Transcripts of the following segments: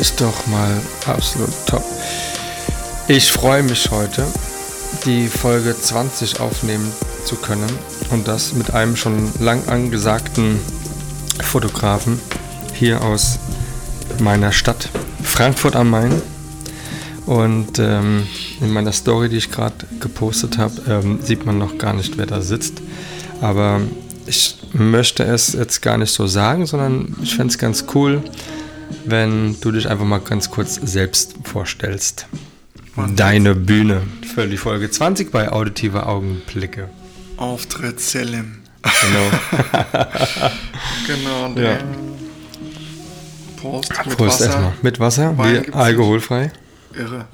Ist doch mal absolut top. Ich freue mich heute, die Folge 20 aufnehmen zu können und das mit einem schon lang angesagten Fotografen hier aus meiner Stadt Frankfurt am Main. Und ähm, in meiner Story, die ich gerade gepostet habe, ähm, sieht man noch gar nicht, wer da sitzt. Aber ich möchte es jetzt gar nicht so sagen, sondern ich fände es ganz cool, wenn du dich einfach mal ganz kurz selbst vorstellst. Deine Bühne für die Folge 20 bei Auditive Augenblicke. Auftritt Selim. Genau. Genau. Ja. Prost mit Prost Wasser. erstmal. Mit Wasser, Wein alkoholfrei. Irre.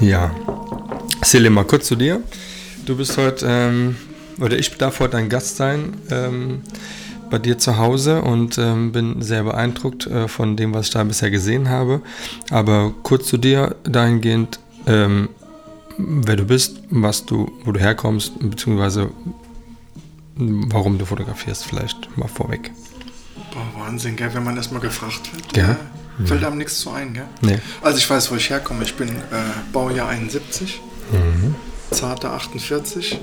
Ja. Selim, mal kurz zu dir. Du bist heute, ähm, oder ich darf heute ein Gast sein ähm, bei dir zu Hause und ähm, bin sehr beeindruckt äh, von dem, was ich da bisher gesehen habe. Aber kurz zu dir dahingehend, ähm, wer du bist, was du, wo du herkommst, beziehungsweise warum du fotografierst, vielleicht mal vorweg. Boah, Wahnsinn, gell, wenn man das mal gefragt wird. Ja. äh, Fällt einem nichts zu ein, gell? Nee. Also ich weiß, wo ich herkomme. Ich bin äh, Baujahr 71, Mhm. zarte 48.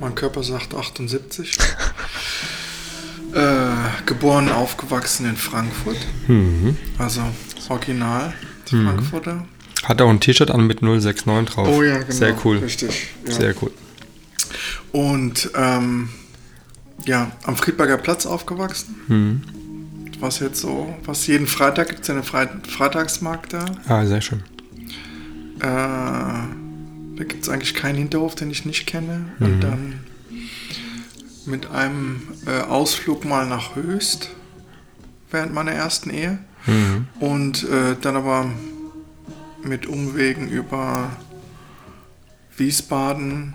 Mein Körper sagt 78. äh, geboren, aufgewachsen in Frankfurt. Mhm. Also original Frankfurter. Hat auch ein T-Shirt an mit 069 drauf. Oh ja, genau. Sehr cool. Richtig. Ja. Sehr cool. Und ähm, ja, am Friedberger Platz aufgewachsen. Mhm. Was jetzt so, was jeden Freitag gibt es ja eine Freit Freitagsmarkt da. Ah, sehr schön. Äh, da gibt es eigentlich keinen Hinterhof, den ich nicht kenne. Und dann mit einem äh, Ausflug mal nach Höchst während meiner ersten Ehe. Mhm. Und äh, dann aber mit Umwegen über Wiesbaden,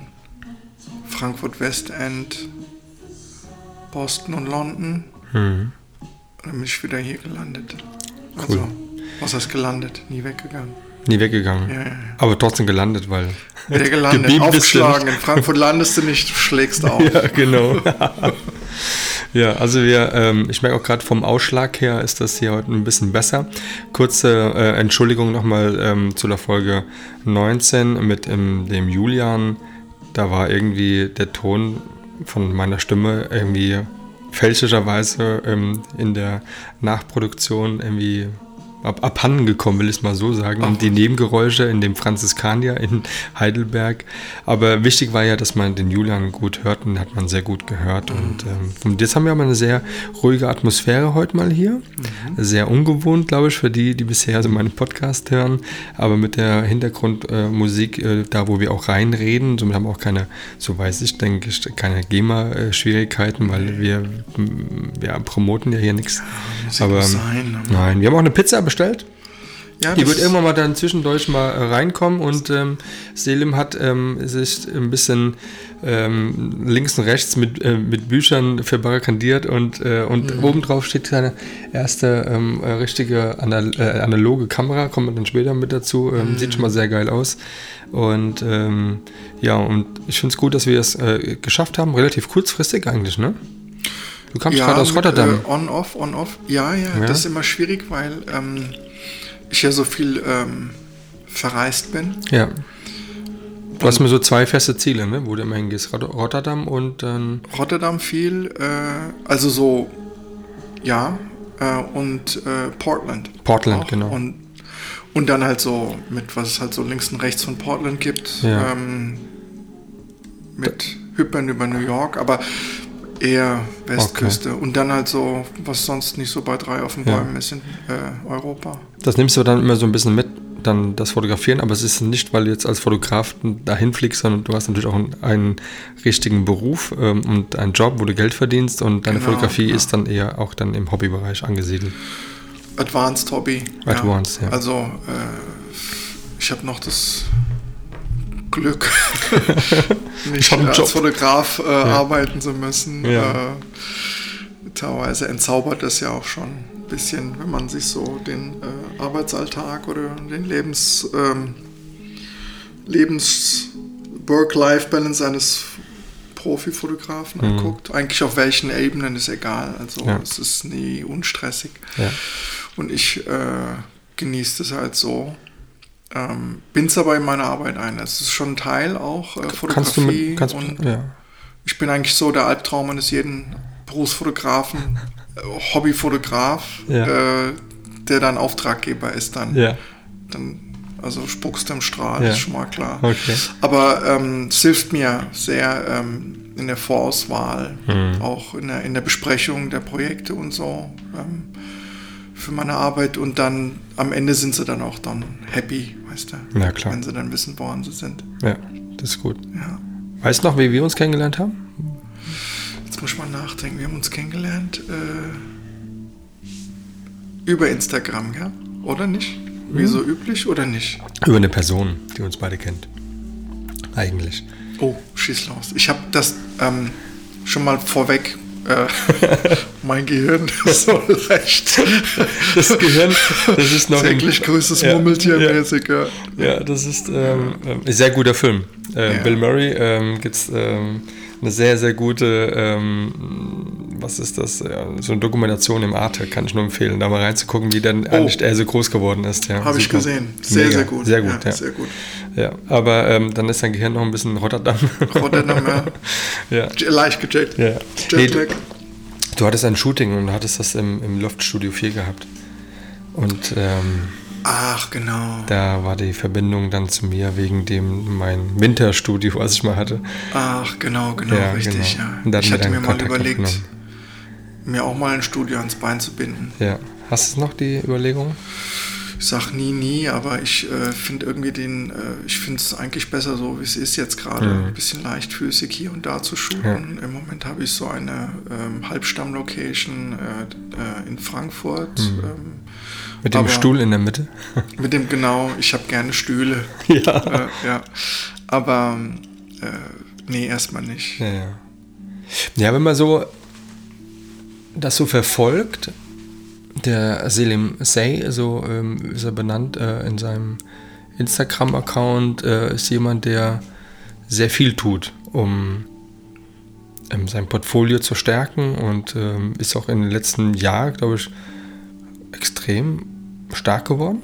Frankfurt Westend, Boston und London. Mhm. Und dann bin ich wieder hier gelandet. Cool. Also, was heißt gelandet? Nie weggegangen. Nie weggegangen. Ja, ja, ja. Aber trotzdem gelandet, weil. Wieder gelandet, aufgeschlagen. In Frankfurt landest du nicht, du schlägst auf. Ja, genau. ja, also wir, ähm, ich merke auch gerade vom Ausschlag her ist das hier heute ein bisschen besser. Kurze äh, Entschuldigung nochmal ähm, zu der Folge 19 mit ähm, dem Julian. Da war irgendwie der Ton von meiner Stimme irgendwie fälschlicherweise ähm, in der Nachproduktion irgendwie ab, abhanden gekommen, will ich es mal so sagen. Und die Nebengeräusche in dem Franziskanier in Heidelberg. Aber wichtig war ja, dass man den Julian gut hört und den hat man sehr gut gehört. Und, ähm, und jetzt haben wir aber eine sehr ruhige Atmosphäre heute mal hier. Sehr ungewohnt, glaube ich, für die, die bisher so meinen Podcast hören. Aber mit der Hintergrundmusik, äh, äh, da wo wir auch reinreden, somit haben wir auch keine, so weiß ich, denke ich, keine GEMA-Schwierigkeiten, weil wir, ja, promoten ja hier nichts. muss Aber muss sein, aber- nein, wir haben auch eine Pizza bestellt. Ja, Die wird irgendwann mal dann zwischendurch mal äh, reinkommen und ähm, Selim hat ähm, sich ein bisschen ähm, links und rechts mit, äh, mit Büchern verbarrikadiert und, äh, und Mhm. obendrauf steht seine erste ähm, äh, richtige anal äh, analoge Kamera, kommt man dann später mit dazu, Mhm. sieht schon mal sehr geil aus. Und ähm, ja, und ich finde es gut, dass wir es äh, geschafft haben, relativ kurzfristig eigentlich, ne? Du kamst gerade aus mit, Rotterdam. Äh, on-off, on-off. Ja, ja, Ja. das ist immer schwierig, weil ähm, ich ja so viel ähm, verreist bin. ja. Du hast mir so zwei feste Ziele, ne? wo du immer hingehst. Rot- Rotterdam und dann. Rotterdam viel, äh, also so, ja, äh, und äh, Portland. Portland, genau. Und, und dann halt so mit, was es halt so links und rechts von Portland gibt, Ja. ähm, mit Hypern über New York, aber eher Westküste. Und dann halt so, was sonst nicht so bei drei auf den Ja. Bäumen ist in äh, Europa. Das nimmst du dann immer so ein bisschen mit dann das Fotografieren, aber es ist nicht, weil du jetzt als Fotograf dahin fliegst, sondern du hast natürlich auch einen, einen richtigen Beruf ähm, und einen Job, wo du Geld verdienst und deine Genau, Fotografie ja. ist dann eher auch dann im Hobbybereich angesiedelt. Advanced Hobby. Advanced, ja. Also äh, ich habe noch das Glück, nicht als Job. Fotograf äh, arbeiten zu müssen. Ja. Äh, teilweise entzaubert das ja auch schon ein bisschen, wenn man sich so den äh, Arbeitsalltag oder den Lebens, ähm, Lebens Work-Life-Balance eines Profifotografen anguckt. Eigentlich auf welchen Ebenen ist egal. Also Mhm. Ja. es ist nie unstressig. Ja. Und ich äh, genieße das halt so. Ähm, bin es aber in meiner Arbeit ein. Es ist schon ein Teil auch äh, Fotografie. Kannst du mit, kannst, und ja. ich bin eigentlich so der Albtraum eines jeden Berufsfotografen, äh, Hobbyfotograf, Ja. äh, der dann Auftraggeber ist dann. ja, dann also spuckst im Strahl, Ja. ist schon mal klar. okay. Aber ähm, es hilft mir sehr ähm, in der Vorauswahl, Mhm. auch in der, in der Besprechung der Projekte und so ähm, für meine Arbeit. Und dann am Ende sind sie dann auch dann happy, weißt du? Ja, klar. Wenn sie dann wissen, woran sie sind. Ja, das ist gut. Ja. Weißt du noch, wie wir uns kennengelernt haben? Jetzt muss ich mal nachdenken. Wir haben uns kennengelernt äh, über Instagram, ja? Oder nicht? Wie Mhm. so üblich oder nicht? Über eine Person, die uns beide kennt. Eigentlich. Oh, schieß los. Ich habe das ähm, schon mal vorweg. Äh, mein Gehirn ist so leicht. Das Gehirn, das ist noch Täglich grüßes Ja, Murmeltier-mäßig. Ja. Ja, das ist ähm, ähm, ein sehr guter Film. Äh, Ja. Bill Murray ähm, gibt es ähm, eine sehr, sehr gute, ähm, was ist das, ja, so eine Dokumentation im Arte, kann ich nur empfehlen, da mal reinzugucken, wie dann eigentlich er so groß geworden ist. Ja, Habe ich gesehen. Sehr, Mega. sehr gut. Sehr gut, ja. Sehr gut. Ja. Aber ähm, dann ist dein Gehirn noch ein bisschen Rotterdam. Rotterdam, ja. ja. Leicht gejagt. Ja. Nee, du, du hattest ein Shooting und hattest das im, im Loftstudio 4 gehabt. Und ähm, Ach, genau. da war die Verbindung dann zu mir wegen dem mein Winterstudio, was ich mal hatte. Ach, genau, genau, Ja, richtig, genau. ja. Und da hatten Ich hatte mir mal Kontakt überlegt, aufgenommen. mir auch mal ein Studio ans Bein zu binden. Ja. Hast du noch die Überlegung? Ich sag nie, nie, aber ich äh, finde irgendwie den, äh, ich finde es eigentlich besser so, wie es ist jetzt gerade. Mhm. Ein bisschen leichtfüßig hier und da zu shooten. Im Moment habe ich so eine ähm, Halbstamm-Location äh, äh, in Frankfurt. Mhm. Ähm, Mit dem Stuhl in der Mitte? mit dem, genau, ich habe gerne Stühle. ja. äh, ja. Aber äh, nee, erstmal nicht. ja. Ja, ja, wenn man so das so verfolgt, der Selim Say, so ähm, ist er benannt äh, in seinem Instagram-Account, äh, ist jemand, der sehr viel tut, um ähm, sein Portfolio zu stärken und ähm, ist auch in den letzten Jahren, glaube ich, extrem stark geworden.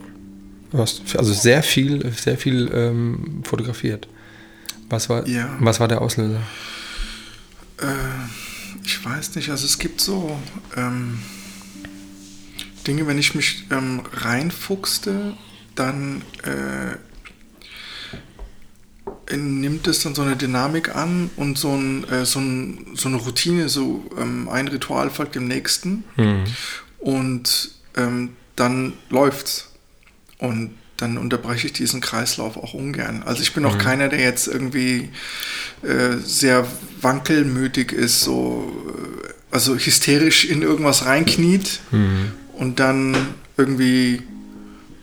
Du hast also sehr viel, sehr viel ähm, fotografiert. Was war, Ja. was war der Auslöser? Äh, ich weiß nicht, also es gibt so Dinge, wenn ich mich ähm, reinfuchste, dann äh, nimmt es dann so eine Dynamik an und so, ein, äh, so, ein, so eine Routine, so ähm, ein Ritual folgt dem nächsten Hm. und ähm, dann läuft's. Und dann unterbreche ich diesen Kreislauf auch ungern. Also ich bin auch keiner, der jetzt irgendwie äh, sehr wankelmütig ist, so äh, also hysterisch in irgendwas reinkniet und dann irgendwie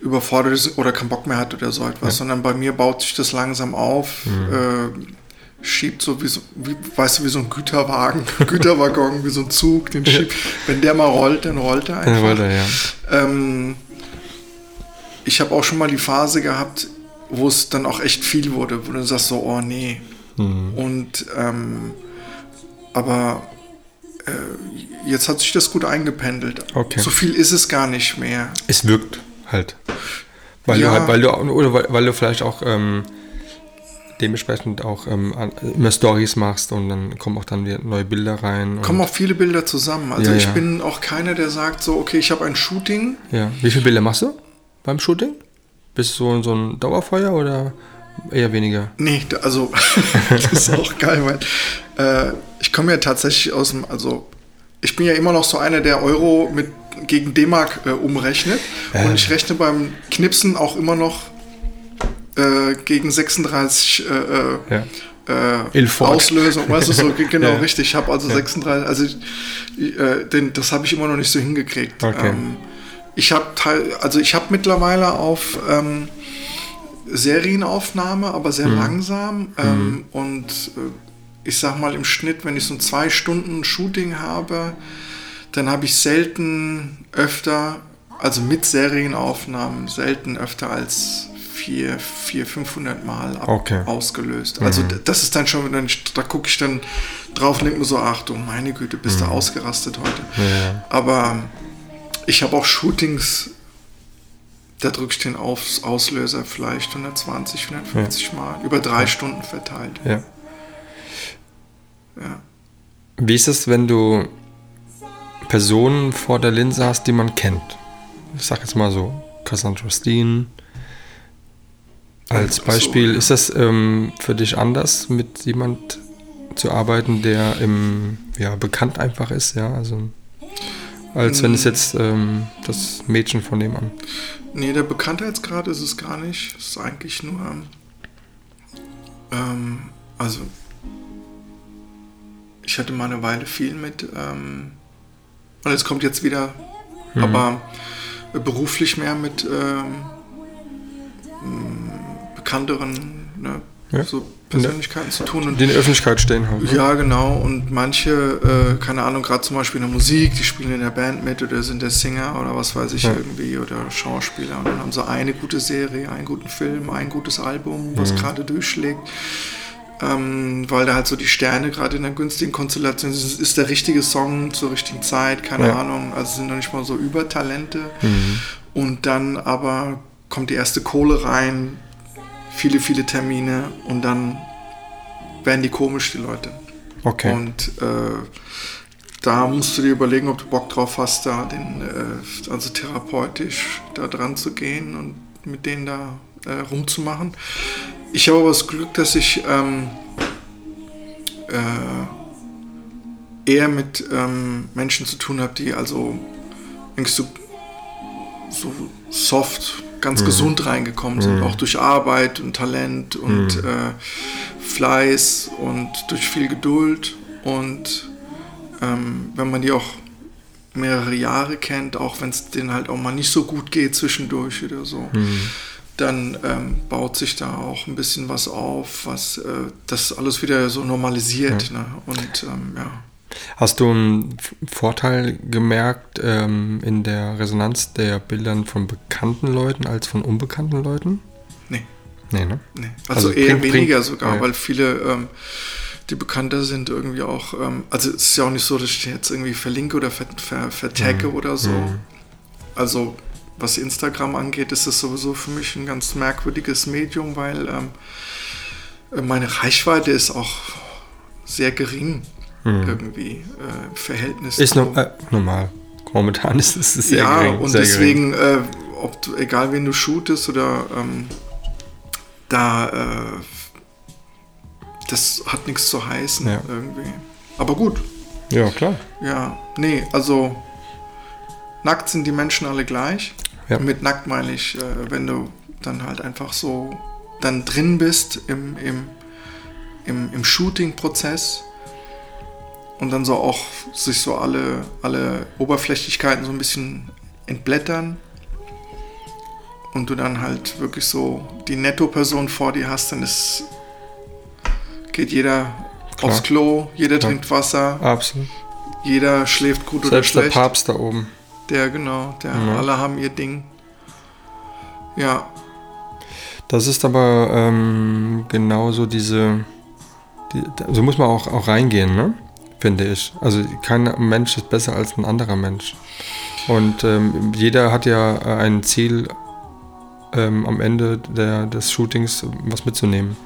überfordert ist oder keinen Bock mehr hat oder so etwas, sondern bei mir baut sich das langsam auf, äh, schiebt so wie so, wie, weißt du, wie so ein Güterwagen, Güterwaggon, wie so ein Zug, den schiebt, wenn der mal rollt, dann rollt er einfach. Ja, wollte er, ja. Ähm, ich habe auch schon mal die Phase gehabt, wo es dann auch echt viel wurde, wo du sagst so, oh nee. Mhm. Und ähm, aber jetzt hat sich das gut eingependelt. Okay. So viel ist es gar nicht mehr. Es wirkt halt. Weil Ja. du halt, weil du, oder weil, weil du vielleicht auch ähm, dementsprechend auch ähm, immer Stories machst und dann kommen auch dann wieder neue Bilder rein. Kommen auch viele Bilder zusammen. Also Ja, ich ja. bin auch keiner, der sagt so, okay, ich habe ein Shooting. ja. Wie viele Bilder machst du beim Shooting? Bist du so, so ein Dauerfeuer oder eher weniger? Nee, also das ist auch geil, weil äh, ich komme ja tatsächlich aus dem, also ich bin ja immer noch so einer, der Euro mit gegen D-Mark äh, umrechnet Äh. und ich rechne beim Knipsen auch immer noch äh, gegen 36 äh, äh, Ja. äh. Auslösung, weißt du, so genau Ja. richtig. Ich habe also Ja. 36, also äh, den, das habe ich immer noch nicht so hingekriegt. Okay. Ähm, ich habe teil, also ich habe mittlerweile auf ähm, Serienaufnahme, aber Mhm. sehr langsam ähm, und äh, ich sag mal im Schnitt, wenn ich so ein zwei Stunden Shooting habe, dann habe ich selten öfter, also mit Serienaufnahmen, selten öfter als vier, vier 500 Mal ab, Okay. ausgelöst. Also d- das ist dann schon, dann, da gucke ich dann drauf und denke mir so, ach du meine Güte, bist du ausgerastet heute. Ja. Aber ich habe auch Shootings, da drücke ich den Aus Auslöser vielleicht 120, 150 Mal, über drei Stunden verteilt. ja. Ja. Wie ist es, wenn du Personen vor der Linse hast, die man kennt? Ich sag jetzt mal so, Cassandra Steen. Als Ach so, Beispiel, ja. ist das ähm, für dich anders, mit jemand zu arbeiten, der im, ja, bekannt einfach ist, ja? Also, als wenn es Hm. jetzt ähm, das Mädchen von dem an. Nee, der Bekanntheitsgrad ist es gar nicht. Es ist eigentlich nur, ähm, also ich hatte mal eine Weile viel mit, ähm, und es kommt jetzt wieder, Mhm. aber beruflich mehr mit ähm, bekannteren ne, Ja. so Persönlichkeiten zu tun. Und Die in der Öffentlichkeit stehen halt. ne? ja, genau. Und manche, äh, keine Ahnung, gerade zum Beispiel in der Musik, die spielen in der Band mit oder sind der Singer oder was weiß ich Ja. irgendwie oder Schauspieler. Und dann haben sie eine gute Serie, einen guten Film, ein gutes Album, was Mhm. gerade durchschlägt. Ähm, weil da halt so die Sterne gerade in einer günstigen Konstellation sind. Ist der richtige Song zur richtigen Zeit, keine Ja. Ahnung. Also es sind noch nicht mal so Übertalente. Mhm. Und dann aber kommt die erste Kohle rein, viele, viele Termine und dann werden die komisch, die Leute. Okay. Und äh, da musst du dir überlegen, ob du Bock drauf hast, da den, äh, also therapeutisch da dran zu gehen und mit denen da äh, rumzumachen. Ich habe aber das Glück, dass ich ähm, äh, eher mit ähm, Menschen zu tun habe, die also eigentlich so, so soft, ganz gesund reingekommen sind, auch durch Arbeit und Talent und äh, Fleiß und durch viel Geduld. Und ähm, wenn man die auch mehrere Jahre kennt, auch wenn es denen halt auch mal nicht so gut geht zwischendurch oder so, dann ähm, baut sich da auch ein bisschen was auf, was äh, das alles wieder so normalisiert. Ne? Und ähm, ja. Hast du einen Vorteil gemerkt ähm, in der Resonanz der Bildern von bekannten Leuten als von unbekannten Leuten? Nee, Nee, ne? nee. Also, Also eher bringt- weniger bringt- sogar, ja. weil viele, ähm, die bekannter sind, irgendwie auch, ähm, also es ist ja auch nicht so, dass ich jetzt irgendwie verlinke oder ver, ver, vertagge oder so. Also was Instagram angeht, ist das sowieso für mich ein ganz merkwürdiges Medium, weil ähm, meine Reichweite ist auch sehr gering irgendwie äh, im Verhältnis Ist no äh, normal. Momentan ist es sehr ja, gering. und sehr deswegen, äh, ob du, egal wen du shootest oder ähm, da, äh, das hat nichts zu heißen Ja. irgendwie. Aber gut. Ja, klar. ja, nee, also nackt sind die Menschen alle gleich. Ja. Mit nackt meine ich, äh, wenn du dann halt einfach so dann drin bist im, im, im, im Shooting-Prozess und dann so auch sich so alle, alle Oberflächlichkeiten so ein bisschen entblättern und du dann halt wirklich so die Netto-Person vor dir hast, dann ist, geht jeder Klar. aufs Klo, jeder Klar. trinkt Wasser, Absolut. jeder schläft gut oder Selbst der schlecht. Papst da oben. Der, genau, der, Ja. alle haben ihr Ding. Ja, Das ist aber ähm, genauso diese. Die, so muss man auch, auch reingehen, ne? Finde ich. Also kein Mensch ist besser als ein anderer Mensch. Und ähm, jeder hat ja äh, ein Ziel, ähm, am Ende der, des Shootings was mitzunehmen.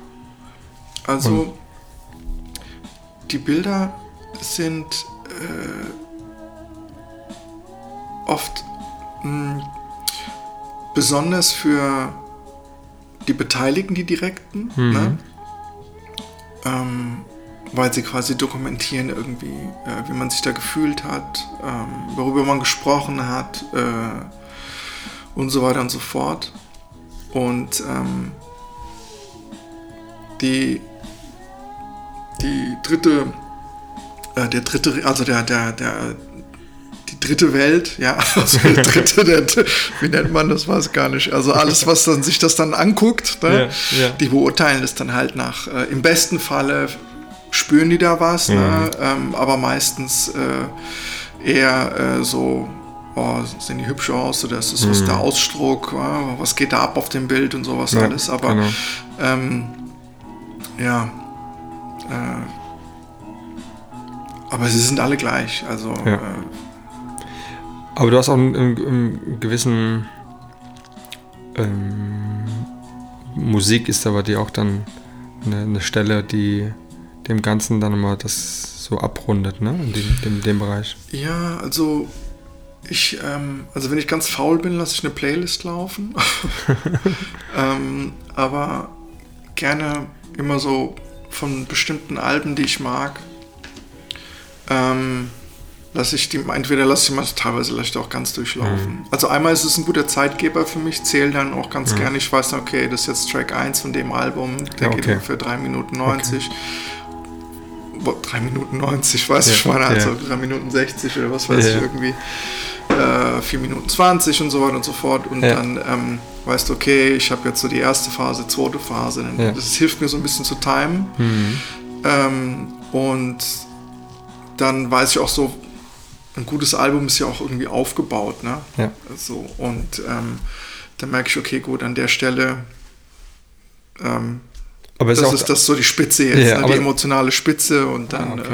also die Bilder sind äh, oft mh, besonders für die Beteiligten, die Direkten, Mhm. ne? ähm, weil sie quasi dokumentieren irgendwie, äh, wie man sich da gefühlt hat, ähm, worüber man gesprochen hat äh, und so weiter und so fort. Und ähm, die, die dritte, äh, der dritte, also der, der, der, die dritte Welt, ja, also der dritte, der, wie nennt man das, weiß gar nicht. Also alles, was dann sich das dann anguckt, ne? Ja, ja. die beurteilen es dann halt nach, äh, im besten Falle spüren die da was, ne? Mhm. ähm, aber meistens äh, eher äh, so, oh, sehen die hübsch aus oder ist das was der Ausdruck, äh, was geht da ab auf dem Bild und sowas Mhm. Ja, alles, aber genau. ähm, ja, äh, aber sie sind alle gleich, also Ja. äh, Aber du hast auch einen, einen, einen gewissen ähm, Musik ist aber die auch dann eine, eine Stelle, die dem Ganzen dann immer das so abrundet, ne? In dem, dem, dem Bereich. Ja, also ich, ähm, also wenn ich ganz faul bin, lasse ich eine Playlist laufen. ähm, aber gerne immer so von bestimmten Alben, die ich mag, ähm, lasse ich die, entweder lasse ich die mal teilweise die auch ganz durchlaufen. Also einmal ist es ein guter Zeitgeber für mich, zähle dann auch ganz gerne, ich weiß dann, okay, das ist jetzt Track 1 von dem Album, der Ja, geht okay. ungefähr 3 Minuten 90. Boah, 3 Minuten 90, weiß Ja, ich meine, also ja. 3 Minuten 60 oder was weiß Ja. ich irgendwie. Äh, 4 Minuten 20 und so weiter und so fort. Und Ja. dann ähm, weißt du, okay, ich habe jetzt so die erste Phase, zweite Phase. Das hilft mir so ein bisschen zu timen. Ähm, und dann weiß ich auch so, ein gutes Album ist ja auch irgendwie aufgebaut, ne? Ja. So, und ähm, dann merke ich, okay, gut, an der Stelle, ähm, Aber das ist ist das so die Spitze jetzt, Ja, ne? die emotionale Spitze und dann, Ah, okay.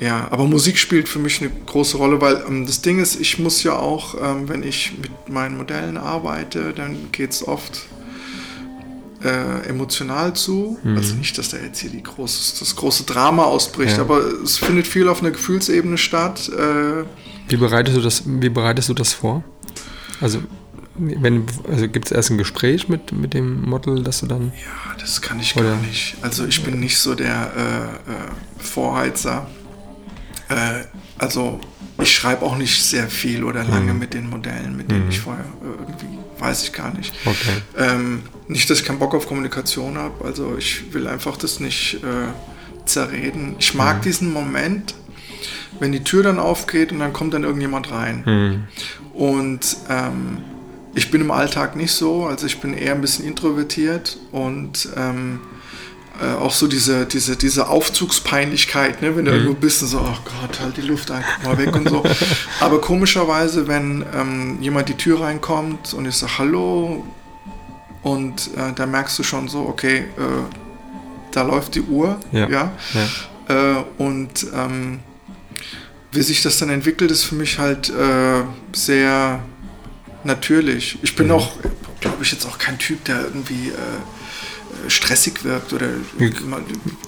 äh, ja, aber Musik spielt für mich eine große Rolle, weil ähm, das Ding ist, ich muss ja auch, ähm, wenn ich mit meinen Modellen arbeite, dann geht es oft äh, emotional zu. Mhm. Also nicht, dass da jetzt hier große, das große Drama ausbricht, Ja. aber es findet viel auf einer Gefühlsebene statt. Äh, Wie bereitest du das, wie bereitest du das vor? Also, wenn, also gibt es erst ein Gespräch mit, mit dem Model, dass du dann. Ja, das kann ich Oder- gar nicht. Also ich bin nicht so der äh, äh, Vorheizer. Äh, also ich schreibe auch nicht sehr viel oder lange Mhm. mit den Modellen, mit denen ich vorher äh, irgendwie, weiß ich gar nicht. Okay. Ähm, nicht, dass ich keinen Bock auf Kommunikation habe. Also ich will einfach das nicht äh, zerreden. Ich mag diesen Moment, wenn die Tür dann aufgeht und dann kommt dann irgendjemand rein. Hm. Und ähm, ich bin im Alltag nicht so, also ich bin eher ein bisschen introvertiert und ähm, äh, auch so diese, diese, diese Aufzugspeinlichkeit, ne? wenn du irgendwo bist und so, oh Gott, halt die Luft an, guck mal weg und so. Aber komischerweise, wenn ähm, jemand die Tür reinkommt und ich sage Hallo und äh, da merkst du schon so, okay, äh, da läuft die Uhr, Ja. ja Ja. äh, und ähm, wie sich das dann entwickelt, ist für mich halt äh, sehr natürlich. Ich bin Mhm. auch, glaube ich, jetzt auch kein Typ, der irgendwie äh, äh, stressig wirkt oder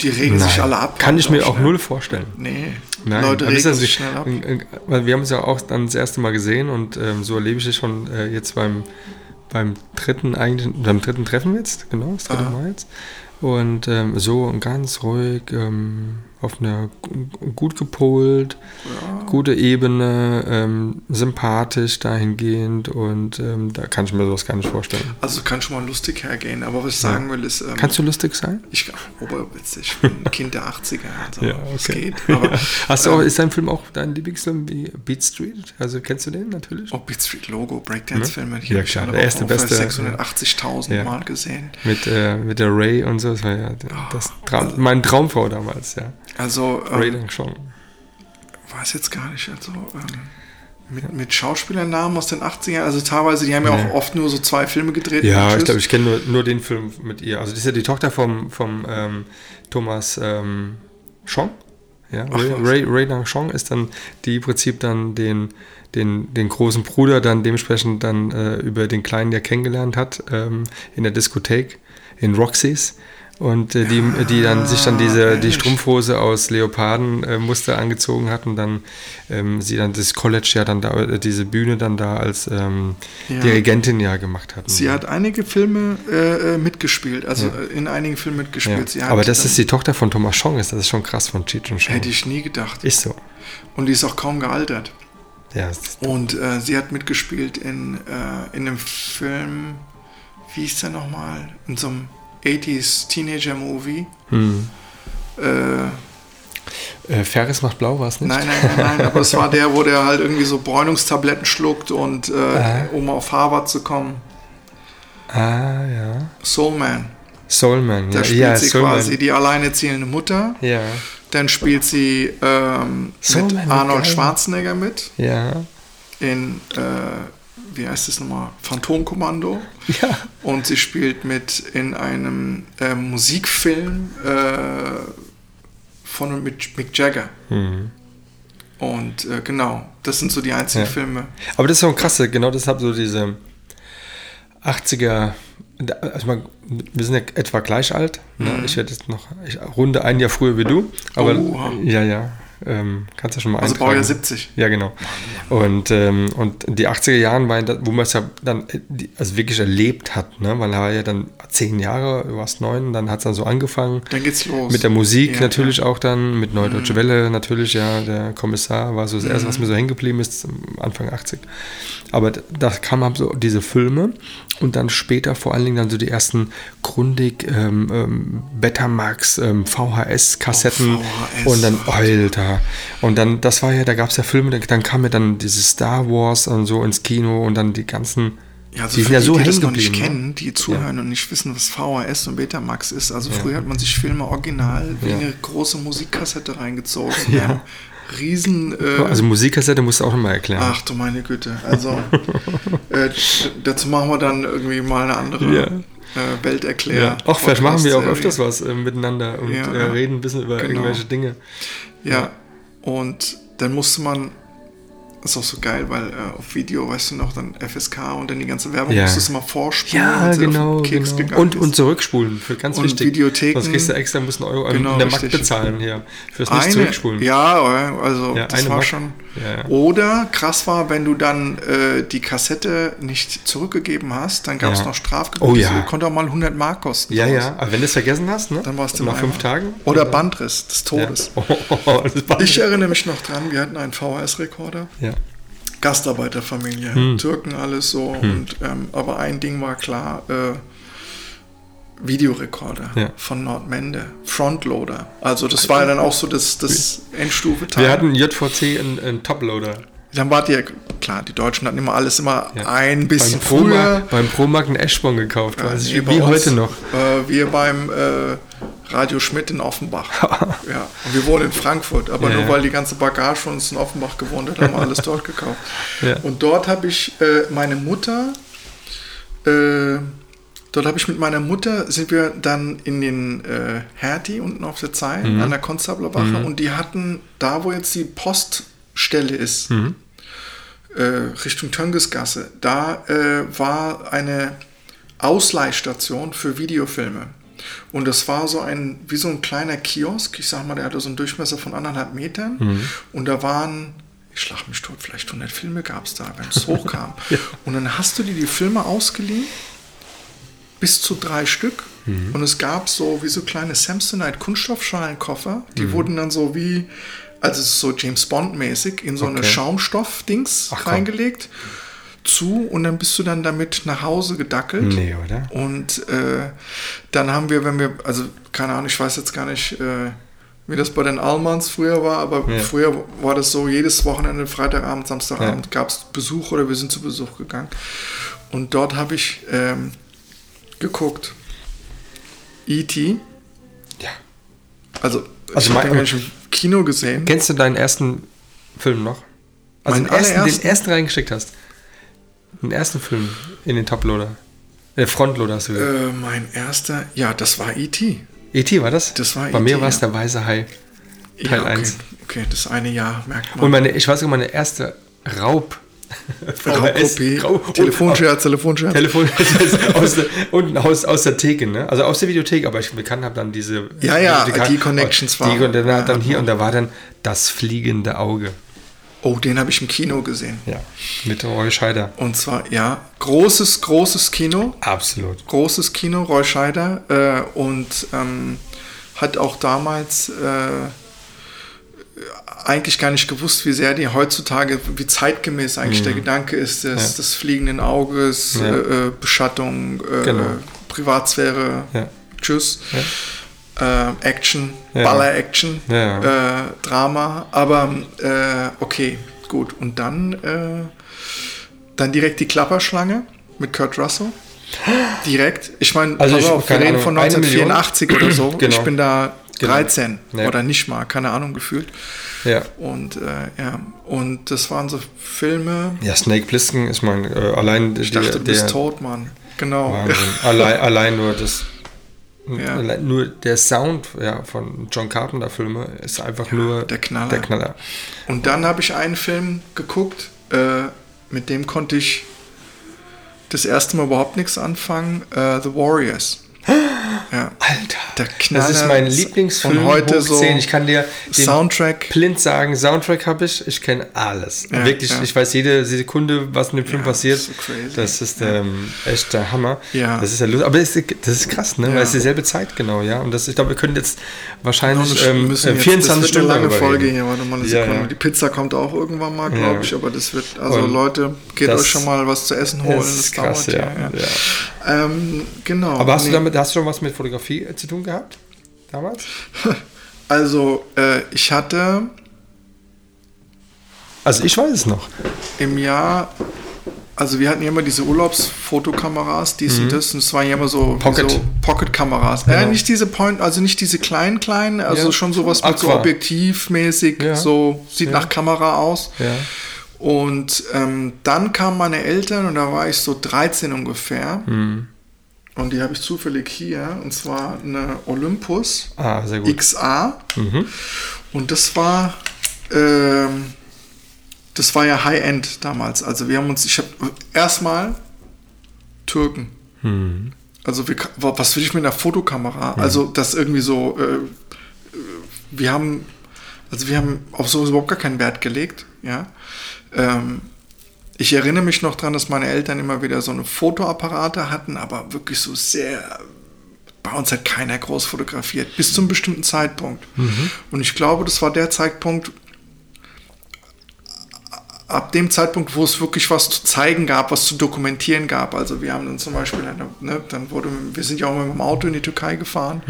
die regen sich alle ab. Kann ich mir auch null vorstellen. Nee, Nein, Leute regen also- sich schnell ab. wir haben es ja auch dann das erste Mal gesehen und ähm, so erlebe ich es schon äh, jetzt beim, beim dritten eigentlich, beim dritten Treffen jetzt, genau, das dritte Aha. Mal jetzt. Und ähm, so ganz ruhig, ähm, auf einer gu- gut gepolt, gute Ebene, ähm, sympathisch dahingehend und ähm, da kann ich mir sowas gar nicht vorstellen. Also kann schon mal lustig hergehen, aber was ich sagen will ist, ähm, Kannst du lustig sein? ich oberwitzig, ich bin ein Kind der 80er, also es geht. Aber, Hast du auch, ähm, ist dein Film auch dein Lieblingsfilm wie Beat Street? Also kennst du den natürlich? Oh, Beat Street Logo, Breakdance-Filme, die Ja, habe ich klar, der erste, beste, 680.000 ja. Mal gesehen. Mit, äh, mit der Ray und so, das war ja das Traum, meine Traumfrau damals, ja. Also, ähm, Dang Chong. weiß jetzt gar nicht, also ähm, mit, mit Schauspielernamen aus den 80ern, also teilweise, die haben ja Nee. auch oft nur so zwei Filme gedreht. Ja, ich glaube, ich kenne nur, nur den Film mit ihr. Also das ist ja die Tochter vom, vom ähm, Thomas ähm, Chong. Ja, Ach, Ray. Ray, Dang Chong ist dann, die im Prinzip dann den, den, den großen Bruder dann dementsprechend dann äh, über den Kleinen ja kennengelernt hat ähm, in der Diskothek in Roxys. Und äh, die, die dann sich dann diese die. Strumpfhose aus Leopardenmuster äh, angezogen hat und dann ähm, sie dann das College ja dann da, äh, diese Bühne dann da als ähm, Ja. Dirigentin ja gemacht hat. Sie hat einige Filme äh, äh, mitgespielt, also äh, in einigen Filmen Ja. mitgespielt. Sie hat Aber das die Tochter von Thomas Chong ist, das ist schon krass von Cheech und Chong. Hätte ich nie gedacht. Ist so. Und die ist auch kaum gealtert. Ja, ist- Und sie hat mitgespielt in, in einem Film, wie hieß der nochmal? In so einem 80s Teenager-Movie. Hm. Äh, Äh, Ferris macht blau, war es nicht? nein, nein, nein, nein, aber es war der, wo der halt irgendwie so Bräunungstabletten schluckt und äh, um auf Harvard zu kommen. Ah, ja. Soul Man. Soulman, Da ja. spielt ja, sie Soulman. quasi die alleinerziehende Mutter. Ja, Dann spielt sie ähm, Soul mit Man, Arnold. Schwarzenegger mit ja. in, äh, wie heißt das nochmal, Phantomkommando. Ja. Und sie spielt mit in einem äh, Musikfilm äh, von und mit Mick Jagger. Hm. Und äh, genau, das sind so die einzigen Ja. Filme. Aber das ist so krass, genau deshalb so diese 80er, da- also man, wir sind ja etwa gleich alt. Ne? Ich werde jetzt noch, ich runde ein Jahr früher wie du. Aber Oha. ja, ja, ähm, kannst ja schon mal Also eintragen. Baujahr 70. Ja, genau. Und, ähm, und die 80er Jahren waren, da, wo man es ja dann äh, also wirklich erlebt hat, ne? weil er war ja dann zehn Jahre, du warst neun, dann hat es dann so angefangen. Dann geht's los. Mit der Musik Ja, natürlich ja. auch dann, mit Neue Deutsche Welle natürlich, ja, der Kommissar war so das erste, was mir so hängen geblieben ist, Anfang 80. Aber da kamen halt so diese Filme und dann später vor allen Dingen dann so die ersten Grundig, ähm, ähm, Betamax, ähm, VHS-Kassetten Oh, VHS, und dann, oh, Und dann, das war ja, da gab es ja Filme, dann, kam ja dann dieses Star Wars und so ins Kino und dann die ganzen, Ja, also die sind ja die, so die das hängen noch nicht ne? kennen, die zuhören und nicht wissen, was VHS und Betamax ist. Also früher hat man sich Filme original wie Ja. eine große Musikkassette reingezogen. Ja. Ja. Riesen. Äh, Also Musikkassette musst du auch nochmal erklären. ach du meine Güte. Also äh, dazu machen wir dann irgendwie mal eine andere Ja. äh, Welterklär. Ja, auch vielleicht machen wir auch Podcast-Serie. öfters was äh, miteinander und Ja, äh, ja. reden ein bisschen über Genau. irgendwelche Dinge. Ja, und dann musste man, das ist auch so geil, weil äh, auf Video, weißt du noch, dann FSK und dann die ganze Werbung Ja. musstest du mal vorspulen. Ja, genau, genau. Und, und zurückspulen, für ganz Und wichtig. Videotheken. Sonst kriegst du extra, musst einen Euro Genau, in der Markt bezahlen hier. Fürs nicht eine, zurückspulen. Ja, also Ja, das war schon. Ja. Oder krass war, wenn du dann äh, die Kassette nicht zurückgegeben hast, dann gab es Ja. noch Strafgebühren. Oh ja. Konnte auch mal 100 Mark kosten. Ja, ja, aber wenn du es vergessen hast, ne? Dann warst du nach fünf. Tagen. Oder Bandriss des. Todes. Oh, Ich erinnere mich noch dran, wir hatten einen VHS-Rekorder. ja. Gastarbeiterfamilie, Hm. Türken, alles so. Und, ähm, aber ein Ding war klar, äh, Videorekorder Ja. von Nordmende, Frontloader. Also das war ja dann auch so das, das Endstufe-Teil. Wir hatten JVC einen, einen Toploader. dann wart ihr, klar, die Deutschen hatten immer alles immer Ja. ein bisschen beim früher. Promarkt, beim Promarkt einen Eschborn gekauft, Ja, bei wie uns, heute noch. Äh, wir beim äh, Radio Schmidt in Offenbach. ja. Und wir wohnen in Frankfurt, aber Ja, nur weil die ganze Bagage von uns in Offenbach gewohnt hat, haben wir alles dort gekauft. Und dort habe ich äh, meine Mutter, äh, dort habe ich mit meiner Mutter, sind wir dann in den äh, Hertie unten auf der Zeil Mhm. an der Konstablerwache und die hatten da, wo jetzt die Poststelle ist, Mhm. äh, Richtung Töngesgasse, da äh, war eine Ausleihstation für Videofilme. Und das war so ein, wie so ein kleiner Kiosk. Ich sag mal, der hatte so einen Durchmesser von anderthalb Metern. Mhm. Und da waren, ich schlag mich tot, vielleicht 100 Filme gab es da, wenn es hochkam. Und dann hast du dir die Filme ausgeliehen, bis zu drei Stück. Mhm. Und es gab so wie so kleine Samsonite Kunststoffschalenkoffer. Die Mhm. wurden dann so wie, also so James Bond mäßig, in so eine Okay. Schaumstoff-Dings Ach komm. reingelegt. Zu und dann bist du dann damit nach Hause gedackelt. Nee, oder? Und äh, dann haben wir, wenn wir, also keine Ahnung, ich weiß jetzt gar nicht, äh, wie das bei den Almans früher war, aber Ja. früher war das so, jedes Wochenende, Freitagabend, Samstagabend gab es Besuch oder wir sind zu Besuch gegangen. Und dort habe ich ähm, geguckt. E.T. Ja. Also, Also ich habe mein- nicht im Kino gesehen. Kennst du deinen ersten Film noch? Also den ersten, den ersten reingeschickt hast. Den ersten Film in den Toploader. Der Frontloader hast du gesagt. Äh, mein erster, ja, das war E.T. E.T. war das? das war Bei mir E.T., war es ja. der Weiße Hai. Teil ja, okay, 1. Okay, das eine Jahr merkt man. Und meine, ich weiß sogar, meine erste Raub. Raub- Telefonscherz, Telefonscherz. Telefon aus der, unten aus, aus der Theke, ne? Also aus der Videothek, aber ich bekannt habe dann diese. Ja, ja, Videothek- die Connections die, waren- Und dann, ja, dann hier und da war dann das fliegende Auge. Oh, den habe ich im Kino gesehen. Ja. Mit Roy Scheider. Und zwar, ja, großes, großes Kino. Absolut. Großes Kino, Roy Scheider. Äh, und ähm, hat auch damals äh, eigentlich gar nicht gewusst, wie sehr die heutzutage, wie zeitgemäß eigentlich der Gedanke ist des, Mhm. Ja. des fliegenden Auges, Ja. äh, äh, Beschattung, äh, Genau. Privatsphäre, Ja. Tschüss. Äh, Action. Baller-Action. Äh, Drama. Aber äh, okay, gut. Und dann, dann direkt die Klapperschlange mit Kurt Russell. Direkt. Ich meine, Also ich- auf, wir reden Ahnung, von eine 1984 oder so. Genau. Ich bin da Genau. 13 Ja. oder nicht mal, keine Ahnung, gefühlt. Ja. Und äh, ja, und das waren so Filme. Ja, Snake Plissken, ich meine, äh, allein Ich der, dachte, du der bist tot, Mann. Genau. Allein, allein nur das. Ja. Allein nur der Sound ja, von John Carpenter Filme ist einfach nur der Knaller. Der Knaller. Und dann habe ich einen Film geguckt, äh, mit dem konnte ich das erste Mal überhaupt nichts anfangen. Äh, The Warriors. Ja. Alter, Der Knaller. das ist mein Lieblingsfilm. Und heute so 10. Ich kann dir den Soundtrack. blind sagen, Soundtrack habe ich, ich kenne alles. Ja, Wirklich, ja. ich weiß jede Sekunde, was in dem Film passiert. so. Das ist ähm, echt der Hammer. Ja. Das ist ja lustig. Aber das ist, das ist krass, ne? Weil es dieselbe Zeit genau, ja. Und das, ich glaube, wir können jetzt wahrscheinlich Wir ähm, müssen äh, jetzt- 24 das wird Stunden eine lange Folge reden. hier. Warte mal eine Sekunde. Die Pizza kommt auch irgendwann mal, glaube ich, aber das wird. Also Und Leute, geht das- euch schon mal was zu essen holen. Das ist krass, dauert ja. Ähm, genau. Aber hast Nee. du damit, hast du schon was mit Fotografie äh, zu tun gehabt? Damals? Also, äh, ich hatte Also ich weiß es noch. im Jahr, also wir hatten ja immer diese Urlaubsfotokameras, dies und das, und es waren ja immer so wie Pocket. so Pocket-Kameras. Genau. Äh, nicht diese Point, also nicht diese kleinen, kleinen, also Ja. schon sowas mit so Aqua. objektivmäßig, Ja. so sieht Ja. nach Kamera aus. Ja. Und ähm, dann kamen meine Eltern und da war ich so 13 ungefähr. Hm. Und die habe ich zufällig hier, und zwar eine Olympus Ah. XA. Mhm. Und das war, ähm, das war ja High-End damals. Also wir haben uns, ich habe erstmal Türken. Hm. Also wir, was will ich mit einer Fotokamera? Also das irgendwie so, äh, wir haben, also wir haben auf sowas überhaupt gar keinen Wert gelegt, ja. Ähm, ich erinnere mich noch dran, dass meine Eltern immer wieder so eine Fotoapparate hatten, aber wirklich so sehr, bei uns hat keiner groß fotografiert, bis zu einem bestimmten Zeitpunkt. Und ich glaube, das war der Zeitpunkt, ab dem Zeitpunkt, wo es wirklich was zu zeigen gab, was zu dokumentieren gab. Also wir haben dann zum Beispiel, eine, ne, dann wurde, wir sind ja auch mal mit dem Auto in die Türkei gefahren.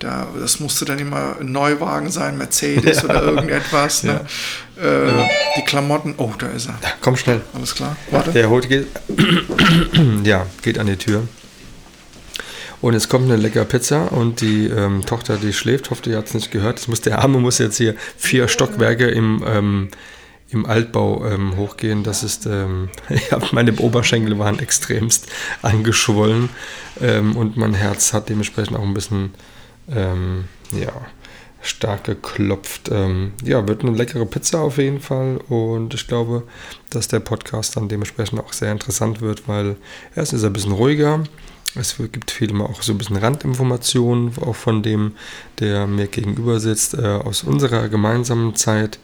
Da, das musste dann immer ein Neuwagen sein, Mercedes oder irgendetwas. Ne? Äh, Die Klamotten, oh, da ist er. Komm schnell. Alles klar. Warte. Der holt geht, ja, geht an die Tür. Und es kommt eine leckere Pizza und die ähm, Tochter, die schläft, hofft, ihr hat es nicht gehört. Das muss, der Arme muss jetzt hier vier Stockwerke im, ähm, im Altbau ähm, hochgehen. Das ist, ähm, ja, meine Oberschenkel waren extremst angeschwollen ähm, und mein Herz hat dementsprechend auch ein bisschen, ähm, ja, stark geklopft. Ähm, ja, wird eine leckere Pizza auf jeden Fall und ich glaube, dass der Podcast dann dementsprechend auch sehr interessant wird, weil erst ist er ein bisschen ruhiger. Es gibt viel mal auch so ein bisschen Randinformationen, auch von dem, der mir gegenüber sitzt, äh, aus unserer gemeinsamen Zeit.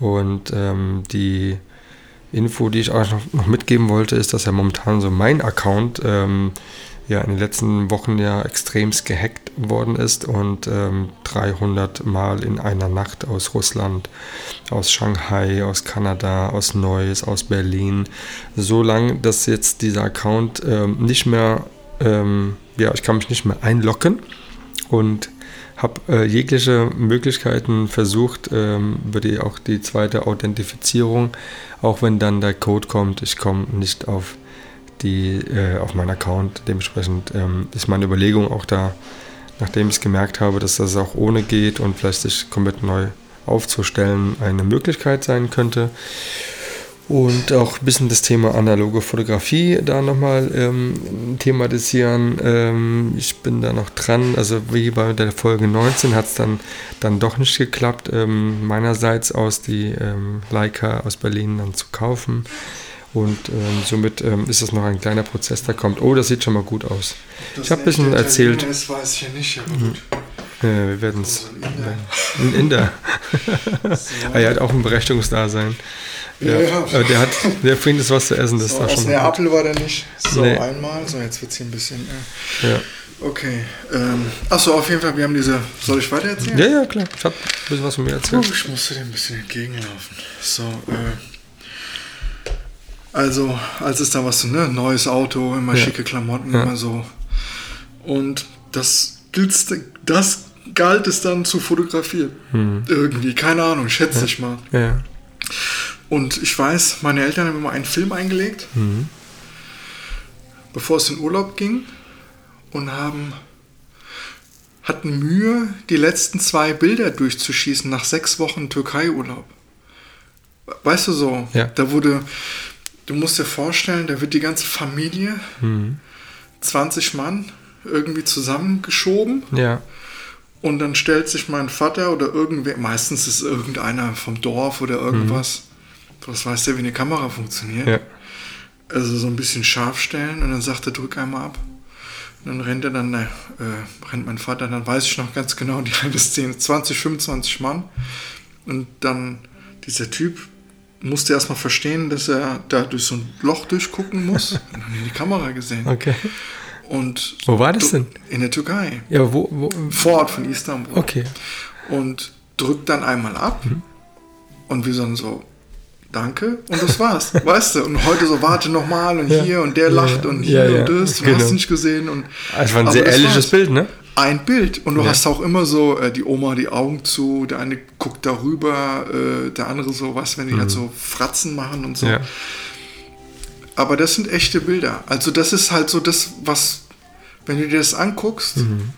Und ähm, die Info, die ich auch noch, noch mitgeben wollte, ist, dass ja momentan so mein Account ähm, ja in den letzten Wochen ja extremst gehackt worden ist und ähm, 300 Mal in einer Nacht aus Russland, aus Shanghai, aus Kanada, aus Neuss, aus Berlin, so lang, dass jetzt dieser Account ähm, nicht mehr, ähm, ja, ich kann mich nicht mehr einloggen. Und habe äh, jegliche Möglichkeiten versucht, ähm, über die auch die zweite Authentifizierung, auch wenn dann der Code kommt, ich komme nicht auf die äh, auf meinen Account. Dementsprechend ähm, ist meine Überlegung auch da, nachdem ich gemerkt habe, dass das auch ohne geht und vielleicht sich komplett neu aufzustellen, eine Möglichkeit sein könnte. Und auch ein bisschen das Thema analoge Fotografie da nochmal ähm, thematisieren. Ähm, ich bin da noch dran, also wie bei der Folge 19 hat es dann, dann doch nicht geklappt, ähm, meinerseits aus die ähm, Leica aus Berlin dann zu kaufen. Und ähm, somit ähm, ist es noch ein kleiner Prozess, der kommt. Oh, das sieht schon mal gut aus. ich habe ein bisschen erzählt. Das weiß ich ja nicht, aber gut. Äh, wir werden es. So ein Inder. Ein Inder. Ah, er hat auch ein Berechtigungsdasein. Ja. Ja. Aber der hat, der findet es was zu essen, das ist So, doch aus schon. Neapel war der nicht. So, Nee. einmal. So, jetzt wird es hier ein bisschen. Äh, Ja. okay. Ähm, achso, auf jeden Fall, wir haben diese. Soll ich weiter erzählen? ja, ja, klar. Ich habe ein bisschen was von mir erzählt. ich musste dem ein bisschen entgegenlaufen. So, äh. Also, als es da was, ne, neues Auto, immer Ja. schicke Klamotten, Ja. immer so. Und das gilt's, das galt es dann zu fotografieren. Irgendwie, keine Ahnung, schätze ich mal. Ja. Und ich weiß, meine Eltern haben immer einen Film eingelegt, bevor es in Urlaub ging und haben hatten Mühe, die letzten zwei Bilder durchzuschießen nach sechs Wochen Türkei-Urlaub. Weißt du so? Ja. Da wurde, du musst dir vorstellen, da wird die ganze Familie, 20 Mann, irgendwie zusammengeschoben. Ja. Und dann stellt sich mein Vater oder irgendwer, meistens ist irgendeiner vom Dorf oder irgendwas, was weiß der, wie eine Kamera funktioniert. Ja. Also so ein bisschen scharf stellen und dann sagt er, drück einmal ab. Und dann rennt er dann, äh, rennt mein Vater, dann weiß ich noch ganz genau die halbe Szene, 20, 25 Mann. Und dann dieser Typ musste erstmal verstehen, dass er da durch so ein Loch durchgucken muss. Und dann in die Kamera gesehen. Okay. Und Wo war das denn? In der Türkei. Ja, wo, wo? Vorort von Istanbul. Okay. Und drückt dann einmal ab. Und wir dann so, danke. Und das war's. weißt du? Und heute so, warte nochmal und Ja. hier und der lacht ja. und hier Ja, und das. Und Genau. hast du nicht gesehen. Und, Es war ein sehr ehrliches. Bild, ne? Ein Bild. Und du hast auch immer so, äh, die Oma die Augen zu, der eine guckt darüber, äh, der andere so, was, wenn die halt so Fratzen machen und so. Mhm. Aber das sind echte Bilder. Also das ist halt so das, was, wenn du dir das anguckst, Mhm.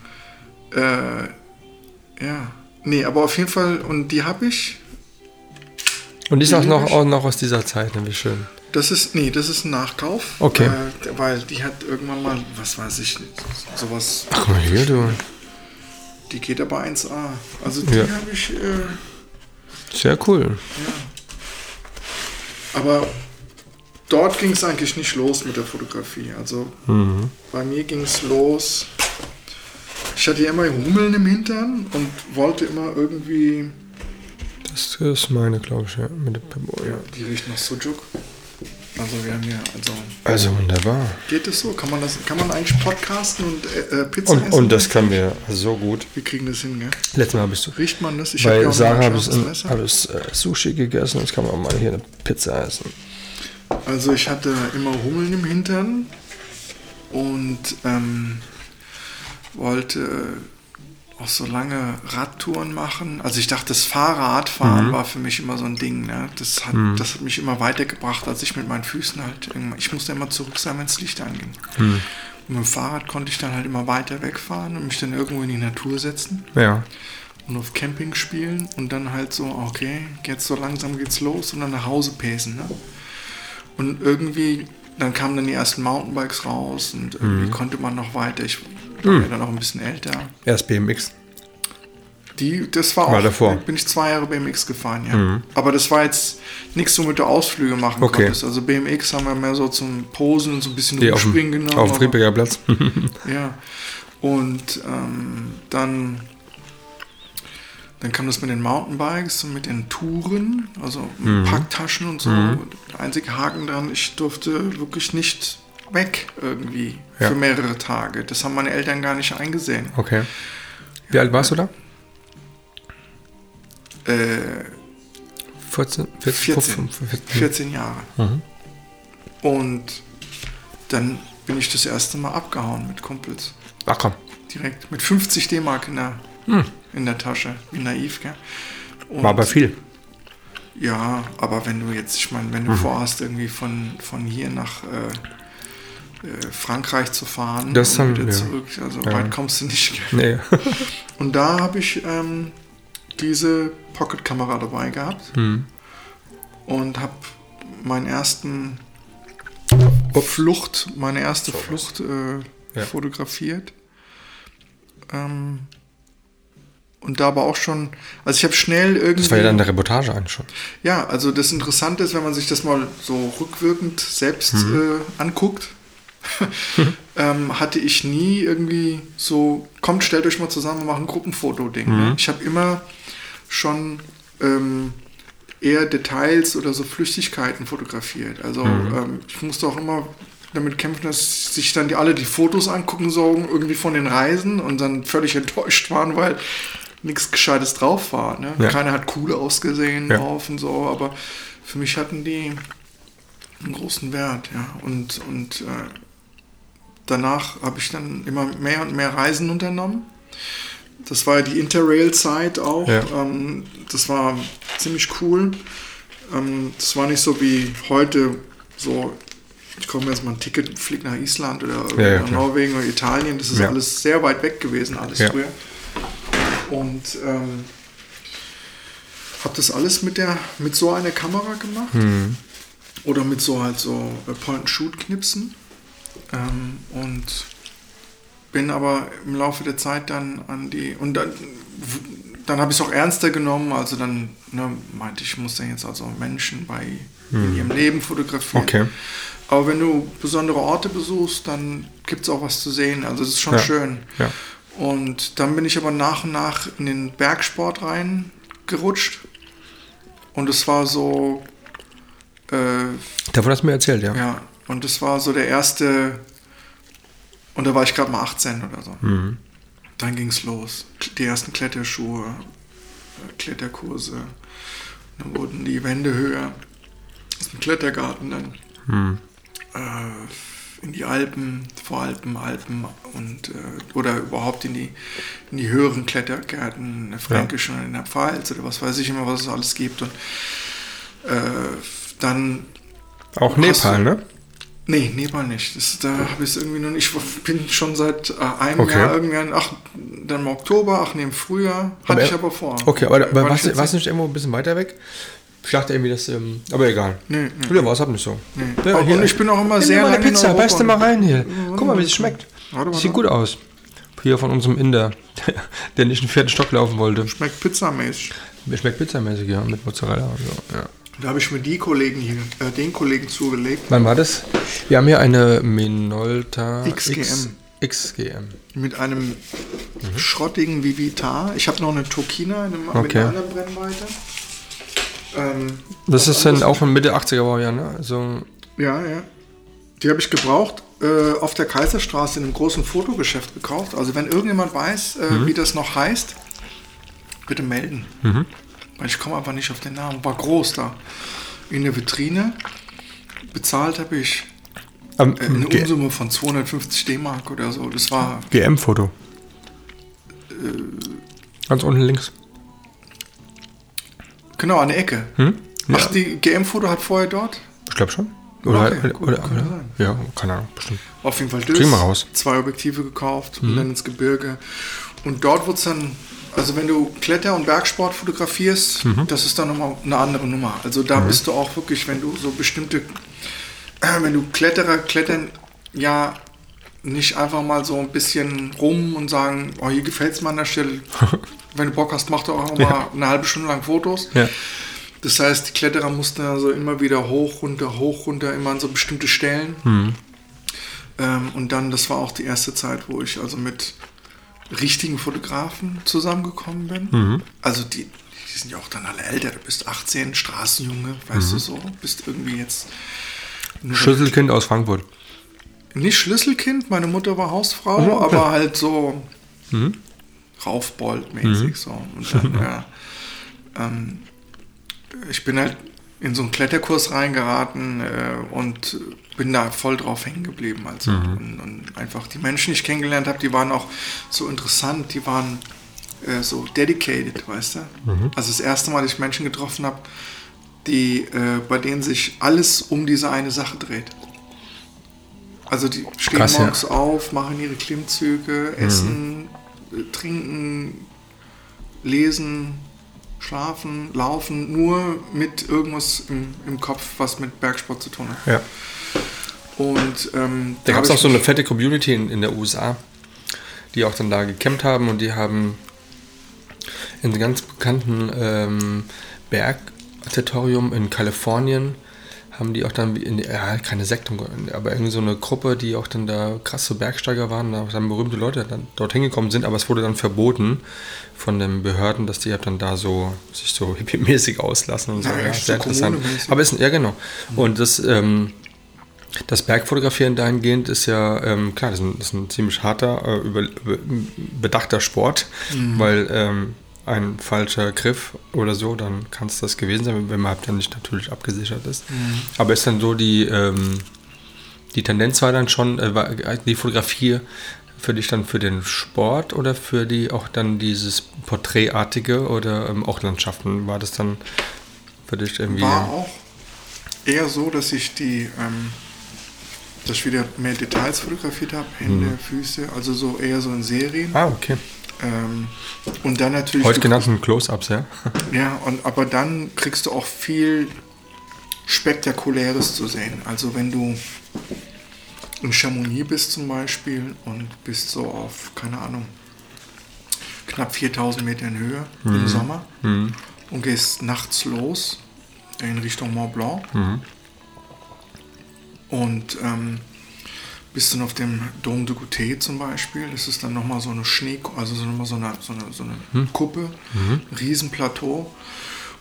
äh, ja. Nee, aber auf jeden Fall, und die habe ich. Und die ist auch noch, auch noch aus dieser Zeit, ne? Wie schön. Das ist, nee, das ist ein Nachkauf. Okay. Äh, weil die hat irgendwann mal, was weiß ich, sowas, Ach, guck mal hier, du. die geht aber 1A. Also die Ja. habe ich, äh, Sehr cool. aber dort ging es eigentlich nicht los mit der Fotografie. Also Mhm. bei mir ging es los. Ich hatte ja immer Hummeln im Hintern und wollte immer irgendwie, Das ist meine, glaube ich, ja. Mit dem Pimbo, ja, die riecht nach Sujuk. Also wir haben ja, also Also wunderbar. geht es so? Kann man das, kann man eigentlich podcasten und äh, äh, Pizza Und, essen? und das können wir so gut. Wir kriegen das hin, gell? Letztes Mal habe ich so. Riecht man das? Ich hab ja Bei auch Sarah habe ich, hab ich äh, Sushi gegessen. Jetzt kann man mal hier eine Pizza essen. Also ich hatte immer Hummeln im Hintern und ähm, wollte auch so lange Radtouren machen. Also ich dachte, das Fahrradfahren Mhm. war für mich immer so ein Ding. Ne? Das, hat, das hat mich immer weitergebracht, als ich mit meinen Füßen halt irgendwann, ich musste immer zurück sein, wenn das Licht anging. Mhm. Und mit dem Fahrrad konnte ich dann halt immer weiter wegfahren und mich dann irgendwo in die Natur setzen Ja. und auf Camping spielen und dann halt so, okay, jetzt so langsam geht's los und dann nach Hause pesen. Ne? Und irgendwie, dann kamen dann die ersten Mountainbikes raus und irgendwie Mhm. konnte man noch weiter. Ich war ja dann auch ein bisschen älter. Erst BMX. Die, das war auch, War davor. bin ich zwei Jahre BMX gefahren, ja. Aber das war jetzt nichts, womit du Ausflüge machen Okay. konntest. Also BMX haben wir mehr so zum Posen und so ein bisschen Die rumspringen genommen. auf dem Friedberger Platz. Ja. Und ähm, dann, dann kam das mit den Mountainbikes und mit den Touren, also Mhm. Packtaschen und so. Der einzige Haken dran, ich durfte wirklich nicht weg irgendwie Ja. für mehrere Tage. Das haben meine Eltern gar nicht eingesehen. Okay. Wie alt warst du da? Äh, 14? 14. 15, 14. 14 Jahre. Mhm. Und dann bin ich das erste Mal abgehauen mit Kumpels. Ach komm. Direkt. Mit 50 D-Mark in, der- in der Tasche. Wie naiv, gell? Und Hm. War aber viel. Ja, aber wenn du jetzt, ich meine, wenn du vorhast, irgendwie von, von hier nach äh, Frankreich zu fahren Das und haben wieder wir. zurück, also Ja. weit kommst du nicht. Nee. Und da habe ich ähm, diese Pocket-Kamera dabei gehabt Hm. und habe meinen ersten Flucht, meine erste Flucht äh, Ja. fotografiert. Ähm, und da aber auch schon, also ich habe schnell irgendwie. Das war ja dann eine Reportage eigentlich schon. Ja, also das Interessante ist, wenn man sich das mal so rückwirkend selbst äh, anguckt, ähm, hatte ich nie irgendwie so, kommt, stellt euch mal zusammen, wir machen ein Gruppenfoto-Ding. Ne? Ich habe immer schon ähm, eher Details oder so Flüssigkeiten fotografiert. Also ähm, ich musste auch immer damit kämpfen, dass sich dann die, alle die Fotos angucken sollen, irgendwie von den Reisen und dann völlig enttäuscht waren, weil nichts Gescheites drauf war. Ne? Ja. Keiner hat cool ausgesehen Ja. drauf und so, aber für mich hatten die einen großen Wert. Ja? Und, und äh, danach habe ich dann immer mehr und mehr Reisen unternommen. Das war ja die Interrail-Zeit auch. Ja. Ähm, das war ziemlich cool. Ähm, das war nicht so wie heute, so, ich mir jetzt mal ein Ticket, fliege nach Island oder, Ja, ja, nach. Norwegen oder Italien. Das ist alles sehr weit weg gewesen, alles früher. Und ähm, habe das alles mit, der, mit so einer Kamera gemacht. Mhm. Oder mit so halt so Point-and-Shoot-Knipsen. Ähm, und bin aber im Laufe der Zeit dann an die. Und dann, dann habe ich es auch ernster genommen. Also dann ne, meinte ich, ich muss dann jetzt also Menschen bei in ihrem Leben fotografieren. Okay. Aber wenn du besondere Orte besuchst, dann gibt es auch was zu sehen. Also es ist schon Ja. schön. Ja. Und dann bin ich aber nach und nach in den Bergsport reingerutscht. Und es war so, äh, Davon hast du mir erzählt, ja. ja, und es war so der erste, und da war ich gerade mal 18 oder so. Mhm. Dann ging es los. Die ersten Kletterschuhe, äh, Kletterkurse. Dann wurden die Wände höher. Aus dem Klettergarten dann. Mhm. Äh, in die Alpen, Voralpen, Alpen und äh, oder überhaupt in die, in die höheren Klettergärten, in der Fränkischen oder in der Pfalz oder was weiß ich immer, was es alles gibt. Und äh, dann Auch Nepal, du- ne? Nee, Nepal nicht. Das, da habe ich es irgendwie noch nicht. Ich bin schon seit äh, einem Okay. Jahr irgendwie, ach, dann im Oktober, ach nee, im Frühjahr, hatte Aber- ich aber vor. Okay, aber, aber War warst, du- du nicht irgendwo ein bisschen weiter weg? Ich dachte irgendwie, das. Ähm, aber egal. Nee, nee. War es halt nicht so. Nee. Ja, Und hier- ich bin auch immer sehr lange Pizza, Europa. beiß dir mal rein hier. Guck mal, wie es schmeckt. Warte. Sieht gut aus. Hier von unserem Inder, der nicht in den vierten Stock laufen wollte. Schmeckt pizzamäßig. Schmeckt pizzamäßig, ja, mit Mozzarella und so. Ja. Da habe ich mir die Kollegen hier, äh, den Kollegen zugelegt. Wann war das? Wir haben hier eine Minolta XGM. X, XGM. Mit einem schrottigen Vivitar. Ich habe noch eine Tokina in einem, mit Okay. einer anderen Brennweite. Ähm, Das ist dann auch ein Mitte 80er Baujahr, ne? Also, Ja, ja. Die habe ich gebraucht äh, auf der Kaiserstraße in einem großen Fotogeschäft gekauft. Also wenn irgendjemand weiß, äh, Mhm. wie das noch heißt, bitte melden. Weil ich komme einfach nicht auf den Namen. War groß da. In der Vitrine. Bezahlt habe ich ähm, äh, eine G- Umsumme von 250 D-Mark oder so. Das war GM-Foto. Ganz unten links. genau an der Ecke. Hm? Ach, die GM-Foto hat vorher dort? Ich glaube schon. Oder, Okay, oder, gut, oder, kann oder sein. Ja, keine Ahnung, bestimmt. Auf jeden Fall Kriegen wir raus. Mhm. Zwei Objektive gekauft und dann ins Gebirge. Und dort wird es dann, also wenn du Kletter- und Bergsport fotografierst, Mhm. das ist dann nochmal eine andere Nummer. Also da bist du auch wirklich, wenn du so bestimmte, äh, wenn du Kletterer klettern, ja nicht einfach mal so ein bisschen rum und sagen, oh, hier gefällt es mir an der Stelle. wenn du Bock hast, mach doch auch mal Ja. eine halbe Stunde lang Fotos. Ja. Das heißt, die Kletterer mussten also immer wieder hoch, runter, hoch, runter, immer an so bestimmte Stellen. Mhm. Ähm, und dann, das war auch die erste Zeit, wo ich also mit richtigen Fotografen zusammengekommen bin. Mhm. Also die, die sind ja auch dann alle älter. Du bist 18, Straßenjunge, weißt Mhm. du so. Bist irgendwie jetzt Schlüsselkind aus Frankfurt. nicht Schlüsselkind, meine Mutter war Hausfrau, okay. aber halt so Mhm. Raufbold-mäßig so. Und dann, ja, ähm, ich bin halt in so einen Kletterkurs reingeraten äh, und bin da voll drauf hängen geblieben. Also, und, und einfach die Menschen, die ich kennengelernt habe, die waren auch so interessant, die waren äh, so dedicated, weißt du? Also das erste Mal, dass ich Menschen getroffen habe, die, äh, bei denen sich alles um diese eine Sache dreht. Also die stehen Krass, ja. morgens auf, machen ihre Klimmzüge, essen, äh, trinken, lesen, schlafen, laufen, nur mit irgendwas im, im Kopf, was mit Bergsport zu tun hat. Ja. Und ähm, Da gab hab es auch so eine fette Community in, in der USA, die auch dann da gecampt haben und die haben in einem ganz bekannten ähm, Bergterritorium in Kalifornien haben die auch dann, in, ja, keine Sekte, aber irgendwie so eine Gruppe, die auch dann da krasse Bergsteiger waren, da dann berühmte Leute dann dorthin gekommen sind, aber es wurde dann verboten von den Behörden, dass die halt dann da so sich so hippie-mäßig auslassen und so. Ja, Ja, sehr so interessant. Aber ist, ja genau. Und das, ähm, das Bergfotografieren dahingehend ist ja, ähm, klar, das ist ein, das ist ein ziemlich harter, äh, über, über, bedachter Sport, weil ähm, ein falscher Griff oder so, dann kann es das gewesen sein, wenn man halt dann nicht natürlich abgesichert ist. Aber ist dann so die, ähm, die Tendenz war dann schon, äh, die Fotografie für dich dann für den Sport oder für die auch dann dieses Porträtartige oder ähm, auch Landschaften? War das dann für dich irgendwie. War auch eher so, dass ich die, ähm, dass ich wieder mehr Details fotografiert habe, Hände, Mhm. Füße, also so eher so in Serien. Ah, okay. Ähm, und dann natürlich. Heute genannten Close-Ups, ja? Ja, und, aber dann kriegst du auch viel Spektakuläres zu sehen. Also wenn du in Chamonix bist zum Beispiel und bist so auf, keine Ahnung, knapp 4000 Metern Höhe im Sommer und gehst nachts los in Richtung Mont Blanc. Und ähm, bist dann auf dem Dom de Goûter zum Beispiel. Das ist dann nochmal so eine Schnee, also so nochmal so eine, so eine, so eine Kuppe, ein Riesenplateau.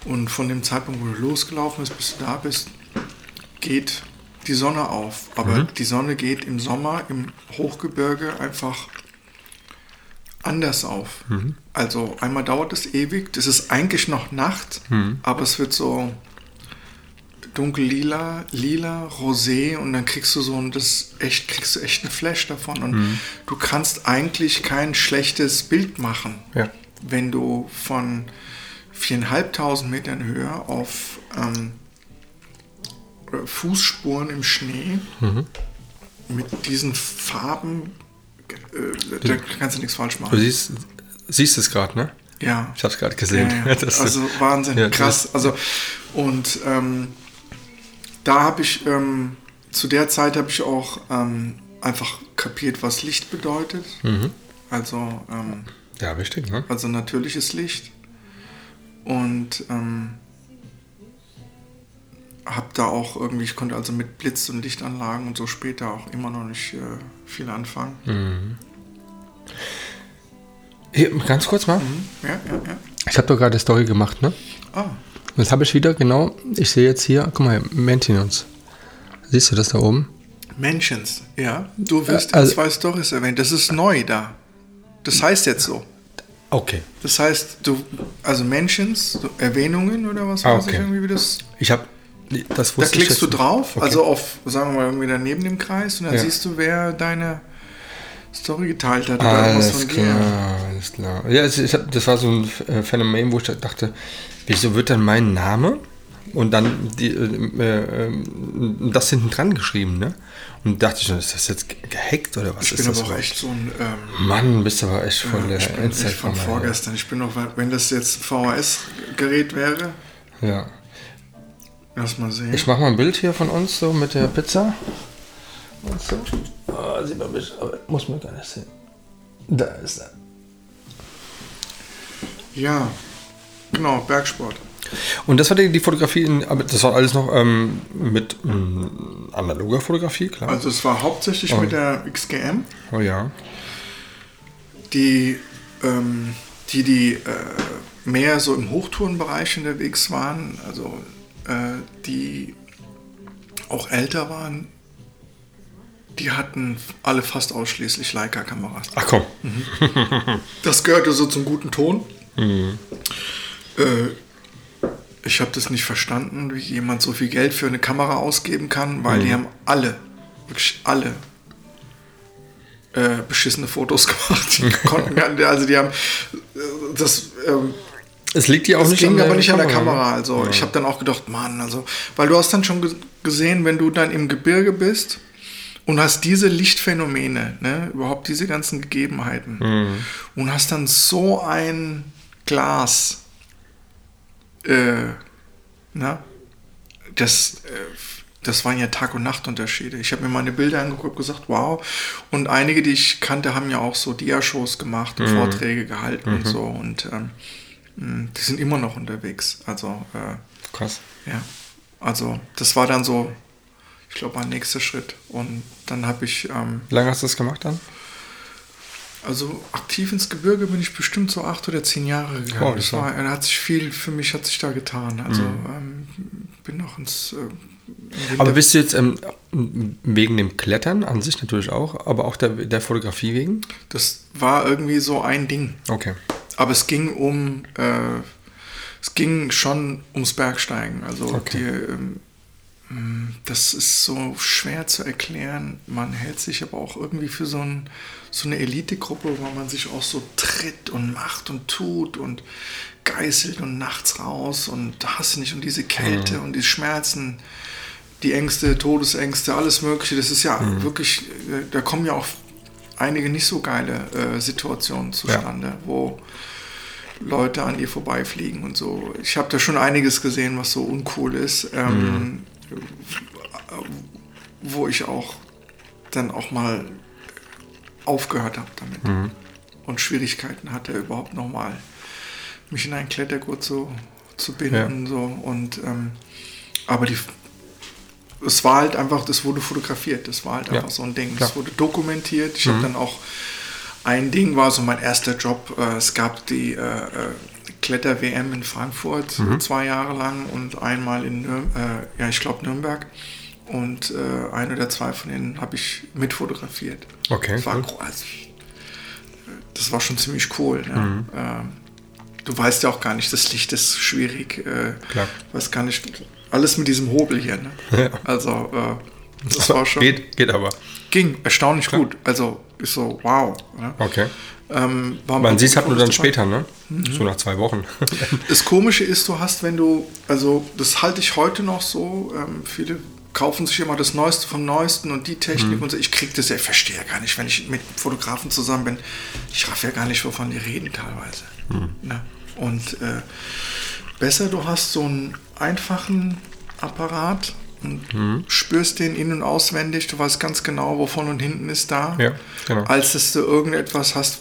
Und von dem Zeitpunkt, wo du losgelaufen bist, bis du da bist, geht die Sonne auf. Aber die Sonne geht im Sommer im Hochgebirge einfach anders auf. Also einmal dauert es ewig, das ist eigentlich noch Nacht, aber es wird so dunkel lila, lila, rosé und dann kriegst du so ein, das echt, kriegst du echt einen Flash davon und du kannst eigentlich kein schlechtes Bild machen, Ja. wenn du von viereinhalbtausend Metern Höhe auf ähm, Fußspuren im Schnee mit diesen Farben, äh, da kannst du nichts falsch Du machen. siehst, siehst es gerade, ne? Ja. Ich habe es gerade gesehen. Ja, ja. Also Wahnsinn, Ja, krass. Also und ähm, da habe ich ähm, zu der Zeit habe ich auch ähm, einfach kapiert, was Licht bedeutet. Mhm. Also ähm, Ja, wichtig, ne? also natürliches Licht und ähm, habe da auch irgendwie, ich konnte also mit Blitz und Lichtanlagen und so später auch immer noch nicht äh, viel anfangen. Mhm. Hier, ganz kurz mal. Ja, ja, ja. Ich habe doch gerade eine Story gemacht, ne? Ah, Jetzt habe ich wieder, genau, ich sehe jetzt hier, guck mal, Maintenance. Siehst du das da oben? Mentions, ja. Du wirst Also- in zwei Stories erwähnt. Das ist neu da. Das heißt jetzt so. Okay. Das heißt, du, also Mentions, Erwähnungen oder was Ah, weiß ich irgendwie, wie das. Ich habe, das Da ich klickst du drauf, Okay. also auf, sagen wir mal, irgendwie daneben dem Kreis und dann Ja. siehst du, wer deine Story geteilt hat oder was Alles von dir. klar, alles klar. Ja, es, ich hab, das war so ein äh, Phänomen, wo ich dachte, wieso wird dann mein Name und dann die, äh, äh, das hinten dran geschrieben, ne? Und dachte ich, schon, ist das jetzt ge- gehackt oder was Ich ist bin das? aber auch überhaupt? echt so ein. Ähm, Mann, bist aber echt voll der ich bin echt von Endzeit vorgestern. Ich bin noch, wenn das jetzt VHS-Gerät wäre, Ja. Lass mal sehen. Ich mache mal ein Bild hier von uns so mit der Pizza. Und so. Oh, sieht man mich, aber muss man gar nicht sehen. Da ist er. ja, genau, Bergsport. Und das war die, die Fotografie, in, aber das war alles noch ähm, mit ähm, analoger Fotografie, klar. Also es war hauptsächlich Oh. mit der XGM. oh ja. die, ähm, die, die äh, mehr so im Hochtourenbereich unterwegs waren, also die auch älter waren, die hatten alle fast ausschließlich Leica-Kameras. Ach komm. Das gehörte so zum guten Ton. Äh, ich habe das nicht verstanden, wie jemand so viel Geld für eine Kamera ausgeben kann, weil die haben alle, wirklich alle äh, beschissene Fotos gemacht. Die konnten also die haben äh, das ähm, Es liegt hier auch das nicht ging an der aber nicht an der Kamera, ne? Also Ja. ich habe dann auch gedacht, Mann, also, weil du hast dann schon ge- gesehen, wenn du dann im Gebirge bist und hast diese Lichtphänomene, ne, überhaupt diese ganzen Gegebenheiten Mhm. und hast dann so ein Glas, äh, na, das, äh, das waren ja Tag- und Nachtunterschiede. Ich habe mir meine Bilder angeguckt und gesagt, wow. Und einige, die ich kannte, haben ja auch so Dia-Shows gemacht Mhm. und Vorträge gehalten und so. Und ähm, die sind immer noch unterwegs. Also, äh, Krass. ja. Also, das war dann so, ich glaube, mein nächster Schritt. Und dann habe ich, ähm, Wie lange hast du das gemacht dann? also aktiv ins Gebirge bin ich bestimmt so acht oder zehn Jahre gegangen. Oh, das war- da hat sich viel, für mich hat sich da getan. Also, ähm, bin noch ins. Äh, Aber bist du jetzt ähm, wegen dem Klettern an sich natürlich auch, aber auch der, der Fotografie wegen? das war irgendwie so ein Ding. Okay. Aber es ging um, äh, es ging schon ums Bergsteigen. Also Okay. die, ähm, Das ist so schwer zu erklären. Man hält sich aber auch irgendwie für so, ein, so eine Elitegruppe, wo man sich auch so tritt und macht und tut und geißelt und nachts raus und hast nicht und diese Kälte mhm. und die Schmerzen, die Ängste, Todesängste, alles Mögliche. Das ist ja mhm. wirklich, äh, da kommen ja auch einige nicht so geile äh, Situationen zustande, ja. wo Leute an ihr vorbeifliegen und so. Ich habe da schon einiges gesehen, was so uncool ist. Ähm, mhm wo ich auch dann auch mal aufgehört habe damit mhm. und Schwierigkeiten hatte, überhaupt nochmal mich in einen Klettergurt zu, zu binden. Ja. So. Und, ähm, aber die, es war halt einfach, das wurde fotografiert, das war halt ja. einfach so ein Ding. Es wurde dokumentiert. Ich mhm. habe dann auch ein Ding war so mein erster Job. Äh, es gab die äh, äh Kletter-WM in Frankfurt mhm. zwei Jahre lang und einmal in Nürn äh, ja, ich glaube Nürnberg. Und ein oder zwei von denen habe ich mitfotografiert. Okay. Das war, cool. also, das war schon ziemlich cool. Ne? Mhm. Ähm, du weißt ja auch gar nicht, das Licht ist schwierig. Äh, Klar. Weiß gar nicht. Alles mit diesem Hobel hier. Ne? Ja. Also, äh, das war schon. Geht, geht aber. Ging erstaunlich Klar. gut. Also, ist so, wow. Ne? Okay. Ähm, Man sieht es halt nur dann später, ne? Mhm. So nach zwei Wochen. das Komische ist, du hast, wenn du, also das halte ich heute noch so, ähm, viele kaufen sich immer das Neueste vom Neuesten und die Technik mhm. und so. Ich kriege das ja, ich verstehe ja gar nicht, wenn ich mit Fotografen zusammen bin. Ich raff ja gar nicht, wovon die reden teilweise. Mhm. Ne? Und äh, besser, du hast so einen einfachen Apparat mhm. spürst den in- und auswendig, du weißt ganz genau, wovon und hinten ist da, ja, genau. als dass du irgendetwas hast,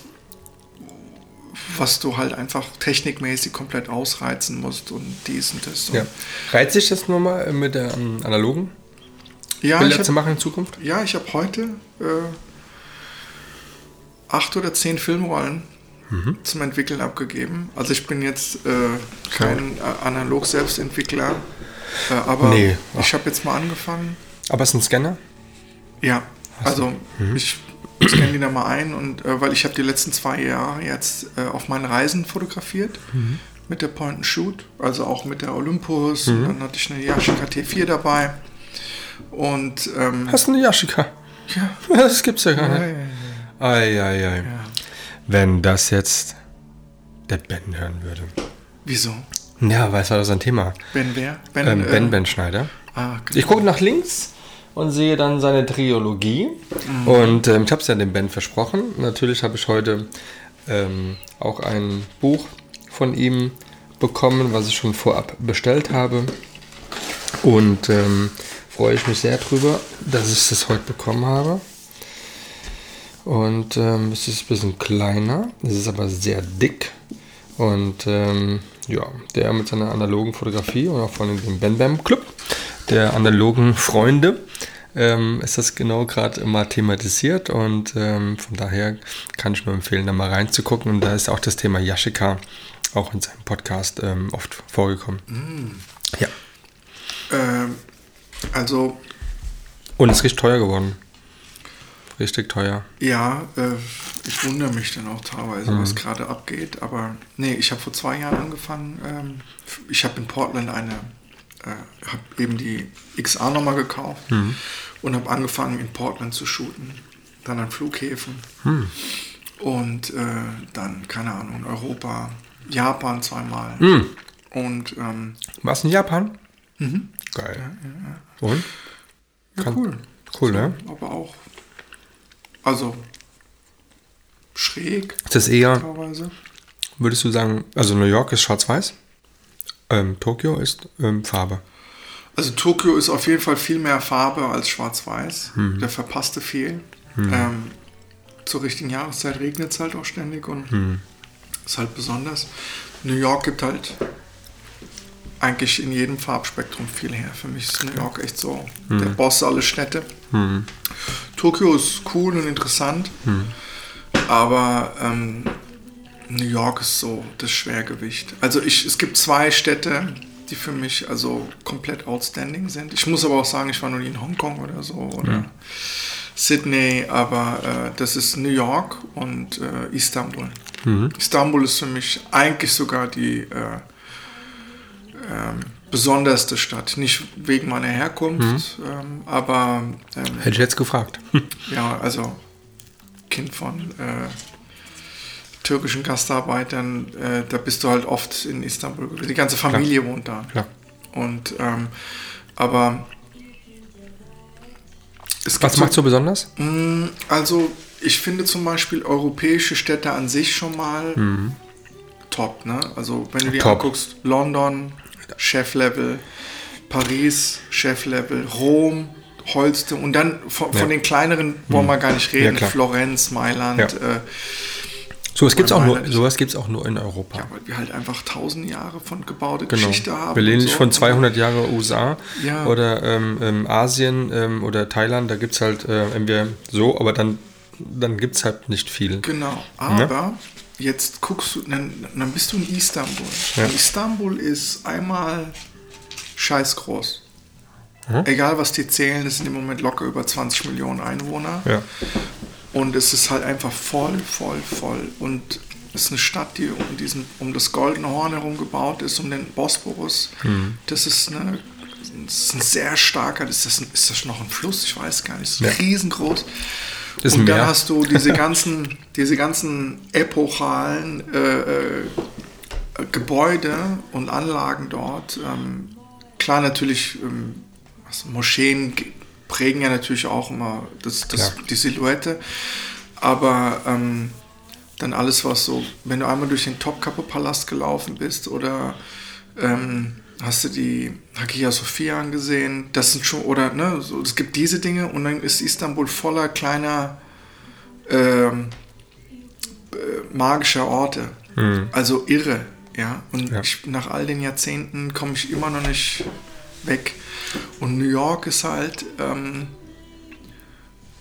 was du halt einfach technikmäßig komplett ausreizen musst und dies und das. Und ja. Reizt sich das nur mal mit der um, analogen ja, Bilder hab, zu machen in Zukunft? Ja, ich habe heute äh, acht oder zehn Filmrollen mhm. zum Entwickeln abgegeben. Also ich bin jetzt äh, kein ja. Analog-Selbstentwickler, äh, aber nee. ich habe jetzt mal angefangen. Aber es ist ein Scanner? Ja, also mhm. ich scanne die da mal ein und äh, weil ich habe die letzten zwei Jahre jetzt äh, auf meinen Reisen fotografiert mhm. mit der Point and Shoot, also auch mit der Olympus. Mhm. Dann hatte ich eine Yashica T4 dabei und ähm, hast du eine Yashica? Ja, das gibt's ja gar nicht. Ja, ja, ja. Ei, ei, ei. Wenn das jetzt der Ben hören würde. Wieso? Ja, weil es war das ein Thema. Ben wer? Ben, ähm, ben, äh, ben Schneider. Ah, genau. Ich gucke nach links und sehe dann seine Triologie. Mhm. Und ähm, ich habe es ja dem Ben versprochen. Natürlich habe ich heute ähm, auch ein Buch von ihm bekommen, was ich schon vorab bestellt habe. Und ähm, freue ich mich sehr drüber, dass ich das heute bekommen habe. Und ähm, es ist ein bisschen kleiner, es ist aber sehr dick. Und ähm, ja, der mit seiner analogen Fotografie und auch von dem Ben Bam Club der analogen Freunde ähm, ist das genau gerade immer thematisiert und ähm, von daher kann ich nur empfehlen, da mal reinzugucken. Und da ist auch das Thema Yashika auch in seinem Podcast ähm, oft vorgekommen. Mm. Ja. Ähm, also. Und es ist richtig teuer geworden. Richtig teuer. Ja, äh, ich wundere mich dann auch teilweise, mhm. was gerade abgeht. Aber nee, ich habe vor zwei Jahren angefangen. Ähm, ich habe in Portland eine äh, habe eben die XA nochmal gekauft mhm. und habe angefangen in Portland zu shooten. Dann an Flughäfen. Mhm. Und äh, dann, keine Ahnung, Europa, Japan zweimal. Mhm. Und ähm, warst in Japan? Mhm. Geil. Ja, ja, ja. Und? Ja, Kann, cool. Cool, ne? Aber auch, also schräg. Ist das eher, teilweise. würdest du sagen, also New York ist schwarz-weiß? Ähm, Tokio ist ähm, Farbe. Also Tokio ist auf jeden Fall viel mehr Farbe als Schwarz-Weiß. Mhm. Der verpasste Fehl. Mhm. Ähm, zur richtigen Jahreszeit regnet es halt auch ständig und mhm. ist halt besonders. New York gibt halt eigentlich in jedem Farbspektrum viel her. Für mich ist New York echt so mhm. der Boss aller Städte. Mhm. Tokio ist cool und interessant, mhm. aber ähm, New York ist so das Schwergewicht. Also ich, es gibt zwei Städte, die für mich also komplett outstanding sind. Ich muss aber auch sagen, ich war noch nie in Hongkong oder so oder ja. Sydney, aber äh, das ist New York und äh, Istanbul. Mhm. Istanbul ist für mich eigentlich sogar die, äh, ähm, besonderste Stadt. Nicht wegen meiner Herkunft, ähm, aber ähm, Hätte ich jetzt gefragt. ja, also Kind von äh, türkischen Gastarbeitern, äh, da bist du halt oft in Istanbul gewesen. Die ganze Familie wohnt da. Klar. Und ähm, aber Was macht so besonders? Mm, Also, ich finde zum Beispiel europäische Städte an sich schon mal top. Ne? Also, wenn du dir Top. anguckst, London, Cheflevel, Paris, Cheflevel, Rom, Holste und dann von, von Ja. den kleineren wollen wir gar nicht reden. klar. Florenz, Mailand. Ja. Äh, Sowas gibt es auch, nur- sowas gibt's auch nur in Europa. ja, weil wir halt einfach tausend Jahre von gebaute Genau. Geschichte haben. Wir lehnen nicht so. von 200 Jahre USA Ja. oder ähm, ähm, Asien ähm, oder Thailand. Da gibt es halt äh, entweder so, aber dann, dann gibt es halt nicht viel. Genau, aber jetzt guckst du, dann, dann bist du in Istanbul. Ja. Istanbul ist einmal scheiß groß. Mhm. Egal was die zählen, es sind im Moment locker über 20 Millionen Einwohner. Ja. Und es ist halt einfach voll, voll, voll. Und es ist eine Stadt, die um, diesen, um das Goldene Horn herum gebaut ist, um den Bosporus. Mhm. Das ist eine das ist ein sehr starker, ist das, ein, ist das noch ein Fluss? Ich weiß gar nicht. Es ist Ja. riesengroß. Ist und ein dann hast du diese ganzen, diese ganzen epochalen äh, äh, Gebäude und Anlagen dort. Ähm, klar, natürlich, ähm, also Moscheen ge- prägen ja natürlich auch immer das, das, die Silhouette. Aber ähm, dann alles, was so, wenn du einmal durch den Topkapi-Palast gelaufen bist oder ähm, hast du die Hagia Sophia angesehen, das sind schon, oder ne, so, es gibt diese Dinge und dann ist Istanbul voller kleiner ähm, äh, magischer Orte. Also irre, ja. Und Ja. Ich, nach all den Jahrzehnten komme ich immer noch nicht weg. Und New York ist halt, ähm,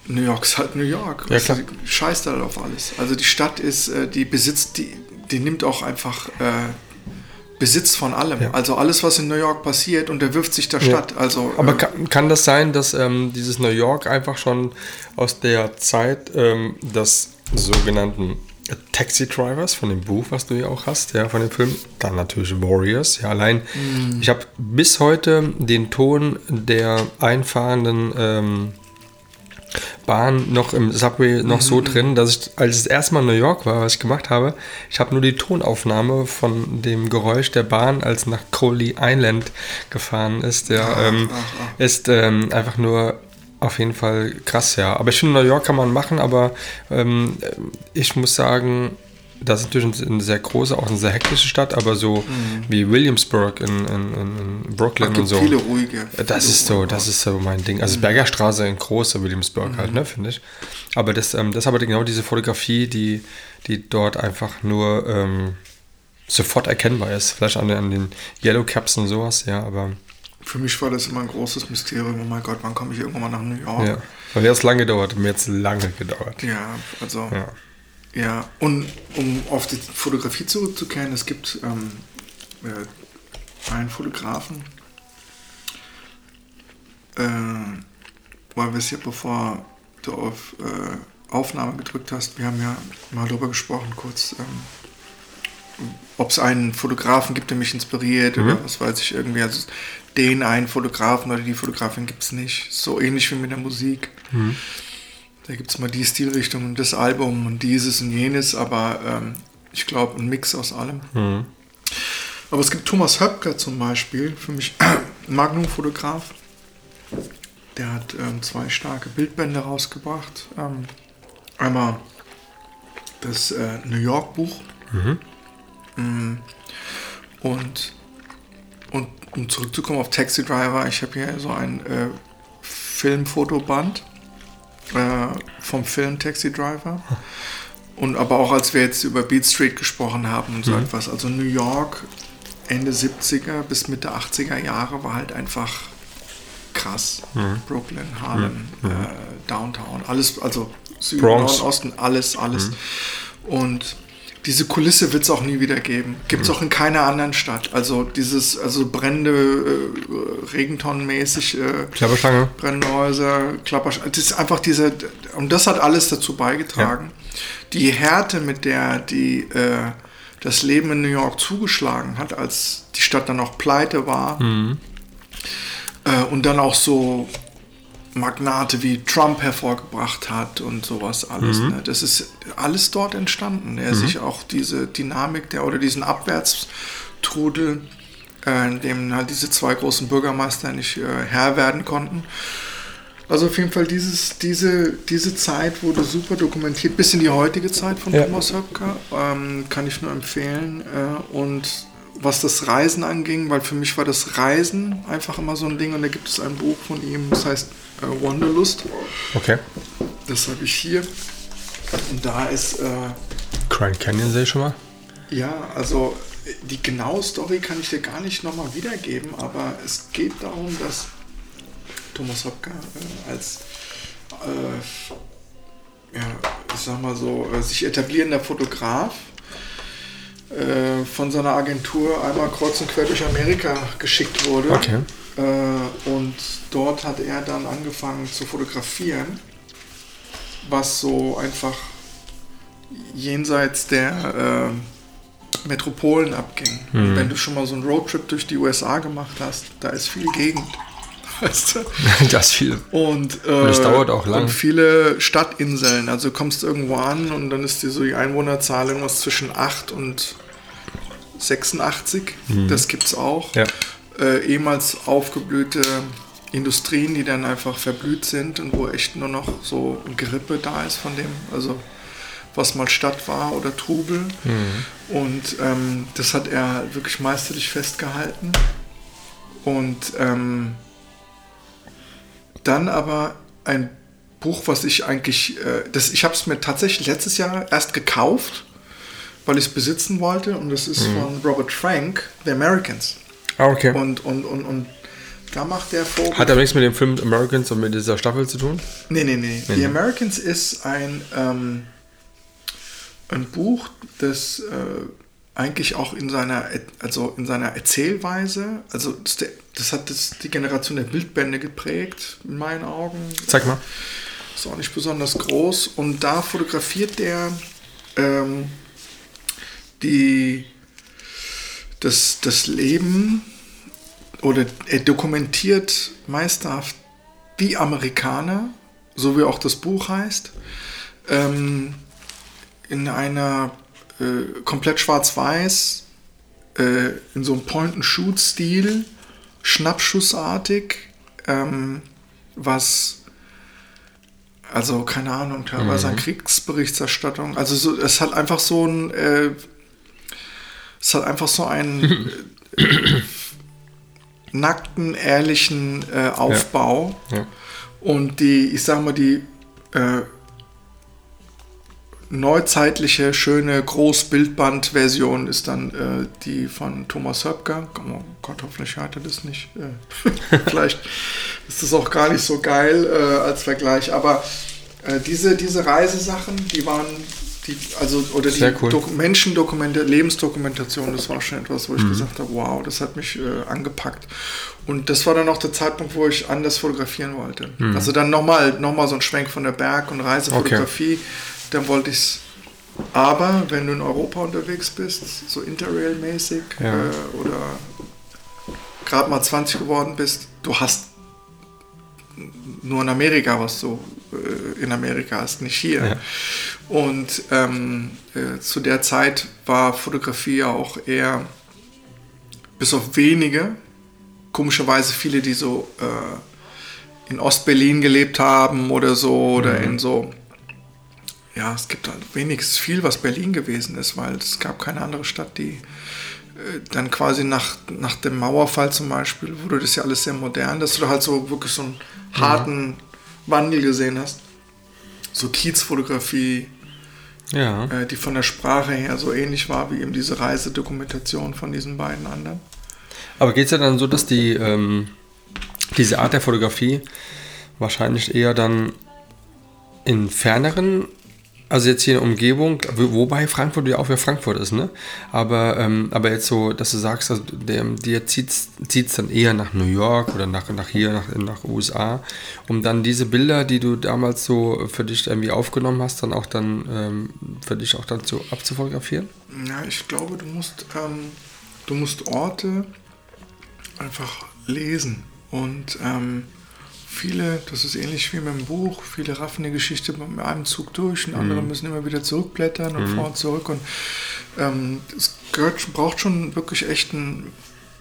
New York ist halt New York. Ja, die Scheißt halt auf alles. Also die Stadt ist, äh, die besitzt, die, die nimmt auch einfach äh, Besitz von allem. Ja. Also alles, was in New York passiert, unterwirft sich der Stadt. Also, Aber äh, kann, kann das sein, dass ähm, dieses New York einfach schon aus der Zeit ähm, des sogenannten Taxi Drivers von dem Buch, was du ja auch hast, ja, von dem Film, dann natürlich Warriors, ja, allein, ich habe bis heute den Ton der einfahrenden ähm, Bahn noch im Subway noch so drin, dass ich, als es erstmal in New York war, was ich gemacht habe, ich habe nur die Tonaufnahme von dem Geräusch der Bahn, als nach Coley Island gefahren ist. Der ähm, ist ähm, einfach nur auf jeden Fall krass, ja. Aber ich finde, New York kann man machen, aber ähm, ich muss sagen, das ist natürlich eine sehr große, auch eine sehr hektische Stadt, aber so wie Williamsburg in, in, in, Brooklyn und so. viele ruhige. Das viele ist so, ruhige das ist so mein Ding. Also Bergerstraße in großer Williamsburg halt, ne, finde ich. Aber das, ähm, das ist aber genau diese Fotografie, die, die dort einfach nur ähm, sofort erkennbar ist. Vielleicht an, den- an den Yellow Caps und sowas, ja, aber Für mich war das immer ein großes Mysterium. Oh mein Gott, wann komme ich irgendwann mal nach New York? ja. Hat es lange gedauert, mir hat es lange gedauert. Ja, also Ja. Ja. Und um auf die Fotografie zurückzukehren, es gibt ähm, äh, einen Fotografen, äh, weil wir es ja bevor du auf äh, Aufnahme gedrückt hast, wir haben ja mal darüber gesprochen kurz, ähm, ob es einen Fotografen gibt, der mich inspiriert oder was weiß ich irgendwie. Also den einen Fotografen oder die Fotografin gibt es nicht. So ähnlich wie mit der Musik. Da gibt es mal die Stilrichtung und das Album und dieses und jenes, aber ähm, ich glaube, ein Mix aus allem. Aber es gibt Thomas Höpker zum Beispiel, für mich Magnum-Fotograf. Der hat ähm, zwei starke Bildbände rausgebracht. Ähm, einmal das äh, New York-Buch Mm. und, und um zurückzukommen auf Taxi Driver, ich habe hier so ein äh, Filmfotoband äh, vom Film Taxi Driver. Und aber auch als wir jetzt über Beat Street gesprochen haben und so etwas. Also New York Ende 70er bis Mitte 80er Jahre war halt einfach krass. Brooklyn, Harlem, äh, Downtown, alles, also Süden, Bronx. Norden, Osten, alles, alles. Und diese Kulisse wird es auch nie wieder geben. Gibt es auch in keiner anderen Stadt. Also dieses, also brennende, äh, Regentonnenmäßig, äh, Klapperschlange. brennende Häuser, Klappersch Das ist einfach diese, und das hat alles dazu beigetragen. Die Härte, mit der die, äh, das Leben in New York zugeschlagen hat, als die Stadt dann auch pleite war. Äh, und dann auch so Magnate wie Trump hervorgebracht hat und sowas alles. Ne? Das ist alles dort entstanden. Er sich auch diese Dynamik der oder diesen Abwärtstrudel, äh, in dem halt diese zwei großen Bürgermeister nicht äh, Herr werden konnten. Also auf jeden Fall dieses, diese, diese Zeit wurde super dokumentiert, bis in die heutige Zeit von Ja. Thomas Höpker. Ähm, kann ich nur empfehlen. Äh, und was das Reisen anging, weil für mich war das Reisen einfach immer so ein Ding und da gibt es ein Buch von ihm, das heißt äh, Wanderlust. Okay. Das habe ich hier. Und da ist, äh, Grand Canyon sehe ich schon mal. ja, also die genaue Story kann ich dir gar nicht nochmal wiedergeben, aber es geht darum, dass Thomas Hopka äh, als, äh, ja, ich sag mal so, äh, sich etablierender Fotograf äh, von seiner Agentur einmal kreuz und quer durch Amerika geschickt wurde. Okay. Äh, und dort hat er dann angefangen zu fotografieren, was so einfach jenseits der äh, Metropolen abging. Und Wenn du schon mal so einen Roadtrip durch die USA gemacht hast, da ist viel Gegend. Weißt du? das viel. Und, äh, das dauert auch lang. Und viele Stadtinseln. Also du kommst irgendwo an und dann ist dir so die Einwohnerzahl irgendwas zwischen 8 und 86. Das gibt's auch. Ja. Äh, ehemals aufgeblühte Industrien, die dann einfach verblüht sind und wo echt nur noch so Gerippe da ist von dem, also was mal Stadt war oder Trubel. Und ähm, das hat er wirklich meisterlich festgehalten. Und ähm, dann aber ein Buch, was ich eigentlich, äh, das, ich habe es mir tatsächlich letztes Jahr erst gekauft, weil ich es besitzen wollte. Und das ist von Robert Frank, The Americans. Ah, okay. Und, und, und, und da macht der Vogel. Hat aber nichts mit dem Film Americans und mit dieser Staffel zu tun? Nee, nee, nee. The Americans ist ein, ähm, ein Buch, das äh, eigentlich auch in seiner, also in seiner Erzählweise, also das, hat das, die Generation der Bildbände geprägt, in meinen Augen. Zeig mal. Ist auch nicht besonders groß. Und da fotografiert der ähm, die, das, das Leben oder er dokumentiert meisterhaft die Amerikaner, so wie auch das Buch heißt, ähm, in einer äh, komplett schwarz-weiß, äh, in so einem Point-and-Shoot-Stil, schnappschussartig, ähm, was also keine Ahnung, teilweise an Kriegsberichterstattung. Also so, es hat einfach so ein, äh, es hat einfach so einen äh, nackten, ehrlichen äh, Aufbau. Ja. Und die, ich sag mal, die äh, neuzeitliche, schöne Großbildband-Version ist dann äh, die von Thomas Höpker. Oh Gott, hoffentlich hört er das nicht. Äh, vielleicht ist das auch gar nicht so geil äh, als Vergleich. Aber äh, diese, diese Reisesachen, die waren, die, also, oder die Sehr cool. Dok Menschendokumente, Lebensdokumentation, das war schon etwas, wo ich gesagt habe, wow, das hat mich äh, angepackt. Und das war dann auch der Zeitpunkt, wo ich anders fotografieren wollte. Also dann nochmal noch mal so ein Schwenk von der Berg- und Reisefotografie. Dann wollte ich es. Aber wenn du in Europa unterwegs bist, so Interrail-mäßig Ja. äh, oder gerade mal 20 geworden bist, du hast nur in Amerika, was du äh, in Amerika hast, nicht hier. Ja. Und ähm, äh, zu der Zeit war Fotografie ja auch eher, bis auf wenige, komischerweise viele, die so äh, in Ostberlin gelebt haben oder so, oder in so, ja, es gibt halt wenigstens viel, was Berlin gewesen ist, weil es gab keine andere Stadt, die äh, dann quasi nach, nach dem Mauerfall zum Beispiel, wurde das ja alles sehr modern, dass du da halt so wirklich so einen harten Wandel gesehen hast. So Kiezfotografie, Ja. äh, die von der Sprache her so ähnlich war wie eben diese Reisedokumentation von diesen beiden anderen. Aber geht es ja dann so, dass die, ähm, diese Art der Fotografie wahrscheinlich eher dann in ferneren Also jetzt hier in der Umgebung, wo- wobei Frankfurt ja auch wieder Frankfurt ist, ne? Aber, ähm, aber jetzt so, dass du sagst, also der, dir zieht es dann eher nach New York oder nach, nach hier, nach, nach USA, um dann diese Bilder, die du damals so für dich irgendwie aufgenommen hast, dann auch dann ähm, für dich auch dann so abzufotografieren? Ja, ich glaube, du musst, ähm, du musst Orte einfach lesen. Und ähm, viele, das ist ähnlich wie mit dem Buch, viele raffen die Geschichte mit einem Zug durch und andere müssen immer wieder zurückblättern und vor und zurück. Und ähm, es gehört, braucht schon wirklich echt ein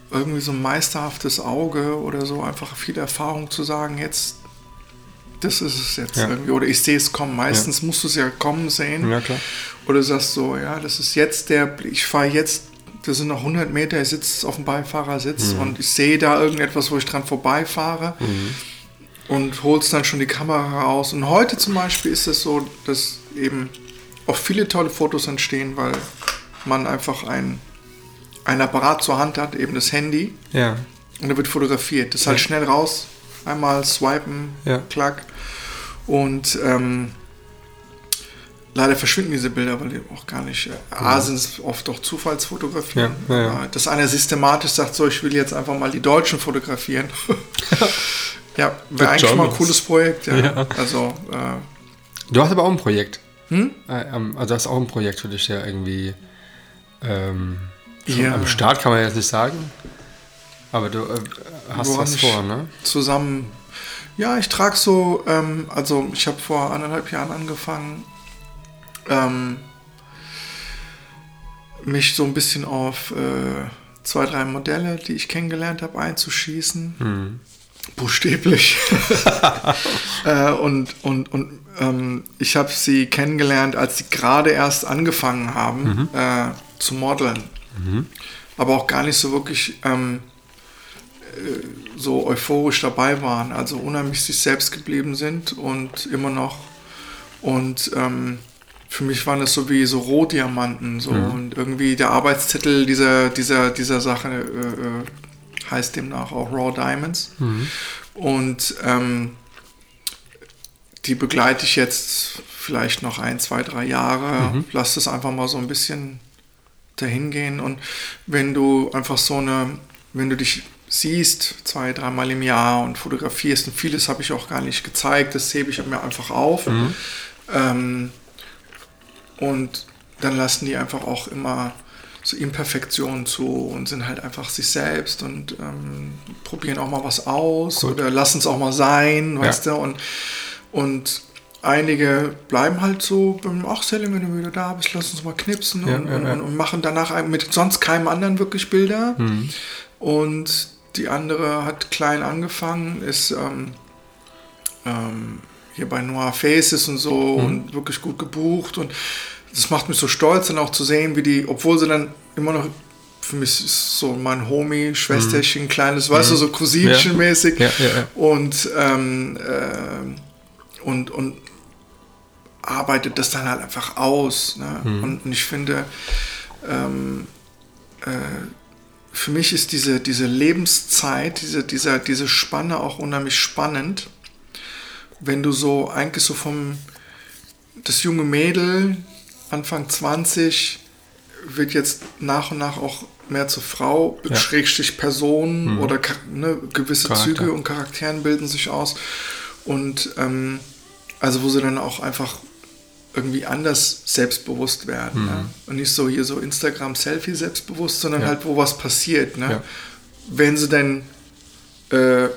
irgendwie so ein meisterhaftes Auge oder so, einfach viel Erfahrung zu sagen, jetzt, das ist es jetzt Ja. irgendwie. Oder ich sehe es kommen. Meistens musst du es ja kommen sehen. Ja. Oder sagst so, ja, das ist jetzt der, ich fahre jetzt, das sind noch 100 Meter, ich sitze auf dem Beifahrersitz Mhm. und ich sehe da irgendetwas, wo ich dran vorbeifahre und holst dann schon die Kamera raus. Und heute zum Beispiel ist es so, dass eben auch viele tolle Fotos entstehen, weil man einfach ein, ein Apparat zur Hand hat, eben das Handy, Ja. und da wird fotografiert. Das ist halt schnell raus, einmal swipen, Ja. klack. Und ähm, leider verschwinden diese Bilder, weil die auch gar nicht. Äh, A sind es oft auch Zufallsfotografien. Ja, ja, ja. Äh, Dass einer systematisch sagt, so, ich will jetzt einfach mal die Deutschen fotografieren. ja, wäre eigentlich mal ein cooles Projekt. Ja. Ja. Also, äh, Du hast aber auch ein Projekt. Hm? Äh, ähm, also hast auch ein Projekt für dich, ja irgendwie ähm, schon Ja. am Start kann man jetzt nicht sagen. Aber du äh, hast Woran was vor, ne? zusammen. Ja, ich trage so, ähm, also ich habe vor anderthalb Jahren angefangen, ähm, mich so ein bisschen auf äh, zwei, drei Modelle, die ich kennengelernt habe, einzuschießen. Hm. Buchstäblich. äh, und und, und ähm, ich habe sie kennengelernt, als sie gerade erst angefangen haben äh, zu modeln. Aber auch gar nicht so wirklich ähm, äh, so euphorisch dabei waren. Also unheimlich sich selbst geblieben sind und immer noch. Und ähm, für mich waren das so wie so Rohdiamanten. So. Und irgendwie der Arbeitstitel dieser, dieser, dieser Sache äh, äh, heißt demnach auch Raw Diamonds. Und ähm, die begleite ich jetzt vielleicht noch ein, zwei, drei Jahre. Lass das einfach mal so ein bisschen dahin gehen. Und wenn du einfach so eine, wenn du dich siehst, zwei, dreimal im Jahr und fotografierst, und vieles habe ich auch gar nicht gezeigt, das hebe ich mir einfach auf. Ähm, und dann lassen die einfach auch immer so Imperfektionen zu und sind halt einfach sich selbst und ähm, probieren auch mal was aus Gut. oder lassen es auch mal sein, Ja. weißt du, und, und einige bleiben halt so, beim, ach Selling, wenn du wieder da bist, lass uns mal knipsen Ja, und, ja, und, und, machen danach mit sonst keinem anderen wirklich Bilder. Mhm. Und die andere hat klein angefangen, ist ähm, ähm, hier bei Noir Faces und so Mhm. und wirklich gut gebucht. Und das macht mich so stolz, dann auch zu sehen, wie die, obwohl sie dann immer noch, für mich ist so mein Homie, Schwesterchen, kleines, weißt du, so Cousinchen-mäßig. Mhm. Ja, ja, ja. Und, ähm, äh, und, und arbeitet das dann halt einfach aus. Ne? Mhm. Und, und ich finde, ähm, äh, für mich ist diese, diese Lebenszeit, diese, dieser, diese Spanne auch unheimlich spannend. Wenn du so eigentlich so vom, das junge Mädel, Anfang 20, wird jetzt nach und nach auch mehr zur Frau, Ja. Schrägstrich Person oder Char- ne, gewisse Charakter. Züge und Charakteren bilden sich aus. Und ähm, also wo sie dann auch einfach irgendwie anders selbstbewusst werden. Ne? Und nicht so hier so Instagram-Selfie selbstbewusst, sondern Ja. halt, wo was passiert. Ne? Ja. Wenn sie denn äh,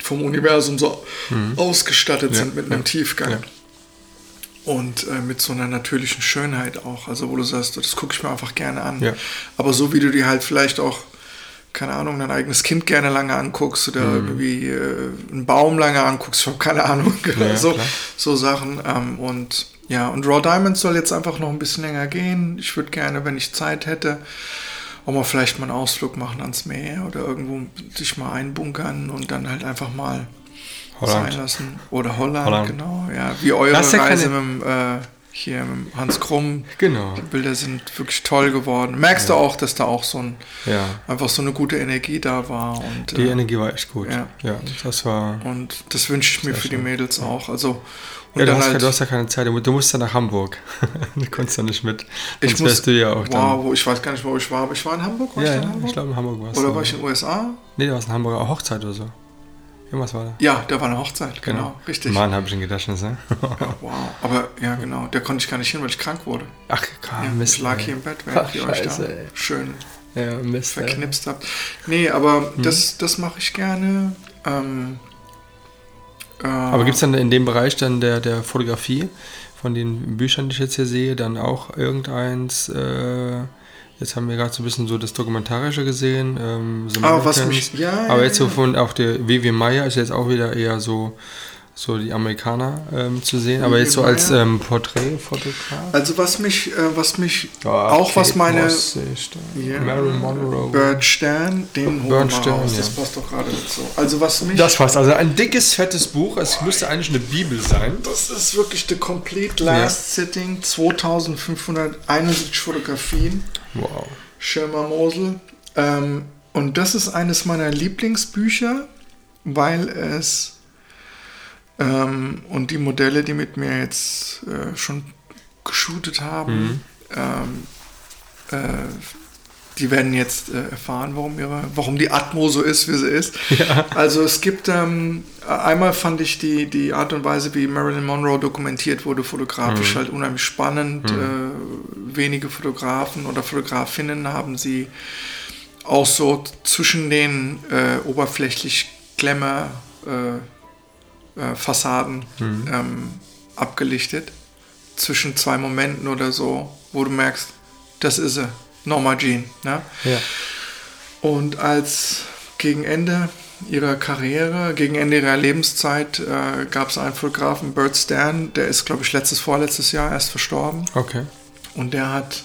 vom Universum so ausgestattet Mhm. Ja, sind mit einem Tiefgang. Und äh, mit so einer natürlichen Schönheit auch. Also wo du sagst, das gucke ich mir einfach gerne an. Ja. Aber so wie du dir halt vielleicht auch, keine Ahnung, dein eigenes Kind gerne lange anguckst oder irgendwie äh, einen Baum lange anguckst, ich habe keine Ahnung. Mhm. Ja, so, klar. so Sachen. Ähm, und ja, und Raw Diamonds soll jetzt einfach noch ein bisschen länger gehen. Ich würde gerne, wenn ich Zeit hätte, auch mal vielleicht mal einen Ausflug machen ans Meer oder irgendwo sich mal einbunkern und dann halt einfach mal Holland. sein lassen. Oder Holland, Holland. genau. Ja, wie eure Das ist ja Reise keine- mit äh, hier mit Hans Krumm. Genau. Die Bilder sind wirklich toll geworden. Merkst du auch, dass da auch so ein, Ja. einfach so eine gute Energie da war. Und, Die äh, Energie war echt gut. Ja. ja das war. und das wünsche ich mir für die. Mädels auch. Also, Ja, du dann hast, halt- du hast ja keine Zeit, du, musst ja nach Hamburg. du konntest ja nicht mit. Ich Sonst muss, wärst du ja auch dann. wow, wo, ich weiß gar nicht, wo ich war, aber ich war in Hamburg. War ja, ich ja, Hamburg? ich glaube in Hamburg warst Oder war ich in den USA? Nee, du warst in Hamburger Hochzeit oder so. Irgendwas war da. Ja, da war eine Hochzeit, genau, richtig. Mann, habe ich ein Gedächtnis, ne? Ja, wow, aber ja, genau, da konnte ich gar nicht hin, weil ich krank wurde. Ach, krass, Ja, Mist. ich lag ey. hier im Bett, während ihr euch da ey. schön Ja, Mist. ey. verknipst habt. Nee, aber Mhm. das, das mache ich gerne. Ähm, äh, Aber gibt es dann in dem Bereich dann der, der Fotografie, von den Büchern, die ich jetzt hier sehe, dann auch irgendeins, äh, jetzt haben wir gerade so ein bisschen so das Dokumentarische gesehen, ähm, The Ah, was mich- ja, Aber ja, jetzt so von auch der Vivi Meyer ist jetzt auch wieder eher so, so die Amerikaner ähm, zu sehen, aber jetzt so als ähm, Porträtfotograf. Also was mich, äh, was mich Ja, auch was Kate meine Moss. Ja. Marilyn Monroe. Bert Stern, den Stern, raus. ja. Das passt doch gerade dazu. Also was mich, Das passt, also ein dickes, fettes Buch, es müsste eigentlich eine Bibel sein. das ist wirklich the complete last sitting, 2571 Fotografien. Wow. Schirmer Mosel. Ähm, und das ist eines meiner Lieblingsbücher, weil es ähm, und die Modelle, die mit mir jetzt äh, schon geshootet haben, ähm, äh, die werden jetzt äh, erfahren, warum, ihre, warum die Atmo so ist, wie sie ist. Also es gibt, ähm, einmal fand ich die, die Art und Weise, wie Marilyn Monroe dokumentiert wurde, fotografisch halt unheimlich spannend. Äh, wenige Fotografen oder Fotografinnen haben sie auch so zwischen den äh, oberflächlich Glamour äh, Fassaden ähm, abgelichtet. Zwischen zwei Momenten oder so, wo du merkst, das ist sie, Norma Jean. Ne? Ja. Und als gegen Ende ihrer Karriere, gegen Ende ihrer Lebenszeit, äh, gab es einen Fotografen, Bert Stern, der ist, glaube ich, letztes, vorletztes Jahr erst verstorben. Okay. Und der hat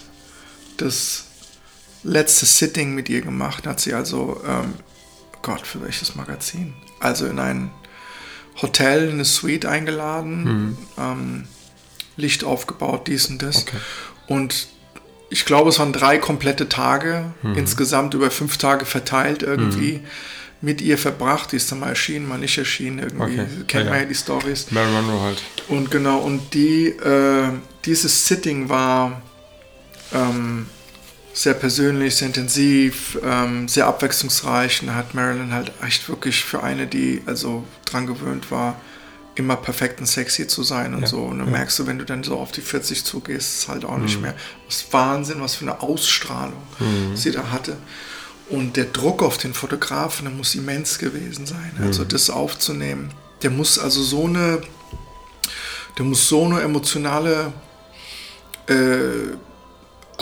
das letzte Sitting mit ihr gemacht. Hat sie also, ähm, Gott, für welches Magazin? Also in ein Hotel, in eine Suite eingeladen, ähm, Licht aufgebaut, dies und das. Okay. Und ich glaube, es waren drei komplette Tage, insgesamt über fünf Tage verteilt irgendwie. Mit ihr verbracht, die ist dann mal erschienen, mal nicht erschienen, irgendwie. Okay. Kennt Ja, man ja. ja die Stories. Marilyn Monroe halt. Und genau, und die, äh, dieses Sitting war ähm, sehr persönlich, sehr intensiv, ähm, sehr abwechslungsreich. Und da hat Marilyn halt echt wirklich für eine, die also dran gewöhnt war, immer perfekt und sexy zu sein und Ja, so. Und dann ja. merkst du, wenn du dann so auf die 40 zugehst, ist halt auch nicht mehr. Das ist Wahnsinn, was für eine Ausstrahlung sie da hatte. Und der Druck auf den Fotografen, der muss immens gewesen sein. Also das aufzunehmen. Der muss also so eine, der muss so eine emotionale äh,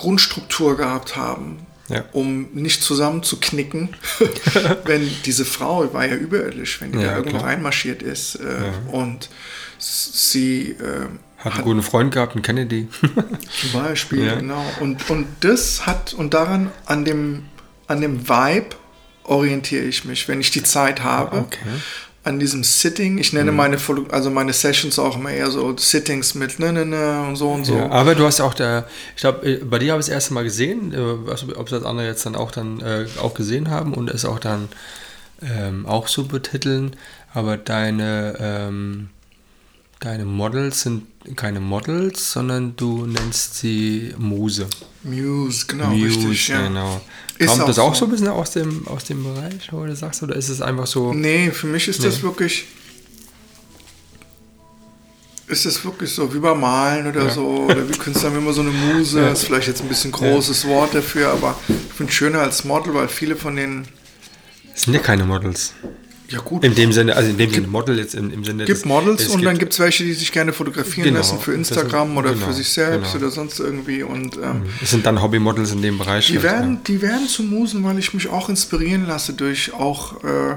Grundstruktur gehabt haben, Ja. um nicht zusammenzuknicken, wenn diese Frau war ja überirdisch, wenn die Ja, da irgendwo klar. reinmarschiert ist äh, und s- sie äh, Hat einen guten Freund gehabt, einen Kennedy. zum Beispiel, Ja. genau. Und, und das hat, und daran, an dem, an dem Vibe orientiere ich mich, wenn ich die Zeit habe. Okay. An diesem Sitting, ich nenne meine, Foto- also meine Sessions auch immer eher so Sittings mit ne, ne, ne und so und so. Ja, aber du hast auch da, ich glaube, bei dir habe ich das erste Mal gesehen, äh, ob das andere jetzt dann auch dann äh, auch gesehen haben und es auch dann ähm, auch so betiteln, aber deine ähm, deine Models sind keine Models, sondern du nennst sie Muse. Muse, genau, Muse, richtig, ja. genau. Ist Kommt auch das auch so. so ein bisschen aus dem, aus dem Bereich, wo du sagst, oder ist es einfach so? Nee, für mich ist das Nee. wirklich. Ist das wirklich so wie beim Malen oder Ja. so? Oder wie Künstler haben immer so eine Muse. Ja. ist vielleicht jetzt ein bisschen großes Wort dafür, aber ich finde es schöner als Model, weil viele von den. Es sind ja keine Models. Ja, gut. In dem Sinne, also in dem Sinne Model jetzt im, im Sinne Es gibt des- Models und dann gibt es welche, die sich gerne fotografieren Genau, lassen für das Instagram oder genau, für sich selbst genau. oder sonst irgendwie. Und ähm, Es sind dann Hobbymodels in dem Bereich. Die halt, werden, die werden zu Musen, weil ich mich auch inspirieren lasse durch auch äh,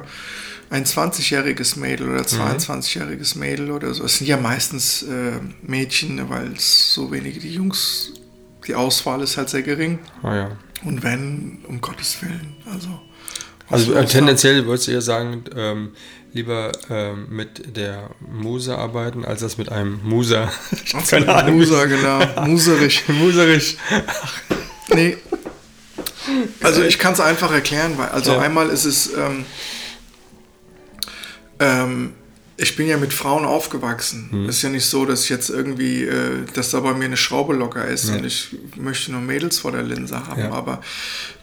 ein 20-jähriges Mädel oder 22-jähriges Mädel oder so. Es sind ja meistens äh, Mädchen, weil es so wenige, die Jungs, die Auswahl ist halt sehr gering. ja. Ah, ja. Und wenn, um Gottes Willen, also. Also äh, tendenziell würdest du eher sagen, ähm, lieber ähm, mit der Muse arbeiten, als das mit einem Muser. Keine Ahnung. Muser, genau. Muserich. Muserich. Nee. Also ich kann es einfach erklären, weil also Ja. einmal ist es ähm, ähm, ich bin ja mit Frauen aufgewachsen. Hm. Es ist ja nicht so, dass jetzt irgendwie, äh, dass da bei mir eine Schraube locker ist Ja. und ich möchte nur Mädels vor der Linse haben. Ja. Aber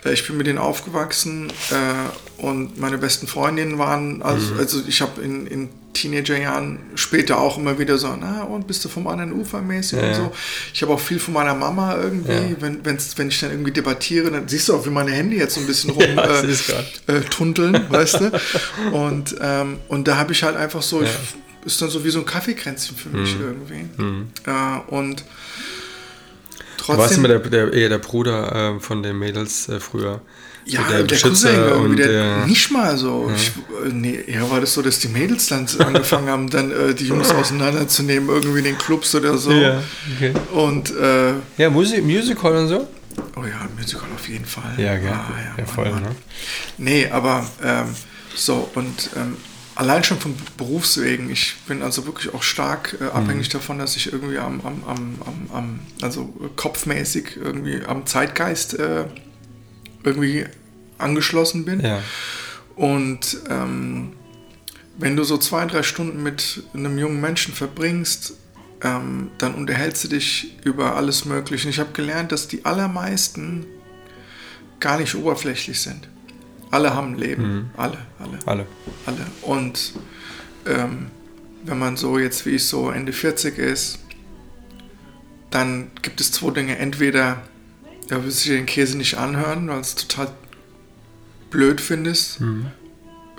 äh, ich bin mit denen aufgewachsen äh, und meine besten Freundinnen waren, also, Mhm. also ich habe in, in Teenagerjahren später auch immer wieder so, na und bist du vom anderen Ufer mäßig Ja, und so. Ich habe auch viel von meiner Mama irgendwie, Ja. wenn, wenn's, wenn ich dann irgendwie debattiere, dann siehst du auch, wie meine Hände jetzt so ein bisschen rum Ja, äh, äh, tunteln, weißt du? Und, ähm, und da habe ich halt einfach so. Mhm. ich, ist dann so wie so ein Kaffeekränzchen für mich irgendwie. Äh, und Du warst trotzdem, immer der, der, eher der Bruder äh, von den Mädels äh, früher. Ja, So der, Cousin irgendwie, der, der, nicht mal so. Ich, äh, nee, eher war das so, dass die Mädels dann angefangen haben, dann äh, die Jungs auseinanderzunehmen, irgendwie in den Clubs oder so. Ja, okay. Und, äh, Ja, Musik, Musical und so? oh ja, Musical auf jeden Fall. Ja, gell? Ah, ja, ja, voll, Mann. ne? Nee, aber ähm, so und ähm, allein schon vom Berufswegen, ich bin also wirklich auch stark Mhm. äh, abhängig davon, dass ich irgendwie am, am, am, am, am also kopfmäßig irgendwie am Zeitgeist äh, irgendwie angeschlossen bin. Ja. Und ähm, wenn du so zwei, drei Stunden mit einem jungen Menschen verbringst, ähm, dann unterhältst du dich über alles Mögliche. Und ich habe gelernt, dass die allermeisten gar nicht oberflächlich sind. Alle haben ein Leben. Alle, alle, Alle. alle. Und ähm, wenn man so jetzt wie ich so Ende 40 ist, dann gibt es zwei Dinge. Entweder da willst du dir den Käse nicht anhören, weil es total blöd findest.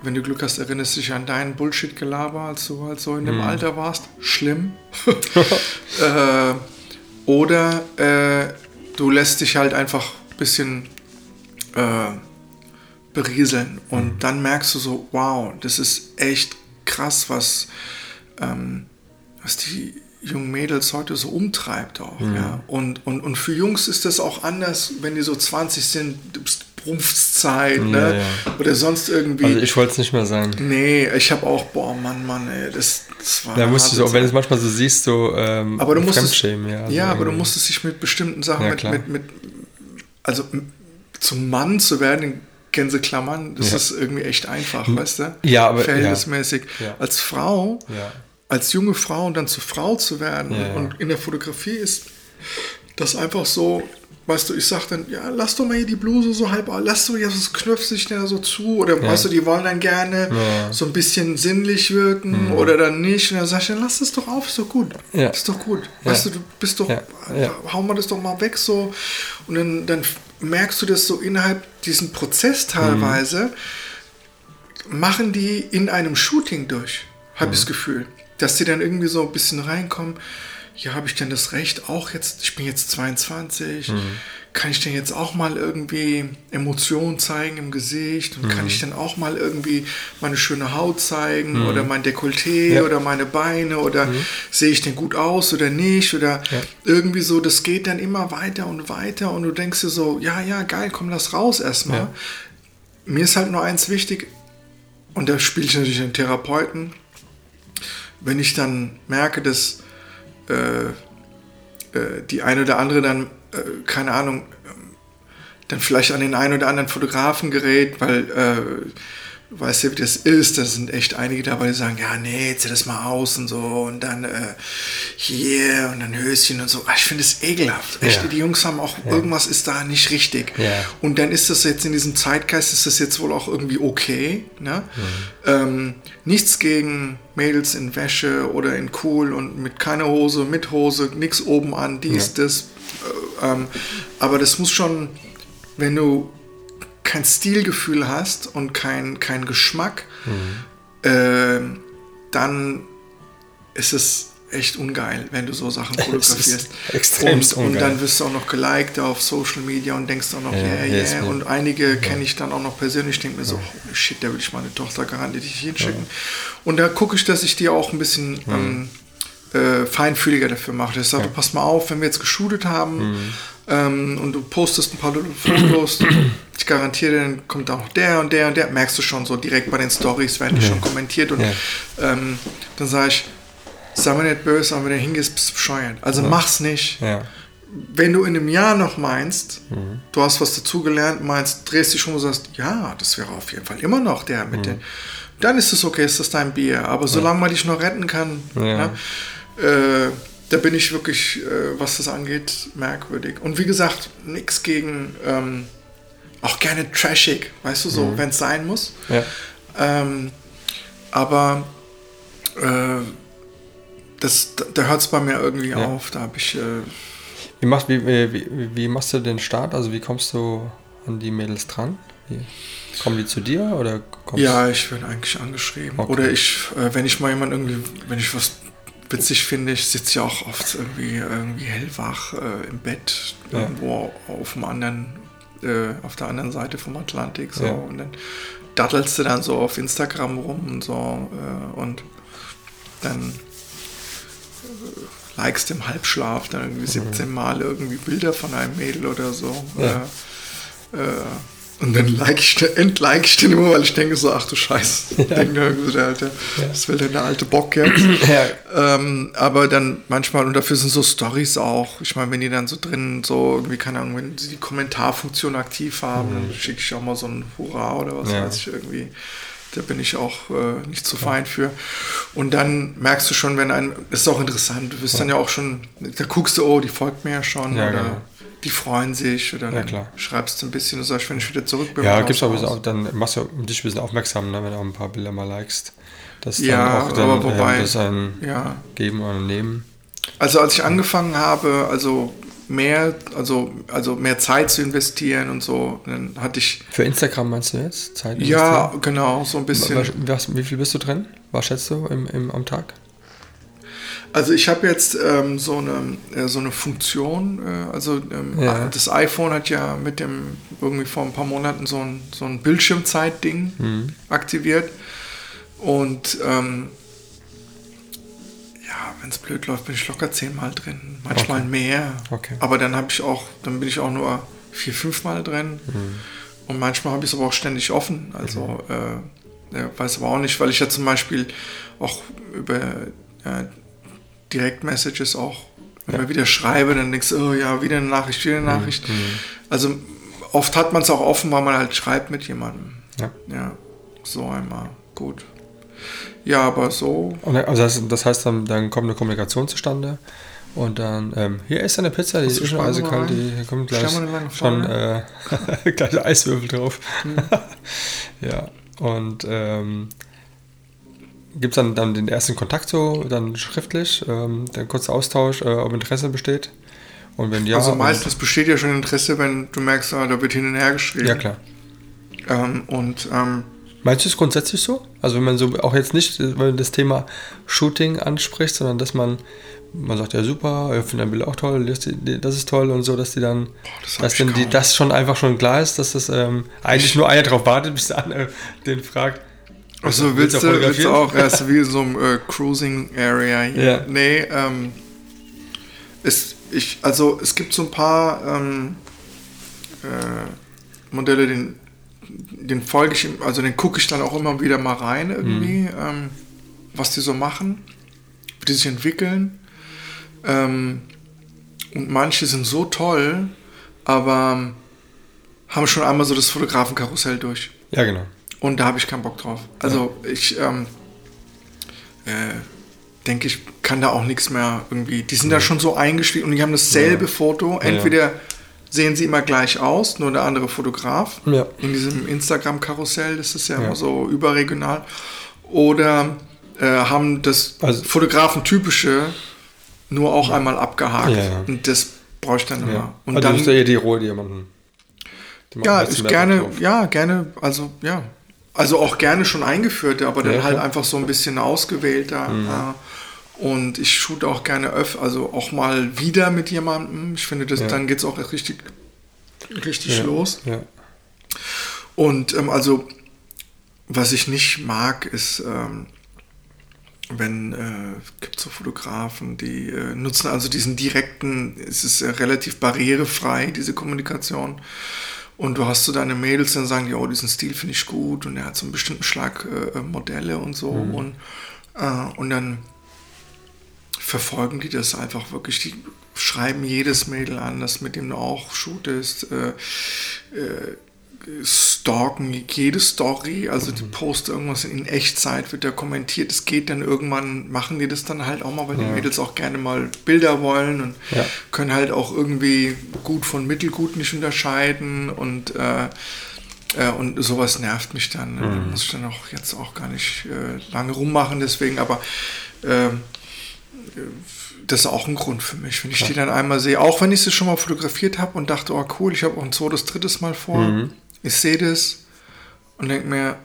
Wenn du Glück hast, erinnerst du dich an deinen Bullshit-Gelaber, als du halt so in dem Alter warst. Schlimm. äh, oder äh, du lässt dich halt einfach ein bisschen äh, berieseln und dann merkst du so, wow, das ist echt krass, was, ähm, was die jungen Mädels heute so umtreibt auch. Ja. Und, und, und für Jungs ist das auch anders, wenn die so 20 sind, Berufszeit ne? ja. oder sonst irgendwie. Also ich wollte es nicht mehr sein. nee, ich habe auch, boah, Mann, Mann, ey, das, das war Da musst du so, wenn du es manchmal so siehst, so ähm, aber du musstest, ja. also ja, aber du musstest dich mit bestimmten Sachen, mit, mit, mit, also zum Mann zu werden, in Gänseklammern, das Ja. Ist irgendwie echt einfach, weißt du? Ja, aber- Verhältnismäßig. Als Frau. Als junge Frau und dann zur Frau zu werden Ja, ja. und in der Fotografie ist das einfach so, weißt du, ich sag dann, ja, lass doch mal hier die Bluse so halb, lass du jetzt, das knöpft sich da so zu oder Ja. weißt du, die wollen dann gerne Ja. Mhm. so ein bisschen sinnlich wirken oder dann nicht und dann sag ich, dann lass das doch auf, ist doch gut, Ja. ist doch gut, weißt du, du bist doch, hau mal das doch mal weg so und dann, dann merkst du das so innerhalb diesen Prozess teilweise, machen die in einem Shooting durch, habe ich das Gefühl. Dass die dann irgendwie so ein bisschen reinkommen, ja, habe ich denn das Recht auch jetzt, ich bin jetzt 22, kann ich denn jetzt auch mal irgendwie Emotionen zeigen im Gesicht und kann ich dann auch mal irgendwie meine schöne Haut zeigen oder mein Dekolleté Ja. oder meine Beine oder sehe ich denn gut aus oder nicht oder Ja. irgendwie so, das geht dann immer weiter und weiter und du denkst dir so, ja, ja, geil, komm, lass raus erstmal. Ja. Mir ist halt nur eins wichtig, und da spiele ich natürlich den Therapeuten, wenn ich dann merke, dass äh, äh, die eine oder andere dann, äh, keine Ahnung, ähm, dann vielleicht an den einen oder anderen Fotografen gerät, weil, äh, weißt du, wie das ist, da sind echt einige dabei, die sagen, ja, nee, zieh das mal aus und so und dann äh, hier und dann Höschen und so. Ah, Ich finde es ekelhaft. Echt, Ja. die Jungs haben auch, irgendwas ist da nicht richtig. Ja. Und dann ist das jetzt in diesem Zeitgeist, ist das jetzt wohl auch irgendwie okay. Ne? Ähm, nichts gegen Mädels in Wäsche oder in cool und mit keiner Hose, mit Hose, nichts oben an, dies, das. Äh, ähm, aber das muss schon, wenn du kein Stilgefühl hast und kein, kein Geschmack, ähm, dann ist es echt ungeil, wenn du so Sachen fotografierst. extremst und, und dann wirst du auch noch geliked auf Social Media und denkst auch noch, Ja, yeah, yeah. Und einige kenne ich dann auch noch persönlich, denke mir so, holy shit, da will ich meine Tochter garantiert nicht hinschicken. Und da gucke ich, dass ich die auch ein bisschen ähm, äh, feinfühliger dafür mache. Ich sage, pass mal auf, wenn wir jetzt geshootet haben ähm, und du postest ein paar Fotos, ich garantiere, dann kommt auch noch der und der und der, merkst du schon so direkt bei den Stories, werden die schon kommentiert und Ja. ähm, dann sage ich, sei mir nicht böse, aber wenn du hingehst, bist du bescheuert. Also mach's nicht. Ja. Wenn du in einem Jahr noch meinst, Mhm. du hast was dazugelernt, meinst, drehst dich um und sagst, ja, das wäre auf jeden Fall immer noch der Mhm. mit den, dann ist es okay, ist das dein Bier. Aber solange man dich noch retten kann, Ja. ne, äh, da bin ich wirklich, äh, was das angeht, merkwürdig. Und wie gesagt, nichts gegen, ähm, auch gerne trashig, weißt du, so, Mhm. wenn es sein muss. Ja. Ähm, aber äh, das, da, hört es bei mir irgendwie Ja. auf. Da habe ich. Äh, Wie, machst, wie, wie, wie- machst du den Start? Also wie kommst du an die Mädels dran? Wie, kommen die zu dir oder kommst ja, ich werde eigentlich angeschrieben. Okay. Oder ich, äh, wenn ich mal jemand irgendwie, wenn ich was witzig finde, ich sitze ja auch oft irgendwie, irgendwie hellwach äh, im Bett, Ja. irgendwo auf dem anderen, äh, auf der anderen Seite vom Atlantik. So. Ja. Und dann dattelst du dann so auf Instagram rum und so äh, und dann äh, likest im Halbschlaf dann irgendwie 17 Mal irgendwie Bilder von einem Mädel oder so. Mhm. Ja. Und dann like ich, entlike ich den immer, weil ich denke so, ach du Scheiße, ja. der alte, das will denn der alte Bock jetzt. Ja. ähm, aber dann manchmal, und dafür sind so Stories auch, ich meine, wenn die dann so drin, so irgendwie, keine Ahnung, wenn sie die Kommentarfunktion aktiv haben, dann schicke ich auch mal so ein Hurra oder was Mhm. Ja. weiß ich irgendwie. Da bin ich auch äh, nicht zu fein für. Und dann merkst du schon, wenn ein, das ist auch interessant, du bist dann ja auch schon, da guckst du, oh, die folgt mir ja schon Ja, oder genau. Die freuen sich oder dann klar. schreibst du ein bisschen, du sagst, wenn ich wieder zurück bin. Ja, gibt's auch, auch dann machst du dich ein bisschen aufmerksam, ne, wenn du auch ein paar Bilder mal likest. Das dann Ja, auch dann, aber wobei- äh, das ein Ja, Geben oder Nehmen. Also als ich angefangen habe, also mehr, also, also mehr Zeit zu investieren und so, dann hatte ich, Für Instagram meinst du jetzt? Zeit ja, genau, so ein bisschen. Was, was, wie viel bist du drin? Was schätzt du im, im, am Tag? Also ich habe jetzt ähm, so, eine, äh, so eine Funktion, äh, also ähm, Ja. das iPhone hat ja mit dem, irgendwie vor ein paar Monaten so ein, so ein Bildschirmzeit-Ding Mhm. aktiviert und ähm, ja, wenn es blöd läuft, bin ich locker zehnmal drin, manchmal Okay. mehr. Okay. Aber dann habe ich auch, dann bin ich auch nur vier, fünfmal drin. Mhm. Und manchmal habe ich es aber auch ständig offen. Also äh, ja, weiß aber auch nicht, weil ich ja zum Beispiel auch über äh, Direct-Messages auch immer wieder schreibe, dann denkst du, oh ja, wieder eine Nachricht, wieder eine Mhm. Nachricht. Also oft hat man es auch offen, weil man halt schreibt mit jemandem. Ja. Ja, so einmal. Gut. Ja, aber so. Und, also das, das heißt, dann, dann kommt eine Kommunikation zustande und dann, ähm, hier ist eine Pizza, die Hast ist schon eisekalt, rein? die kommt gleich schon äh, kleine Eiswürfel drauf. Hm. ja, und ähm, gibt es dann, dann den ersten Kontakt so, dann schriftlich, ähm, der kurze Austausch, äh, ob Interesse besteht. Und wenn ja, also meistens besteht ja schon Interesse, wenn du merkst, ah, da wird hin und her geschrieben. Ja, klar. Ähm, und ähm, Meinst du es grundsätzlich so? Also wenn man so auch jetzt nicht äh, wenn man das Thema Shooting anspricht, sondern dass man man sagt ja super, ich finde dein Bild auch toll, das, das ist toll und so, dass die dann, das hab dass ich dann die, das schon einfach schon klar ist, dass das ähm, eigentlich nur einer drauf wartet, bis der andere den fragt. Also willst du, willst du auch erst wie so einem äh, Cruising Area hier? Ja. Nee, ähm, es, ich, also es gibt so ein paar ähm, äh, Modelle, den, den folge ich, also den gucke ich dann auch immer wieder mal rein irgendwie, ähm, was die so machen, wie die sich entwickeln. Ähm, und manche sind so toll, aber ähm, haben schon einmal so das Fotografenkarussell durch. Ja, genau. Und da habe ich keinen Bock drauf. Also ich ähm, äh, denke, ich kann da auch nichts mehr irgendwie. Die sind da schon so eingespielt und die haben dasselbe Foto. Entweder sehen sie immer gleich aus, nur der andere Fotograf. Ja. In diesem Instagram-Karussell, das ist ja, Ja. immer so überregional. Oder äh, haben das Also- Fotografen-typische nur auch einmal abgehakt. Ja, ja. Und das brauche ich dann immer. Ja. Und also dann, ist ja eher die Rohdiamanten. Die machen ja, mehr gerne, ja, gerne, also ja. Also auch gerne schon eingeführte, aber dann Ja, halt einfach so ein bisschen ausgewählter. Äh, und ich shoot auch gerne öff, also auch mal wieder mit jemandem. Ich finde, das, Ja. dann geht es auch richtig, richtig Ja. los. Und ähm, also, was ich nicht mag, ist, ähm, wenn äh, gibt so Fotografen, die äh, nutzen also diesen direkten, es ist äh, relativ barrierefrei, diese Kommunikation. Und du hast so deine Mädels, dann sagen die, oh, diesen Stil finde ich gut und er hat so einen bestimmten Schlag äh, äh, Modelle und so. Und, äh, und dann verfolgen die das einfach wirklich. Die schreiben jedes Mädel an, das mit dem du auch shootest. Äh, äh, stalken jede Story, also die posten irgendwas in Echtzeit, wird da kommentiert. Es geht dann irgendwann, machen die das dann halt auch mal, weil die Mädels auch gerne mal Bilder wollen und Ja. können halt auch irgendwie gut von mittelgut nicht unterscheiden und äh, äh, und sowas nervt mich dann. Da muss ich dann auch jetzt auch gar nicht äh, lange rummachen, deswegen, aber ähm, das ist auch ein Grund für mich, wenn ich die dann einmal sehe, auch wenn ich sie schon mal fotografiert habe und dachte, oh cool, ich habe auch ein zweites, drittes Mal vor, ich sehe das und denke mir,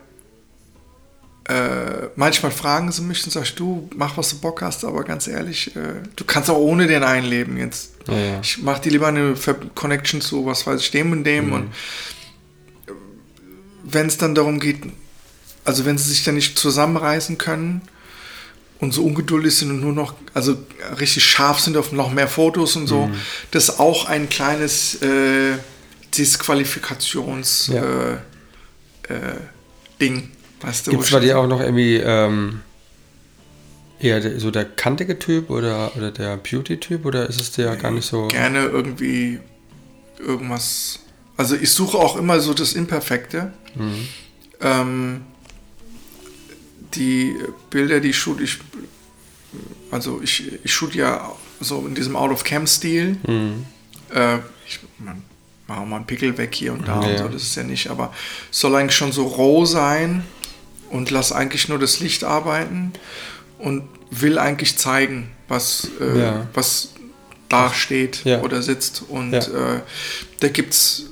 äh, manchmal fragen sie mich und sagst du, mach was du Bock hast, aber ganz ehrlich, äh, du kannst auch ohne den einleben jetzt. Ja, ja. Ich mache die lieber eine Connection zu, was weiß ich, dem und dem und wenn es dann darum geht, also wenn sie sich dann nicht zusammenreißen können und so ungeduldig sind und nur noch, also richtig scharf sind auf noch mehr Fotos und so, das ist auch ein kleines äh, Disqualifikations Ja. äh, äh, Ding, weißt du? Gibt es bei dir auch noch irgendwie ähm, eher so der kantige Typ oder, oder der Beauty-Typ oder ist es dir gar nicht so? gerne irgendwie irgendwas. Also ich suche auch immer so das Imperfekte. Mhm. Ähm, die Bilder, die shoot ich, also ich, ich shoot ja so in diesem Out-of-Cam-Stil. Mhm. Äh, ich man, mache mal einen Pickel weg hier und da Ja. und so, das ist ja nicht, aber es soll eigentlich schon so roh sein und lass eigentlich nur das Licht arbeiten und will eigentlich zeigen, was, äh, Ja. was da steht Ja. oder sitzt. Und äh, da gibt es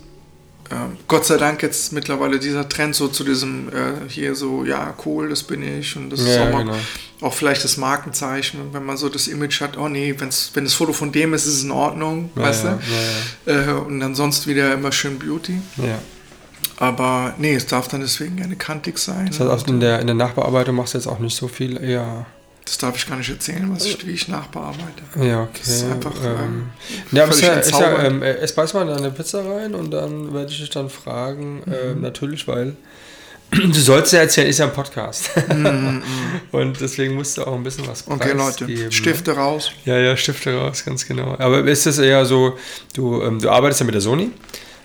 ähm, Gott sei Dank jetzt mittlerweile dieser Trend so zu diesem äh, hier so, ja, cool, das bin ich und das ist Ja, auch, mal, genau. auch vielleicht das Markenzeichen, wenn man so das Image hat, oh nee, wenn's, wenn das Foto von dem ist, ist es in Ordnung, Ja, weißt ja, du? Äh, und dann sonst wieder immer schön Beauty. Aber nee, es darf dann deswegen gerne kantig sein. Das heißt, auch in der, in der Nachbearbeitung machst du jetzt auch nicht so viel eher. Das darf ich gar nicht erzählen, was ich, wie ich nachbearbeite. Ja, okay. Das ist einfach, ähm, äh, ja, aber ist völlig ja, ist ja, entzaubernd. ähm, äh, es beißt mal in deine Pizza rein und dann werde ich dich dann fragen, Mhm. ähm, natürlich, weil du sollst ja erzählen, ist ja ein Podcast. und deswegen musst du auch ein bisschen was Mhm, Okay, Leute, ne? Stifte raus. Ja, ja, Stifte raus, ganz genau. Aber ist es eher so, du, ähm, du arbeitest ja mit der Sony,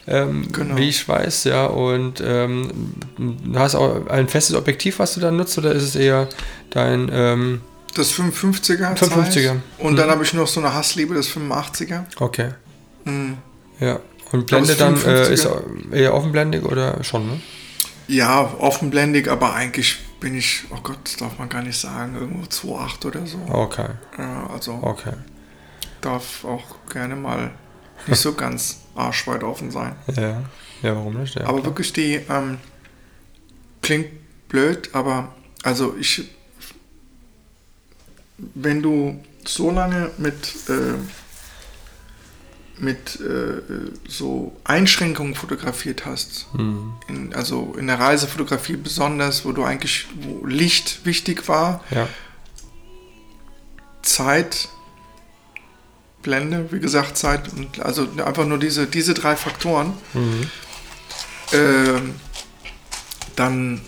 ähm, Genau. wie ich weiß, ja, und ähm, du hast auch ein festes Objektiv, was du dann nutzt, oder ist es eher dein, ähm, Das 55er. 55er. Zeiss. Und Mhm. dann habe ich noch so eine Hassliebe, das 85er. okay, Mhm. ja. Und Blende dann äh, 55er? ist eher offenblendig oder schon, ne? Ja, offenblendig, aber eigentlich bin ich, oh Gott, das darf man gar nicht sagen, irgendwo 2,8 oder so. Okay, Ja, also okay. darf auch gerne mal nicht so ganz arschweit offen sein. Ja, ja, warum nicht? Ja, aber klar. wirklich die, ähm, klingt blöd, aber also ich, wenn du so lange mit, äh, mit äh, so Einschränkungen fotografiert hast, Hm, in, also in der Reisefotografie besonders, wo du eigentlich, wo Licht wichtig war, ja, Zeit, Blende, wie gesagt, Zeit und also einfach nur diese, diese drei Faktoren, mhm. ähm, dann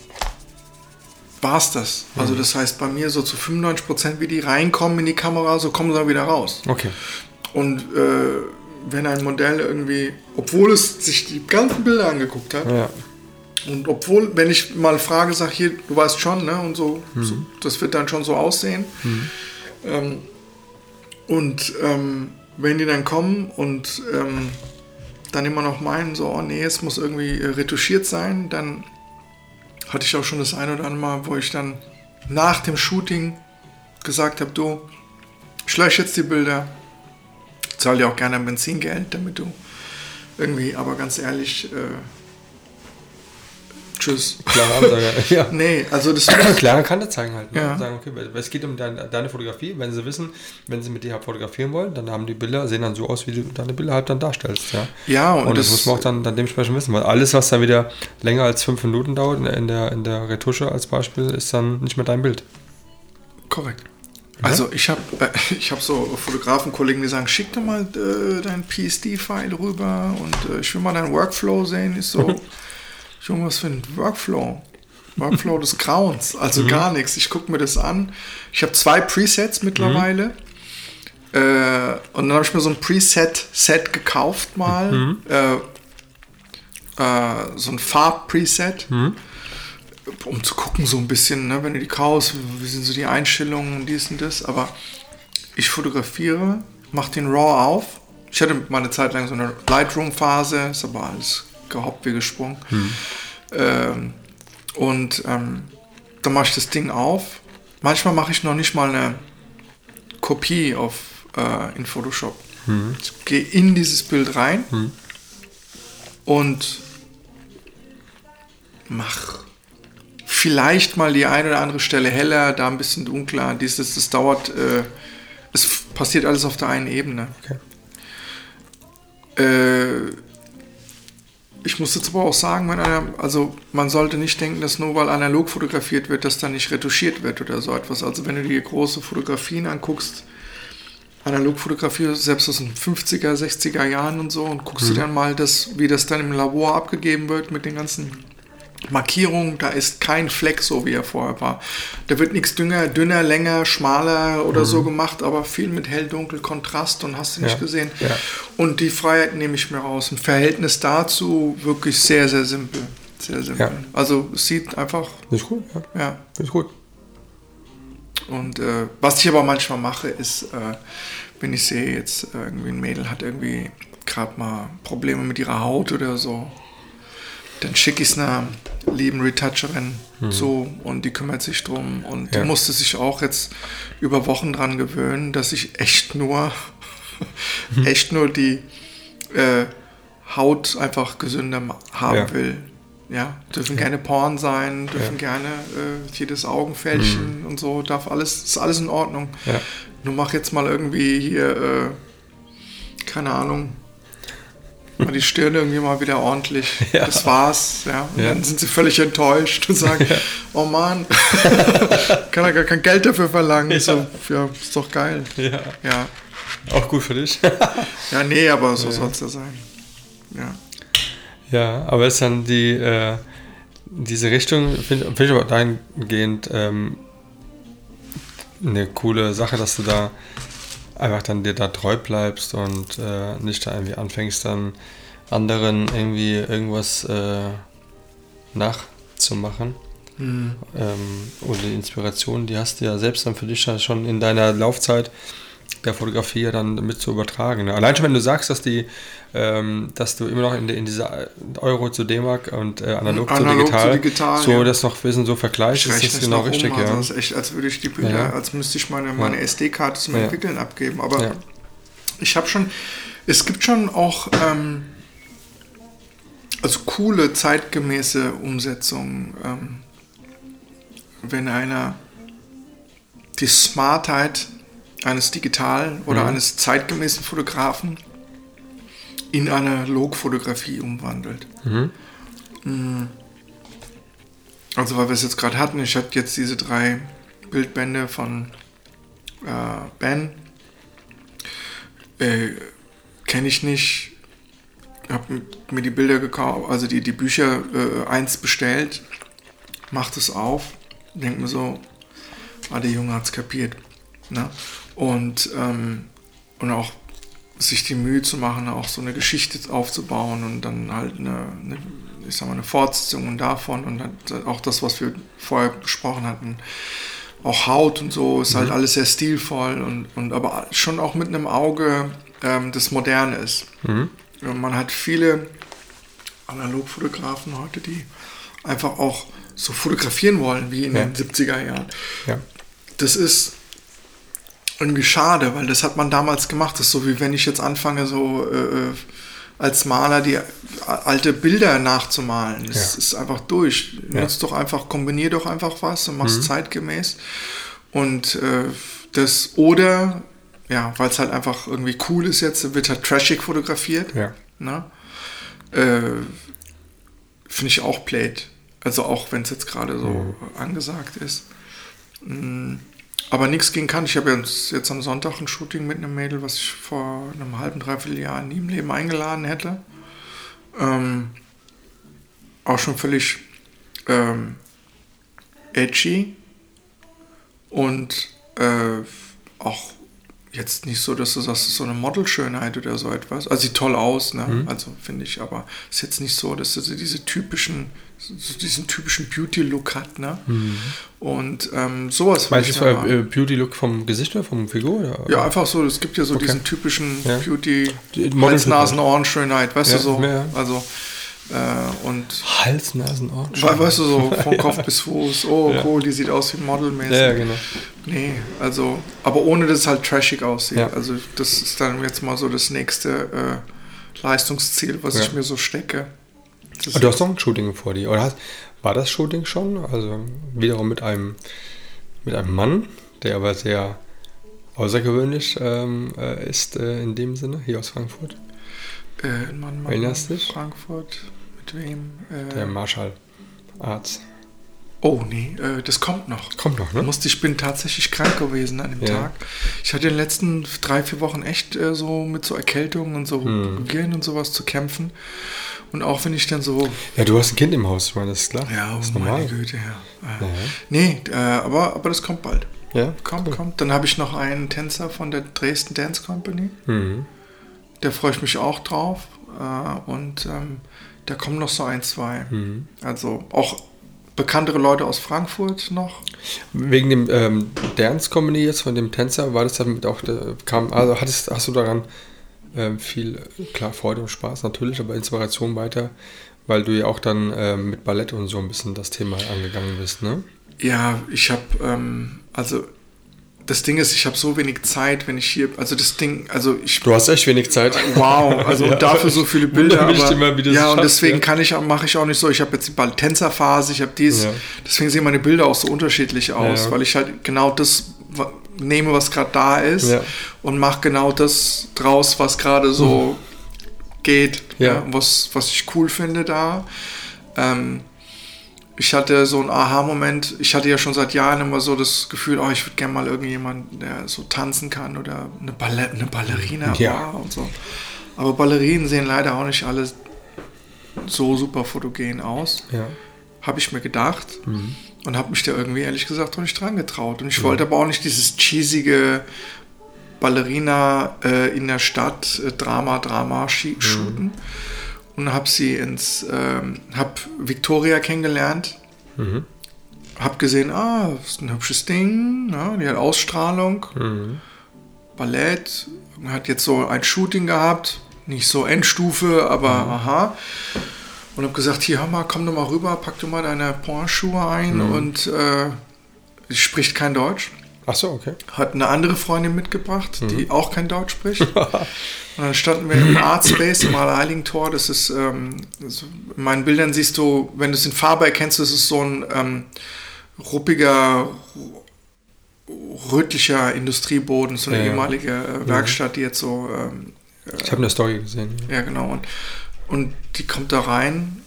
war es das. Also das heißt bei mir so zu 95%, wie die reinkommen in die Kamera, so kommen sie dann wieder raus. okay. Und äh, wenn ein Modell irgendwie, obwohl es sich die ganzen Bilder angeguckt hat, Ja, und obwohl, wenn ich mal frage, sag hier, du weißt schon, ne, und so, so das wird dann schon so aussehen. Ähm, und ähm, wenn die dann kommen und ähm, dann immer noch meinen, so, oh nee, es muss irgendwie retuschiert sein, dann hatte ich auch schon das eine oder andere Mal, wo ich dann nach dem Shooting gesagt habe, du, ich lösche jetzt die Bilder, zahle dir auch gerne ein Benzingeld, damit du irgendwie, aber ganz ehrlich, äh, tschüss. klare Ansage. ja. Nee, also das Klare Kante zeigen halt. Ne? Ja. Sagen, okay, es geht um dein, deine Fotografie. Wenn sie wissen, wenn sie mit dir fotografieren wollen, dann haben die Bilder, sehen dann so aus, wie du deine Bilder halt dann darstellst. Ja, Ja, und, und, das, das, muss man auch dann, dann dementsprechend wissen, weil alles, was dann wieder länger als fünf Minuten dauert, in der, in der, in der Retusche als Beispiel, ist dann nicht mehr dein Bild. korrekt. Also ich habe äh, ich hab so Fotografenkollegen, die sagen, schick doch mal äh, dein PSD-File rüber und äh, ich will mal deinen Workflow sehen. Ist so, Junge, was für ein Workflow? Workflow des Grauens, also gar nichts. Ich gucke mir das an. Ich habe zwei Presets mittlerweile. Äh, und dann habe ich mir so ein Preset-Set gekauft mal. Äh, äh, so ein Farbpreset, mhm. um zu gucken, so ein bisschen, ne, wenn du die kaufst, wie sind so die Einstellungen, dies und das. Aber ich fotografiere, mache den RAW auf. Ich hatte mal eine Zeit lang so eine Lightroom-Phase, ist aber alles gehoppt wie gesprungen. Mhm. Ähm, und ähm, dann mache ich das Ding auf. Manchmal mache ich noch nicht mal eine Kopie auf, äh, in Photoshop. Mhm. Ich gehe in dieses Bild rein mhm. und mache vielleicht mal die eine oder andere Stelle heller, da ein bisschen dunkler. Dieses, das dauert, äh, es passiert alles auf der einen Ebene. Okay. Äh, ich muss jetzt aber auch sagen, einer, also man sollte nicht denken, dass nur weil analog fotografiert wird, dass da nicht retuschiert wird oder so etwas. Also wenn du dir große Fotografien anguckst, Analogfotografie, selbst aus den 50er, 60er Jahren und so, und guckst mhm. du dann mal, das, wie das dann im Labor abgegeben wird mit den ganzen Markierungen, da ist kein Fleck so, wie er vorher war. Da wird nichts dünner, dünner, länger, schmaler oder mhm. so gemacht, aber viel mit hell, dunkel, Kontrast und hast du nicht ja. gesehen. Ja. Und die Freiheit nehme ich mir raus. Im Verhältnis dazu wirklich sehr, sehr simpel. Sehr simpel. Ja. Also es sieht einfach. Ist gut, ja. ja. Ist gut. Und äh, was ich aber manchmal mache, ist, äh, wenn ich sehe, jetzt irgendwie ein Mädel hat irgendwie gerade mal Probleme mit ihrer Haut oder so, dann schicke ich es einer lieben Retoucherin mhm. zu und die kümmert sich drum. Und ja. die musste sich auch jetzt über Wochen dran gewöhnen, dass ich echt nur, mhm. echt nur die äh, Haut einfach gesünder haben ja. will. Ja, dürfen ja. gerne Porn sein, dürfen gerne äh, jedes Augenfältchen mhm. und so, darf alles, ist alles in Ordnung. Nur mach jetzt mal irgendwie hier, äh, keine Ahnung, die Stirn irgendwie mal wieder ordentlich. Ja. Das war's. Ja. Und dann sind sie völlig enttäuscht und sagen, oh Mann, kann er gar kein Geld dafür verlangen. So, ja, ist doch geil. Ja. ja. Auch gut für dich. ja, nee, aber so soll es ja sein. Ja. Ja, aber ist dann die, äh, diese Richtung, finde find ich aber dahingehend ähm, eine coole Sache, dass du da einfach dann dir da treu bleibst und äh, nicht da irgendwie anfängst, dann anderen irgendwie irgendwas äh, nachzumachen. Mhm. Ähm, oder die Inspiration, die hast du ja selbst dann für dich schon in deiner Laufzeit der Fotografie dann mit zu übertragen. Ne? Allein schon, wenn du sagst, dass die, ähm, dass du immer noch in, in dieser Euro zu D-Mark und äh, analog, analog, zu digital, zu digital so ja. das noch wissen, so vergleichst, ist das genau richtig. Um, ja. Also das ist echt, als würde ich die Bilder, ja. als müsste ich meine, meine SD-Karte zum Entwickeln abgeben. Aber ich habe schon, es gibt schon auch ähm, also coole zeitgemäße Umsetzungen. Ähm, wenn einer die Smartheit eines digitalen oder mhm. eines zeitgemäßen Fotografen in Analogfotografie umwandelt. Mhm. Mm. Also weil wir es jetzt gerade hatten, ich hatte jetzt diese drei Bildbände von äh, Ben. Äh, Kenne ich nicht. Habe mir die Bilder gekauft, also die, die Bücher äh, eins bestellt, macht es auf, denkt mir so, ah, der Junge hat es kapiert. Ne? Und, ähm, und auch sich die Mühe zu machen, auch so eine Geschichte aufzubauen und dann halt eine, eine ich sag mal, eine Fortsetzung davon und auch das, was wir vorher besprochen hatten, auch Haut und so, ist halt mhm. halt alles sehr stilvoll und, und aber schon auch mit einem Auge, ähm, das moderne ist. Mhm. Man hat viele Analogfotografen heute, die einfach auch so fotografieren wollen wie in ja. den 70er Jahren. Ja. Das ist irgendwie schade, weil das hat man damals gemacht. Das ist so wie wenn ich jetzt anfange, so äh, äh als Maler die alte Bilder nachzumalen. Das ja. ist einfach durch. Ja. Nutz doch einfach, kombinier doch einfach was und machst mhm. zeitgemäß. Und äh, das oder, ja, weil es halt einfach irgendwie cool ist jetzt, wird halt trashig fotografiert. Ja. Ne? Äh, Finde ich auch played. Also auch wenn es jetzt gerade so mhm. angesagt ist. Mhm. Aber nichts gegen kann. Ich habe jetzt, jetzt am Sonntag ein Shooting mit einem Mädel, was ich vor einem halben, dreiviertel Jahr nie im Leben eingeladen hätte. Ähm, auch schon völlig ähm, edgy und äh, auch jetzt nicht so, dass du sagst, es ist so eine Modelschönheit oder so etwas. Also sieht toll aus, ne? Mhm. Also finde ich, aber ist jetzt nicht so, dass du diese typischen, so diesen typischen Beauty-Look hat, ne? Und ähm, sowas Meinst du mal- äh, Beauty-Look vom Gesicht oder vom Figur? Oder? Ja, einfach so, es gibt ja so Okay. diesen typischen Ja. Beauty, Hals, Nasen, Ohren, Schönheit, weißt Ja, du so? ja. Also, äh, und Hals, Nasen, Ohren. we- weißt du so, von Kopf bis Fuß, oh cool, die sieht aus wie Modelmäßig. Ja, genau. Nee, also, aber ohne dass es halt trashig aussieht. Also, das ist dann jetzt mal so das nächste äh, Leistungsziel, was ich mir so stecke. Du hast noch ein Shooting vor dir, oder? Hast, war das Shooting schon? Also wiederum mit einem, mit einem Mann, der aber sehr außergewöhnlich ähm, äh, ist äh, in dem Sinne, hier aus Frankfurt. äh, Mann, Mann, Erinnerst dich? Frankfurt, mit wem? Der Äh, Marschall Arzt. oh, nee, äh, das kommt noch. Kommt noch, ne? Musste, ich bin tatsächlich krank gewesen an dem Ja. Tag. Ich hatte in den letzten drei, vier Wochen echt äh, so mit so Erkältungen und so Hm. Viren und sowas zu kämpfen. Und auch wenn ich dann so, Ja, du hast ein Kind im Haus, ich meine, das ist klar. ja, oh meine. Güte, ja. Äh, Ja. Nee, äh, aber, aber das kommt bald. Ja, Kommt, cool. kommt. Dann habe ich noch einen Tänzer von der Dresden Dance Company. Mhm. Da freue ich mich auch drauf. Äh, und ähm, da kommen noch so ein, zwei. Mhm. Also auch bekanntere Leute aus Frankfurt noch. Wegen dem ähm, Dance Company jetzt von dem Tänzer, war das damit auch, der, kam, also hattest, hast du daran ähm, viel, klar, Freude und Spaß natürlich, aber Inspiration weiter, weil du ja auch dann ähm, mit Ballett und so ein bisschen das Thema angegangen bist, ne? Ja, ich habe, ähm, also das Ding ist, ich habe so wenig Zeit, wenn ich hier, also das Ding, also ich Du hast echt wenig Zeit. Wow, also Ja. und dafür so viele Bilder. Aber, immer, ja, und schaffst, deswegen ja. kann ich, mache ich auch nicht so. Ich habe jetzt die Ball-Tänzerphase, ich habe dies. Ja. Deswegen sehen meine Bilder auch so unterschiedlich aus, weil ich halt genau das nehme, was gerade da ist Ja. und mache genau das draus, was gerade so geht, Ja. ja. was, was ich cool finde da. Ähm, ich hatte so einen Aha-Moment. Ich hatte ja schon seit Jahren immer so das Gefühl, oh, ich würde gerne mal irgendjemanden, der so tanzen kann oder eine, Balle eine Ballerina Ja. und so. Aber Ballerinen sehen leider auch nicht alle so super fotogen aus, Ja. habe ich mir gedacht. Mhm. Und habe mich da irgendwie ehrlich gesagt auch nicht dran getraut. Und ich wollte aber auch nicht dieses cheesige Ballerina äh, in der Stadt äh, Drama, Drama shi- shooten. Und habe sie ins, ähm, habe Victoria kennengelernt. Mhm. Habe gesehen, ah, das ist ein hübsches Ding, ne? die hat Ausstrahlung. Mhm. Ballett, hat jetzt so ein Shooting gehabt, nicht so Endstufe, aber aha. Und habe gesagt, hier, hör mal, komm doch mal rüber, pack du mal deine Pointe-Schuhe ein und äh, spricht kein Deutsch. Ach so, okay. Hat eine andere Freundin mitgebracht, die auch kein Deutsch spricht. und dann standen wir im Art Space im Allerheiligentor. Das ist, ähm, so, in meinen Bildern siehst du, wenn du es in Farbe erkennst, das ist so ein ähm, ruppiger, rötlicher Industrieboden, so eine Ja, ja. ehemalige äh, Werkstatt, die jetzt so ähm, Ich habe eine Story gesehen. Ja. ja, genau. Und, und die kommt da rein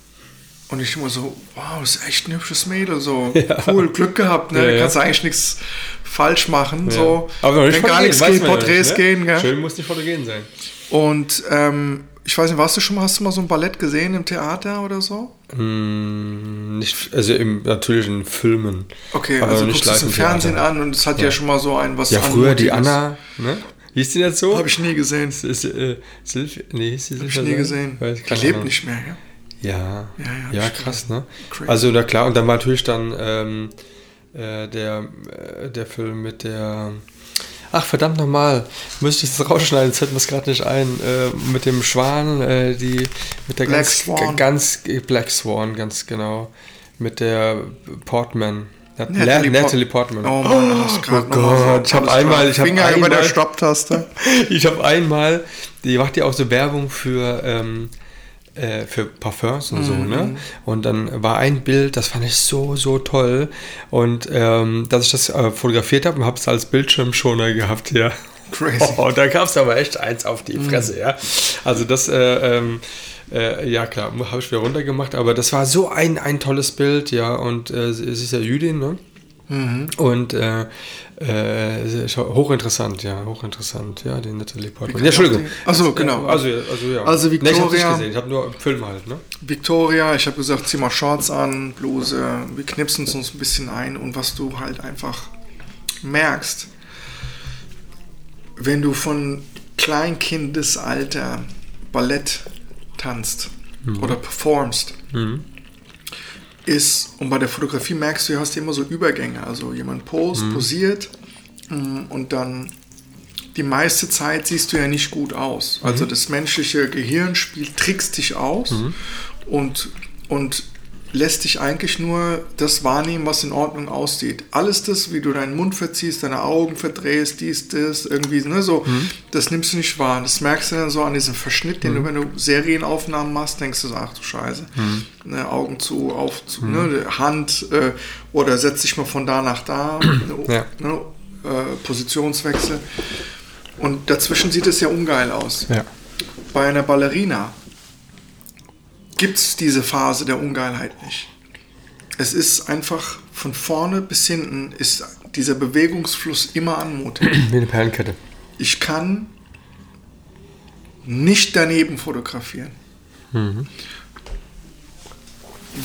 und ich immer so, wow, das ist echt ein hübsches Mädel. So cool, Glück gehabt, ne? Ja, ja. kannst du eigentlich nichts falsch machen. So. Aber nicht Wenn gar nichts ja Porträts nicht, ne? gehen, gell? Schön muss nicht fotogen sein. Und ähm, ich weiß nicht, warst du schon mal, hast du mal so ein Ballett gesehen im Theater oder so? Mm, nicht, also im, natürlich in Filmen. Okay, also noch guckst du es im Fernsehen Theater. an und es hat ja. schon mal so ein was Ja, früher die. Anna, ne? Hieß die jetzt so? Habe ich nie gesehen. Das ist, äh, Silvia, nee, hieß die Habe ich Silvia nie Sein? gesehen. Weiß, Die lebt nicht mehr, ja? Ja, Ja, ja, ja, krass, ne? Crazy. Also, na klar, und dann war natürlich dann ähm, äh, der, äh, der Film mit der. Ach, verdammt nochmal, müsste ich das rausschneiden, jetzt fällt mir es gerade nicht ein. Äh, mit dem Schwan, äh, die, mit der Black ganz, Swan. ganz, Black Swan, ganz genau. Mit der Portman. Natalie Natalie, Port- Natalie Portman. Oh Mann, oh so Gott, ich habe einmal, ich habe Finger über der einmal, Stopptaste. ich habe einmal, die macht ja auch so Werbung für, ähm, äh, für Parfums und so, Mhm. ne? Und dann war ein Bild, das fand ich so, so toll. Und ähm, dass ich das äh, fotografiert habe und habe es als Bildschirmschoner gehabt, ja. Crazy. Mhm. Oh, da gab es aber echt eins auf die Fresse, ja. Also das, äh, ähm, äh, ja klar, habe ich wieder runtergemacht, aber das war so ein, ein tolles Bild, ja. Und äh, sie ist ja Jüdin, ne? Mhm. Und äh, äh, hochinteressant, ja, hochinteressant, ja, die Natalie Portman. Ja, Entschuldigung. Ach so, genau. Also, also, ja. Also Nee, ich habe nicht Victoria- gesehen, ich habe nur Filme halt, ne? Victoria, ich habe gesagt, zieh mal Shorts an, Bluse, wir knipsen uns ein bisschen ein und was du halt einfach merkst, wenn du von Kleinkindesalter Ballett tanzt oder performst, ist, und bei der Fotografie merkst du, du hast immer so Übergänge. Also jemand post, posiert mm, und dann die meiste Zeit siehst du ja nicht gut aus. Also das menschliche Gehirn spielt, trickst dich aus und, und lässt dich eigentlich nur das wahrnehmen, was in Ordnung aussieht. Alles das, wie du deinen Mund verziehst, deine Augen verdrehst, dies, das, irgendwie, ne, so, das nimmst du nicht wahr. Das merkst du dann so an diesem Verschnitt, den du, wenn du Serienaufnahmen machst, denkst du so, ach du Scheiße, ne, Augen zu, auf, zu, ne, Hand, äh, oder setz dich mal von da nach da, Ja. ne, äh, Positionswechsel. Und dazwischen sieht es ja ungeil aus. Ja. Bei einer Ballerina gibt es diese Phase der Ungeilheit nicht. Es ist einfach von vorne bis hinten ist dieser Bewegungsfluss immer anmutig. Wie eine Perlenkette. Ich kann nicht daneben fotografieren.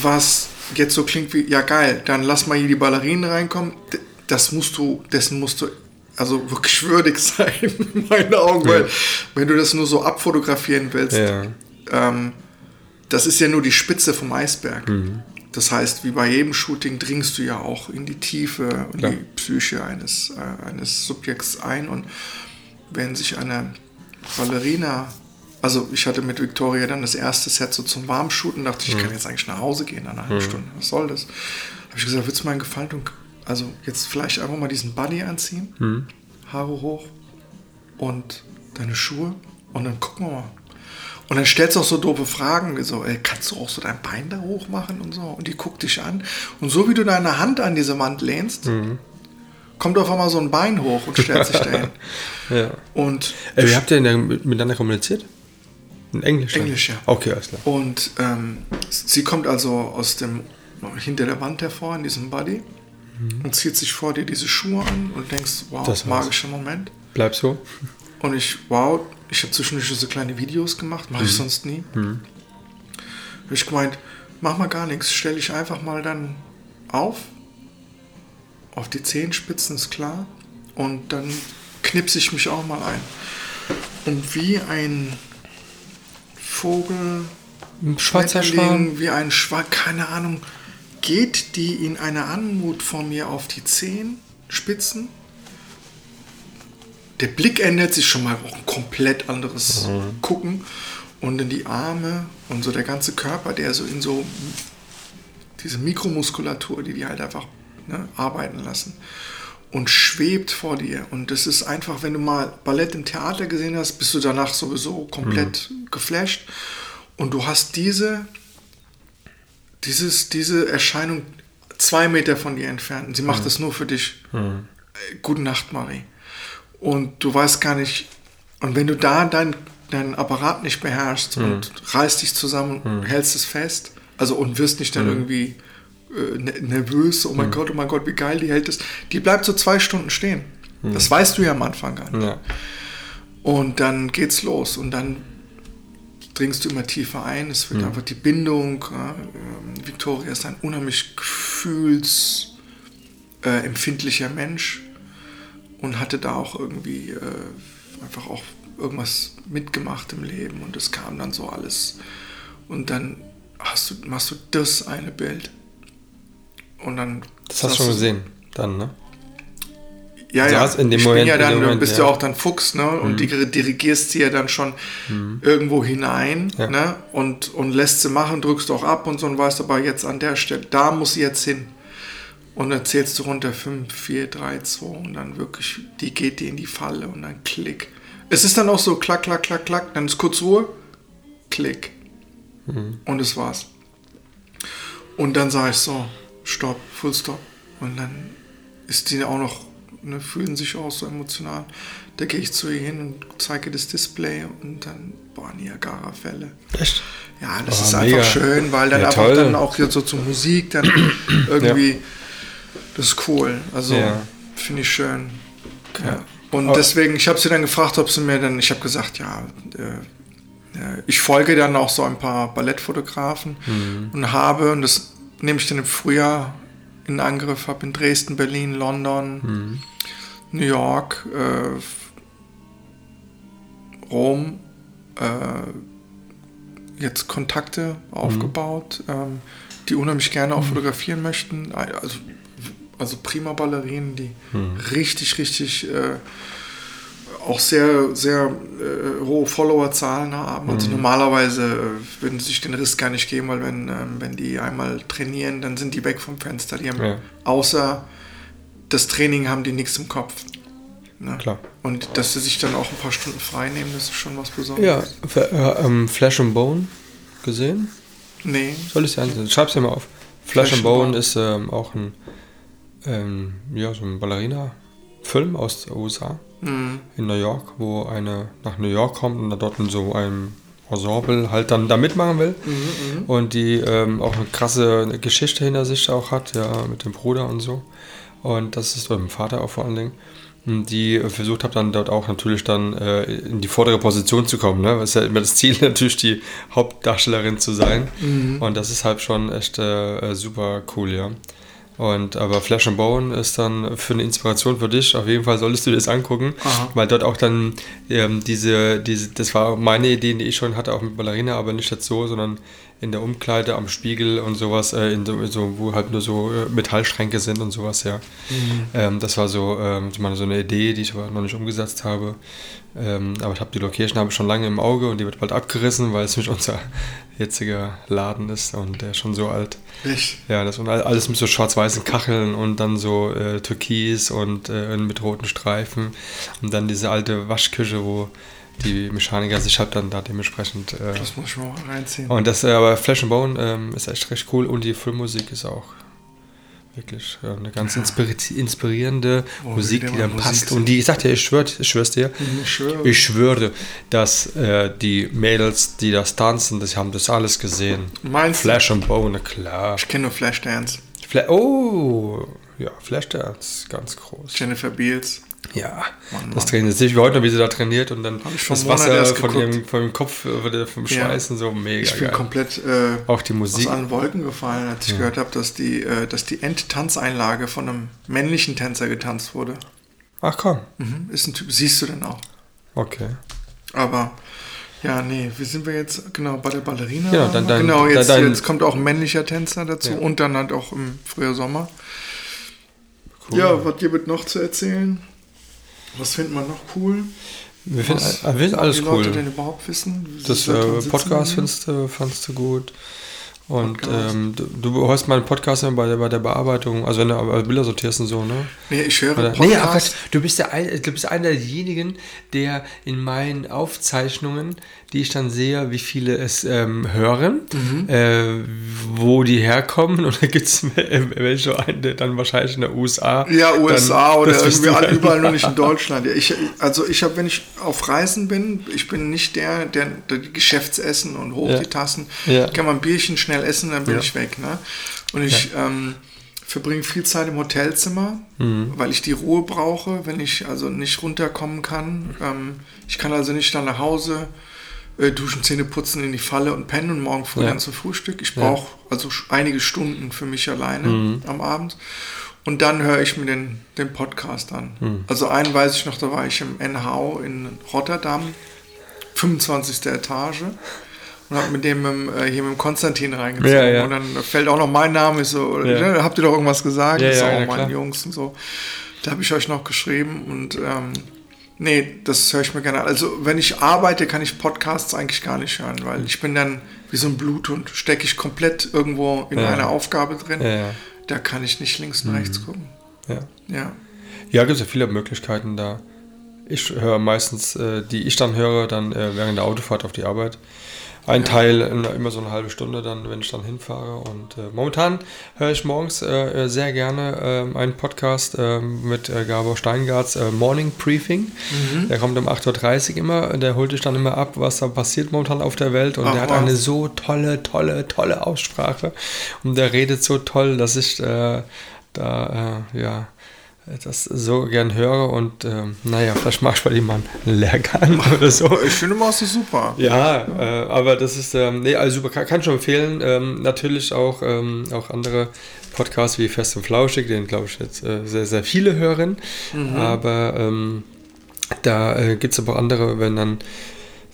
Was jetzt so klingt wie, ja geil, dann lass mal hier die Ballerinen reinkommen. Das musst du, dessen musst du also wirklich würdig sein, in meinen Augen, weil wenn du das nur so abfotografieren willst, Ja. ähm, das ist ja nur die Spitze vom Eisberg. Das heißt, wie bei jedem Shooting dringst du ja auch in die Tiefe und die Psyche eines, äh, eines Subjekts ein. Und wenn sich eine Ballerina, also ich hatte mit Victoria dann das erste Set so zum Warmshooten, dachte ich, ich kann jetzt eigentlich nach Hause gehen nach einer halben Stunde. Was soll das? Habe ich gesagt, würdest du mir einen Gefallen tun? Also jetzt vielleicht einfach mal diesen Buddy anziehen, Haare hoch und deine Schuhe und dann gucken wir mal. Und dann stellst du auch so doofe Fragen, wie so, ey, kannst du auch so dein Bein da hoch machen und so? Und die guckt dich an. Und so wie du deine Hand an diese Wand lehnst, kommt auf einmal so ein Bein hoch und stellt sich dahin. Ja. Und, Äh, wie habt ihr denn miteinander kommuniziert? In Englisch? Englisch, ja. Okay, alles klar. und ähm, sie kommt also aus dem, hinter der Wand hervor in diesem Buddy und zieht sich vor dir diese Schuhe an und denkst, wow, Das magischer Moment. Bleib so. Und ich, wow, ich habe zwischendurch so kleine Videos gemacht, mache Mhm. ich sonst nie. Hab ich gemeint, mach mal gar nichts, stell dich einfach mal dann auf, auf die Zehenspitzen ist klar, und dann knipse ich mich auch mal ein. Und wie ein Vogel, Ein schwarzer Schwan. wie ein Schwan, keine Ahnung, geht die in einer Anmut vor mir auf die Zehenspitzen. Der Blick ändert sich schon mal auch ein komplett anderes Gucken. Und dann die Arme und so der ganze Körper, der so in so diese Mikromuskulatur, die die halt einfach ne, arbeiten lassen und schwebt vor dir. Und das ist einfach, wenn du mal Ballett im Theater gesehen hast, bist du danach sowieso komplett geflasht. Und du hast diese, dieses, diese Erscheinung zwei Meter von dir entfernt. Und sie macht das nur für dich. Äh, Gute Nacht, Marie. Und du weißt gar nicht, und wenn du da deinen Apparat nicht beherrschst und reißt dich zusammen und hältst es fest, also und wirst nicht dann irgendwie äh, ne- nervös, oh mein Gott, oh mein Gott, wie geil die hält es, die bleibt so zwei Stunden stehen. Das weißt du ja am Anfang gar nicht. Ja. Und dann geht's los und dann dringst du immer tiefer ein. Es wird einfach die Bindung. Ja, ähm, Victoria ist ein unheimlich gefühlsempfindlicher äh, Mensch und hatte da auch irgendwie äh, einfach auch irgendwas mitgemacht im Leben und es kam dann so alles. Und dann hast du, machst du das eine Bild. Und dann. Das hast du schon du- gesehen. Dann, ne? ja, Du ja. in dem ich Moment- ja dann, du Moment, bist ja. ja auch dann Fuchs, ne? Und die dirigierst sie ja dann schon irgendwo hinein, Ja. ne? Und, und lässt sie machen, drückst auch ab und so und weißt aber jetzt an der Stelle, da muss sie jetzt hin. Und dann zählst du runter 5, 4, 3, 2 und dann wirklich, die geht dir in die Falle und dann klick. Es ist dann auch so klack, klack, klack, klack, dann ist kurz Ruhe, klick. Und das war's. Und dann sage ich so, stopp, full stop. Und dann ist die auch noch, ne, fühlen sich auch so emotional. Da gehe ich zu ihr hin und zeige das Display und dann, boah, Niagara-Fälle. Echt? Ja, das Oh, ist mega. einfach schön, weil dann Ja, einfach dann auch jetzt so zur Musik dann irgendwie, das ist cool. Also Ja. finde ich schön. Ja. Und Aber- deswegen, ich habe sie dann gefragt, ob sie mir dann, ich habe gesagt, ja, äh, ich folge dann auch so ein paar Ballettfotografen Mhm. und habe, und das nehme ich dann im Frühjahr in Angriff, habe in Dresden, Berlin, London, Mhm. New York, äh, Rom äh, jetzt Kontakte aufgebaut, ähm, die unheimlich gerne auch fotografieren möchten. Also, also prima Ballerinen, die richtig, richtig äh, auch sehr, sehr äh, hohe Followerzahlen haben. Also normalerweise äh, würden sie sich den Riss gar nicht geben, weil wenn, ähm, wenn die einmal trainieren, dann sind die weg vom Fenster. Die haben Ja. außer das Training haben die nichts im Kopf. Ne? Klar. Und dass sie sich dann auch ein paar Stunden frei nehmen, das ist schon was Ja, Besonderes. f- äh, ähm, Flash and Bone gesehen? Nee. Soll ich sagen? Schreib's dir mal auf. Flash, Flash and and Bone Bone. ist ähm, auch ein, ähm, ja, so ein Ballerina-Film aus den USA Hm. in New York, wo eine nach New York kommt und da dort in so einem Ensemble halt dann da mitmachen will. Und die ähm, auch eine krasse Geschichte hinter sich auch hat, ja, mit dem Bruder und so. Und das ist beim Vater auch vor allen Dingen. Und die versucht habe dann dort auch natürlich dann äh, in die vordere Position zu kommen. Ne? Das ist ja immer das Ziel, natürlich die Hauptdarstellerin zu sein. Und das ist halt schon echt äh, super cool, ja. Und aber Flash and Bone ist dann für eine Inspiration für dich. Auf jeden Fall solltest du dir das angucken, Aha. weil dort auch dann ähm, diese, diese, das war meine Idee, die ich schon hatte, auch mit Ballerina, aber nicht jetzt so, sondern in der Umkleide am Spiegel und sowas, äh, in so, so, wo halt nur so äh, Metallschränke sind und sowas, ja. Ähm, das war so, ähm, ich meine, so eine Idee, die ich aber noch nicht umgesetzt habe. Ähm, aber ich habe die Location habe ich schon lange im Auge und die wird bald abgerissen, weil es nicht unser jetziger Laden ist und der ist schon so alt. Echt? Ja, das und all- alles mit so schwarz-weißen Kacheln und dann so äh, Türkis und äh, mit roten Streifen und dann diese alte Waschküche, wo die Mechaniker sich halt dann da dementsprechend. Äh, Das muss ich mal reinziehen. und das, äh, aber Flash and Bone ähm, ist echt recht cool und die Filmmusik ist auch wirklich eine ganz inspiri inspirierende Oh, Musik, die dann Musik passt. singen. Und die, ich sagte, ich schwör, ich schwör's dir, Ich schwöre. ich schwöre, dass äh, die Mädels, die das tanzen, das haben das alles gesehen. Meinst du? Flash and Bone, klar. Ich kenne nur Flashdance. Fla oh, ja, Flashdance, ganz groß. Jennifer Beals. Ja, Mann, das trainiert sich wie heute noch, wie sie da trainiert und dann ich das Wasser von ihrem, von ihrem Kopf, äh, vom Ja. Schweißen, so mega Ich bin geil. komplett äh, Auch die Musik. aus allen Wolken gefallen, als ich gehört habe, dass die, äh, dass die Endtanzeinlage von einem männlichen Tänzer getanzt wurde. Ach komm, Mhm. Ist ein Typ, siehst du denn auch. okay. Aber ja, nee, wie sind wir jetzt? Genau, bei der Ballerina. Ja, dann- dann- genau, jetzt, dann- jetzt kommt auch ein männlicher Tänzer dazu Ja. und dann halt auch im Frühjahr Sommer. Cool. Ja, was gibt es noch zu erzählen? Was findet man noch cool? Wir finden, alles die Leute denn cool. überhaupt wissen? Das äh, Podcast findest du, fandst du gut. Und ähm, du, du hörst meinen Podcast bei der, bei der Bearbeitung, also wenn du aber Bilder sortierst und so, ne? Nee, ich höre Podcast. nee, Gott, du bist, der ein, du bist einer derjenigen, der in meinen Aufzeichnungen, die ich dann sehe, wie viele es ähm, hören, Mhm. äh, wo die herkommen und da gibt es welche einen, der dann wahrscheinlich in der USA. Ja, USA dann, oder irgendwie wissen all- wir. überall nur nicht in Deutschland. Ja, ich, also ich habe, wenn ich auf Reisen bin, ich bin nicht der, der, der die Geschäftsessen und hoch Ja. die Tassen. Ja. Kann mal ein Bierchen schnell essen, dann bin Ja. ich weg. Ne? Und ich ähm, verbringe viel Zeit im Hotelzimmer, Mhm. weil ich die Ruhe brauche, wenn ich also nicht runterkommen kann. Ähm, ich kann also nicht dann nach Hause äh, duschen, Zähne putzen, in die Falle und pennen und morgen früh Ja. dann zum Frühstück. Ich brauche also einige Stunden für mich alleine Mhm. am Abend. Und dann höre ich mir den, den Podcast an. Mhm. Also einen weiß ich noch, da war ich im NHU in Rotterdam, 25. Etage. Und habe mit dem ähm, äh, hier mit dem Konstantin reingezogen. Ja, ja. Und dann fällt auch noch mein Name. Ich so, Ja. ne, habt ihr doch irgendwas gesagt? Ja, so, ja, oh, meine. Jungs und so. Da habe ich euch noch geschrieben und ähm, nee, das höre ich mir gerne an. Also wenn ich arbeite, kann ich Podcasts eigentlich gar nicht hören, weil ich bin dann wie so ein Bluthund, stecke ich komplett irgendwo in Ja. einer Aufgabe drin. Ja, ja. Da kann ich nicht links und rechts gucken. Ja. Ja. Ja, gibt es ja viele Möglichkeiten da. Ich höre meistens, äh, die ich dann höre, dann äh, während der Autofahrt auf die Arbeit. Ein Teil in, immer so eine halbe Stunde, dann, wenn ich dann hinfahre. Und äh, momentan höre ich morgens äh, äh, sehr gerne ähm, einen Podcast ähm, mit äh, Gabor Steingarts äh, Morning Briefing. Der kommt um 8.30 Uhr immer. Der holt dich dann immer ab, was da passiert momentan auf der Welt. Und Ach, der hat was. eine so tolle, tolle, tolle Aussprache. Und der redet so toll, dass ich äh, da, äh, ja, das so gern höre und ähm, naja, vielleicht mach ich bei mal einen Lehrgang oder so. Ich finde immer so super. Ja, äh, aber das ist, ähm, nee, also super, kann, kann schon empfehlen. Ähm, natürlich auch, ähm, auch andere Podcasts wie Fest und Flauschig, den glaube ich jetzt äh, sehr, sehr viele hören. Aber ähm, da äh, gibt es aber auch andere, wenn dann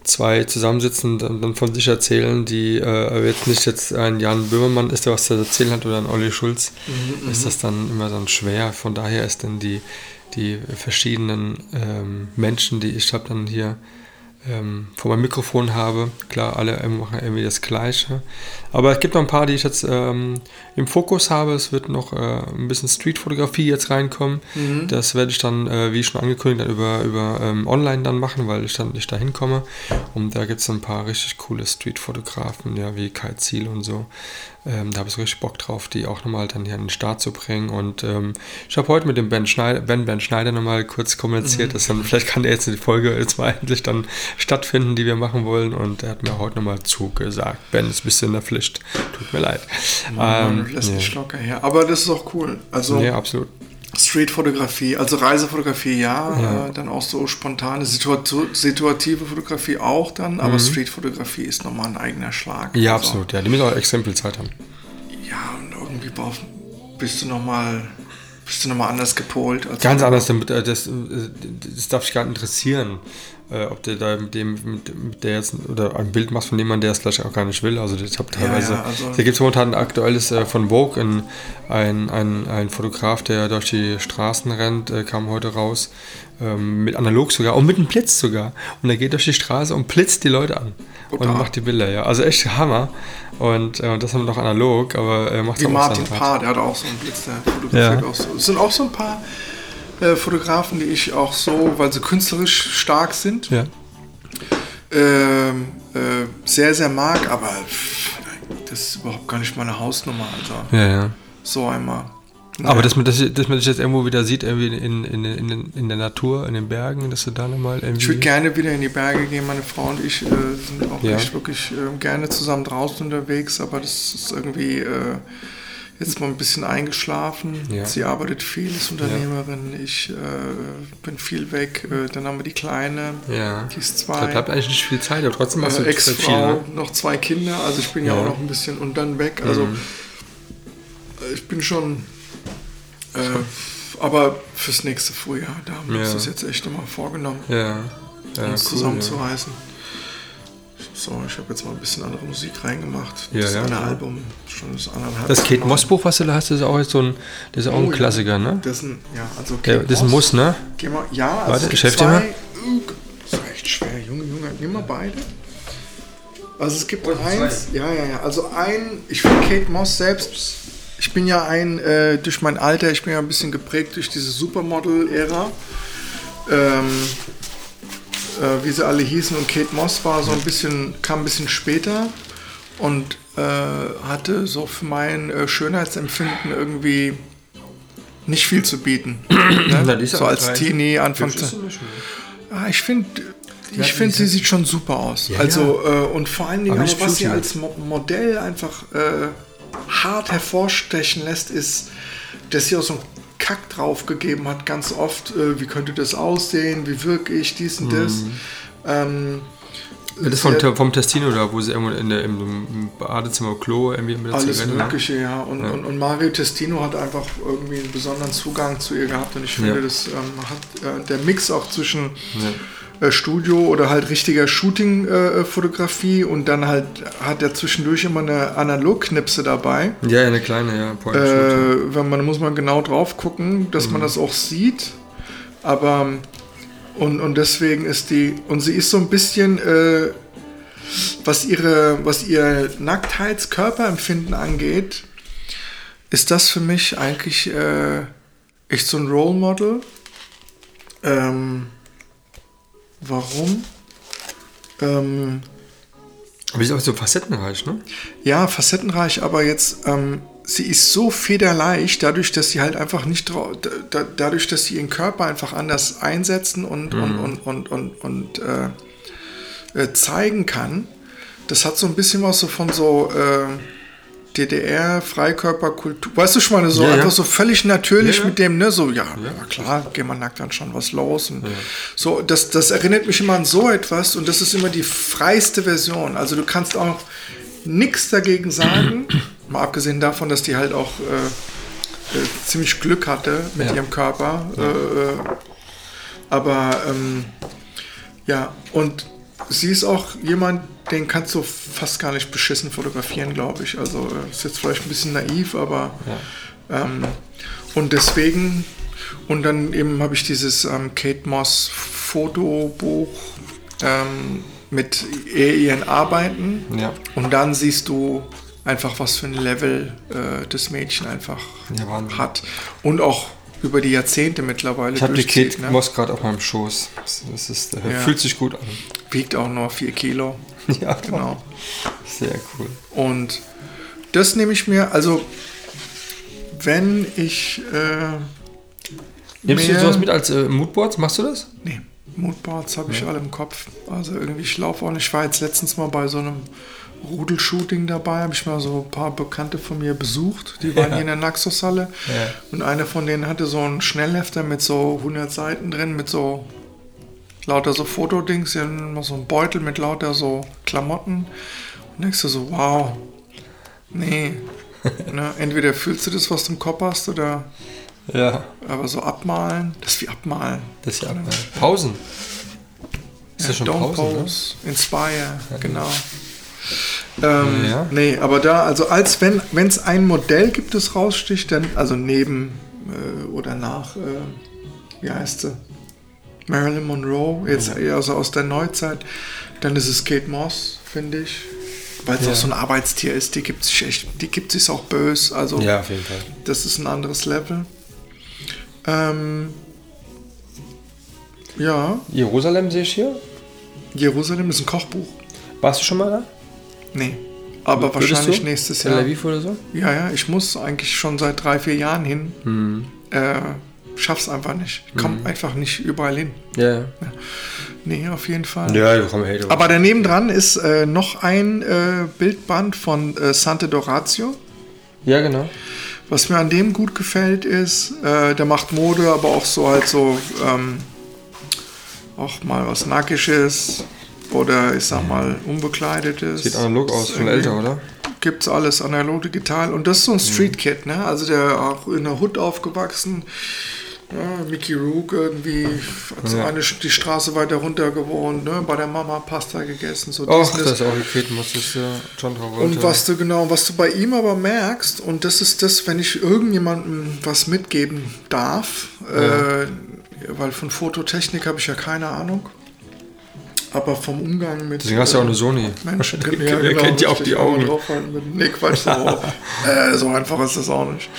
zwei zusammensitzen und dann von sich erzählen, die äh, jetzt nicht jetzt ein Jan Böhmermann ist, der was zu erzählen hat, oder ein Olli Schulz, Mhm, ist das dann immer dann schwer. Von daher ist dann die, die verschiedenen ähm, Menschen, die ich habe dann hier ähm, vor meinem Mikrofon habe. Klar, alle machen irgendwie das Gleiche. Aber es gibt noch ein paar, die ich jetzt ähm, im Fokus habe. Es wird noch äh, ein bisschen Streetfotografie jetzt reinkommen. Mhm. Das werde ich dann, äh, wie schon angekündigt, dann über, über ähm, online dann machen, weil ich dann nicht dahin komme. Und da gibt es ein paar richtig coole Streetfotografen, ja, wie Kai Ziel und so. Ähm, da habe ich richtig Bock drauf, die auch nochmal dann hier an den Start zu bringen. Und ähm, ich habe heute mit dem Ben Schneider, ben, ben Schneider nochmal kurz kommuniziert, dass dann, vielleicht kann der jetzt die Folge jetzt mal endlich dann stattfinden, die wir machen wollen. Und er hat mir heute nochmal zugesagt, Ben, jetzt bist du in der Pflicht. Tut mir leid. Man Ähm, lässt ja. nicht locker her. Aber das ist auch cool. Also ja, absolut. Streetfotografie, also Reisefotografie ja, Ja. Äh, dann auch so spontane, situatu situative Fotografie auch dann, aber Streetfotografie ist nochmal ein eigener Schlag. Mhm. Ja, Also, absolut. Ja, die müssen auch viel Zeit haben. Ja, und irgendwie brauch, bist du nochmal bist du anders gepolt. Als Ganz anders, damit, äh, das, äh, das darf dich gar nicht interessieren, äh, ob der da mit dem, mit, mit der jetzt, oder ein Bild machst von jemandem, der es vielleicht auch gar nicht will. Also ich habe teilweise, ja, also- da gibt es momentan ein aktuelles äh, von Vogue, ein, ein, ein, ein Fotograf, der durch die Straßen rennt, äh, kam heute raus, ähm, mit analog sogar, und mit einem Blitz sogar. Und er geht durch die Straße und blitzt die Leute an. Brutal. Und macht die Bilder, ja. Also echt Hammer. Und äh, das haben wir noch analog, aber er macht Wie auch Martin. Paar, der hat auch so einen Blitz, der fotografiert Ja. auch so. Es sind auch so ein paar äh, Fotografen, die ich auch so, weil sie künstlerisch stark sind, Ja. ähm, äh, sehr, sehr mag, aber das ist überhaupt gar nicht meine Hausnummer, Alter. Ja, ja. So einmal. Aber dass man, das, dass man das jetzt irgendwo wieder sieht, irgendwie in, in, in, in der Natur, in den Bergen, dass du da nochmal irgendwie. Ich würde gerne wieder in die Berge gehen. Meine Frau und ich äh, sind auch Ja. echt wirklich äh, gerne zusammen draußen unterwegs, aber das ist irgendwie äh, jetzt mal ein bisschen eingeschlafen. Ja. Sie arbeitet viel, ist Unternehmerin. Ich äh, bin viel weg. Äh, dann haben wir die Kleine, ja. die ist Da zwei. bleibt eigentlich nicht viel Zeit, aber trotzdem machst du Äh, viel. Ex-Frau, Ne? noch zwei Kinder. Also ich bin ja, Ja. auch noch ein bisschen und dann weg. Also Mhm. äh, ich bin schon. Äh, aber fürs nächste Frühjahr, da haben wir uns Ja. das jetzt echt immer vorgenommen Ja. ja uns cool, zusammenzureißen. So, ich habe jetzt mal ein bisschen andere Musik reingemacht. Ja, das ja, eine ja. Album, schon das anderthalb. Das Kate. Moss Buch, was du da hast, das ist auch jetzt so ein, das ist auch Oh, ein. Klassiker, ne? Das ist ein, ja, also Ja, Kate das ist ein. Muss, ne? Geh mal, ja, also Warte, es gibt zwei- mal. Das ist echt schwer, Junge, Junge. Nimm mal beide. Also es gibt eins, ja, ja, ja. Also ein, ich finde Kate Moss selbst, ich bin ja ein, äh, durch mein Alter, ich bin ja ein bisschen geprägt durch diese Supermodel-Ära. Ähm, äh, wie sie alle hießen und Kate Moss war so ein bisschen, kam ein bisschen später und äh, hatte so für mein äh, Schönheitsempfinden irgendwie nicht viel zu bieten. Ne? So als Teenie, Anfang? Ah, ich finde, ich finde, sie sieht schon super aus. Ja, also äh, und vor allen Dingen, nicht was sie als Mo Modell einfach äh, hart hervorstechen lässt, ist, dass sie auch so einen Kack drauf gegeben hat, ganz oft. Äh, wie könnte das aussehen? Wie wirke ich dies und das? Mhm. Ähm, Das ist vom, vom Testino da, wo sie irgendwo in der, im, im Badezimmer Klo irgendwie mit der alles Zigarette, ne? Mögliche, ja. Und, Und, und Mario Testino hat einfach irgendwie einen besonderen Zugang zu ihr gehabt. Und ich finde, Ja. das ähm, hat äh, der Mix auch zwischen Ja. Äh, Studio oder halt richtiger Shooting-Fotografie und dann halt hat er zwischendurch immer eine Analogknipse dabei. Ja, eine kleine, ja. Point Äh, wenn man muss man genau drauf gucken, dass Mhm. man das auch sieht. Aber und, und deswegen ist die und sie ist so ein bisschen äh, was ihre was ihr Nacktheitskörperempfinden angeht, ist das für mich eigentlich äh, echt so ein Role Model. Ähm, warum? Ähm, Aber sie ist auch so facettenreich, ne? ja, facettenreich, aber jetzt, ähm, sie ist so federleicht, dadurch, dass sie halt einfach nicht da, dadurch, dass sie ihren Körper einfach anders einsetzen und, und, und, und, und, und äh, äh, zeigen kann. Das hat so ein bisschen was so von so äh, DDR, Freikörperkultur. Weißt du, ich meine, so Ja, ja. einfach so völlig natürlich Ja, ja. mit dem, ne, so, ja, ja klar, geh mal nackt dann schon was los. Und So, das, das erinnert mich immer an so etwas und das ist immer die freiste Version. Also du kannst auch nichts dagegen sagen, mal abgesehen davon, dass die halt auch äh, äh, ziemlich Glück hatte mit Ja. ihrem Körper. Äh, äh, aber ähm, ja, und sie ist auch jemand, den kannst du fast gar nicht beschissen fotografieren, glaube ich. Also äh, ist jetzt vielleicht ein bisschen naiv, aber ähm, und deswegen und dann eben habe ich dieses ähm, Kate Moss Fotobuch ähm, mit ihren Arbeiten Ja. und dann siehst du einfach, was für ein Level äh, das Mädchen einfach Ja, hat und auch über die Jahrzehnte mittlerweile Ich habe die Kate ne? Moss gerade auf meinem Schoß. Das, das ist, äh, Ja. fühlt sich gut an. Wiegt auch nur 4 Kilo. Ja, Genau. Sehr cool. Und das nehme ich mir, also wenn ich. Äh, Nimmst du sowas mit als äh, Moodboards? Machst du das? Nee, Moodboards habe ich alle im Kopf. Also irgendwie, ich laufe auch nicht. Ich war jetzt letztens mal bei so einem Rudelshooting dabei, habe ich mal so ein paar Bekannte von mir besucht. Die waren Ja. hier in der Naxos-Halle. Ja. Und einer von denen hatte so einen Schnelllefter mit so 100 Seiten drin, mit so lauter so Fotodings. Die haben immer so einen Beutel mit lauter so Klamotten. Und denkst du so, wow, nee. ne, entweder fühlst du das, was du im Kopf hast, oder Ja. aber so abmalen, das ist wie abmalen. Das ist ja äh, Pausen. Ist das schon Don't Pausen? Ne? pose, inspire, genau. Ähm, Ja. Nee, aber da, also als wenn es ein Modell gibt, das raussticht, dann, also neben äh, oder nach, äh, wie heißt sie? Marilyn Monroe, jetzt eher also aus der Neuzeit, dann ist es Kate Moss, finde ich. Weil es Ja. auch so ein Arbeitstier ist, die gibt sich echt, die gibt sich auch böse. Also Ja, auf jeden Fall. das ist ein anderes Level. Ähm, ja, Jerusalem sehe ich hier. Jerusalem ist ein Kochbuch. Warst du schon mal da? Nee. Aber Würdest wahrscheinlich du? nächstes Tel Jahr. Aviv oder so? Ja, ja, ich muss eigentlich schon seit drei, vier Jahren hin. Hm. Äh, schaff's einfach nicht. Ich komm einfach nicht überall hin. Ja, ja. Nee, auf jeden Fall. Ja, komm, hey, du. Aber daneben dran ist äh, noch ein äh, Bildband von äh, Sante Doratio. Ja, genau. Was mir an dem gut gefällt ist, äh, der macht Mode, aber auch so halt so ähm, auch mal was Nackisches oder ich sag mal unbekleidetes. Sieht analog aus, schon älter, oder? Gibt's alles analog digital und das ist so ein Street Kid, ne? Also der auch in der Hood aufgewachsen. Ja, Mickey Rook irgendwie hat Ja. eine, die Straße weiter runter gewohnt, ne? bei der Mama Pasta gegessen. So Ach, dies und das ist auch Moss, das ist ja John Travolta. und was du genau, was du bei ihm aber merkst, und das ist das, wenn ich irgendjemandem was mitgeben darf, äh, weil von Fototechnik habe ich ja keine Ahnung, aber vom Umgang mit Deswegen hast du ja auch eine Sony. Menschen, Der kennt ja auch die Augen. mit- Nee, Quatsch, so, äh, so einfach ist das auch nicht.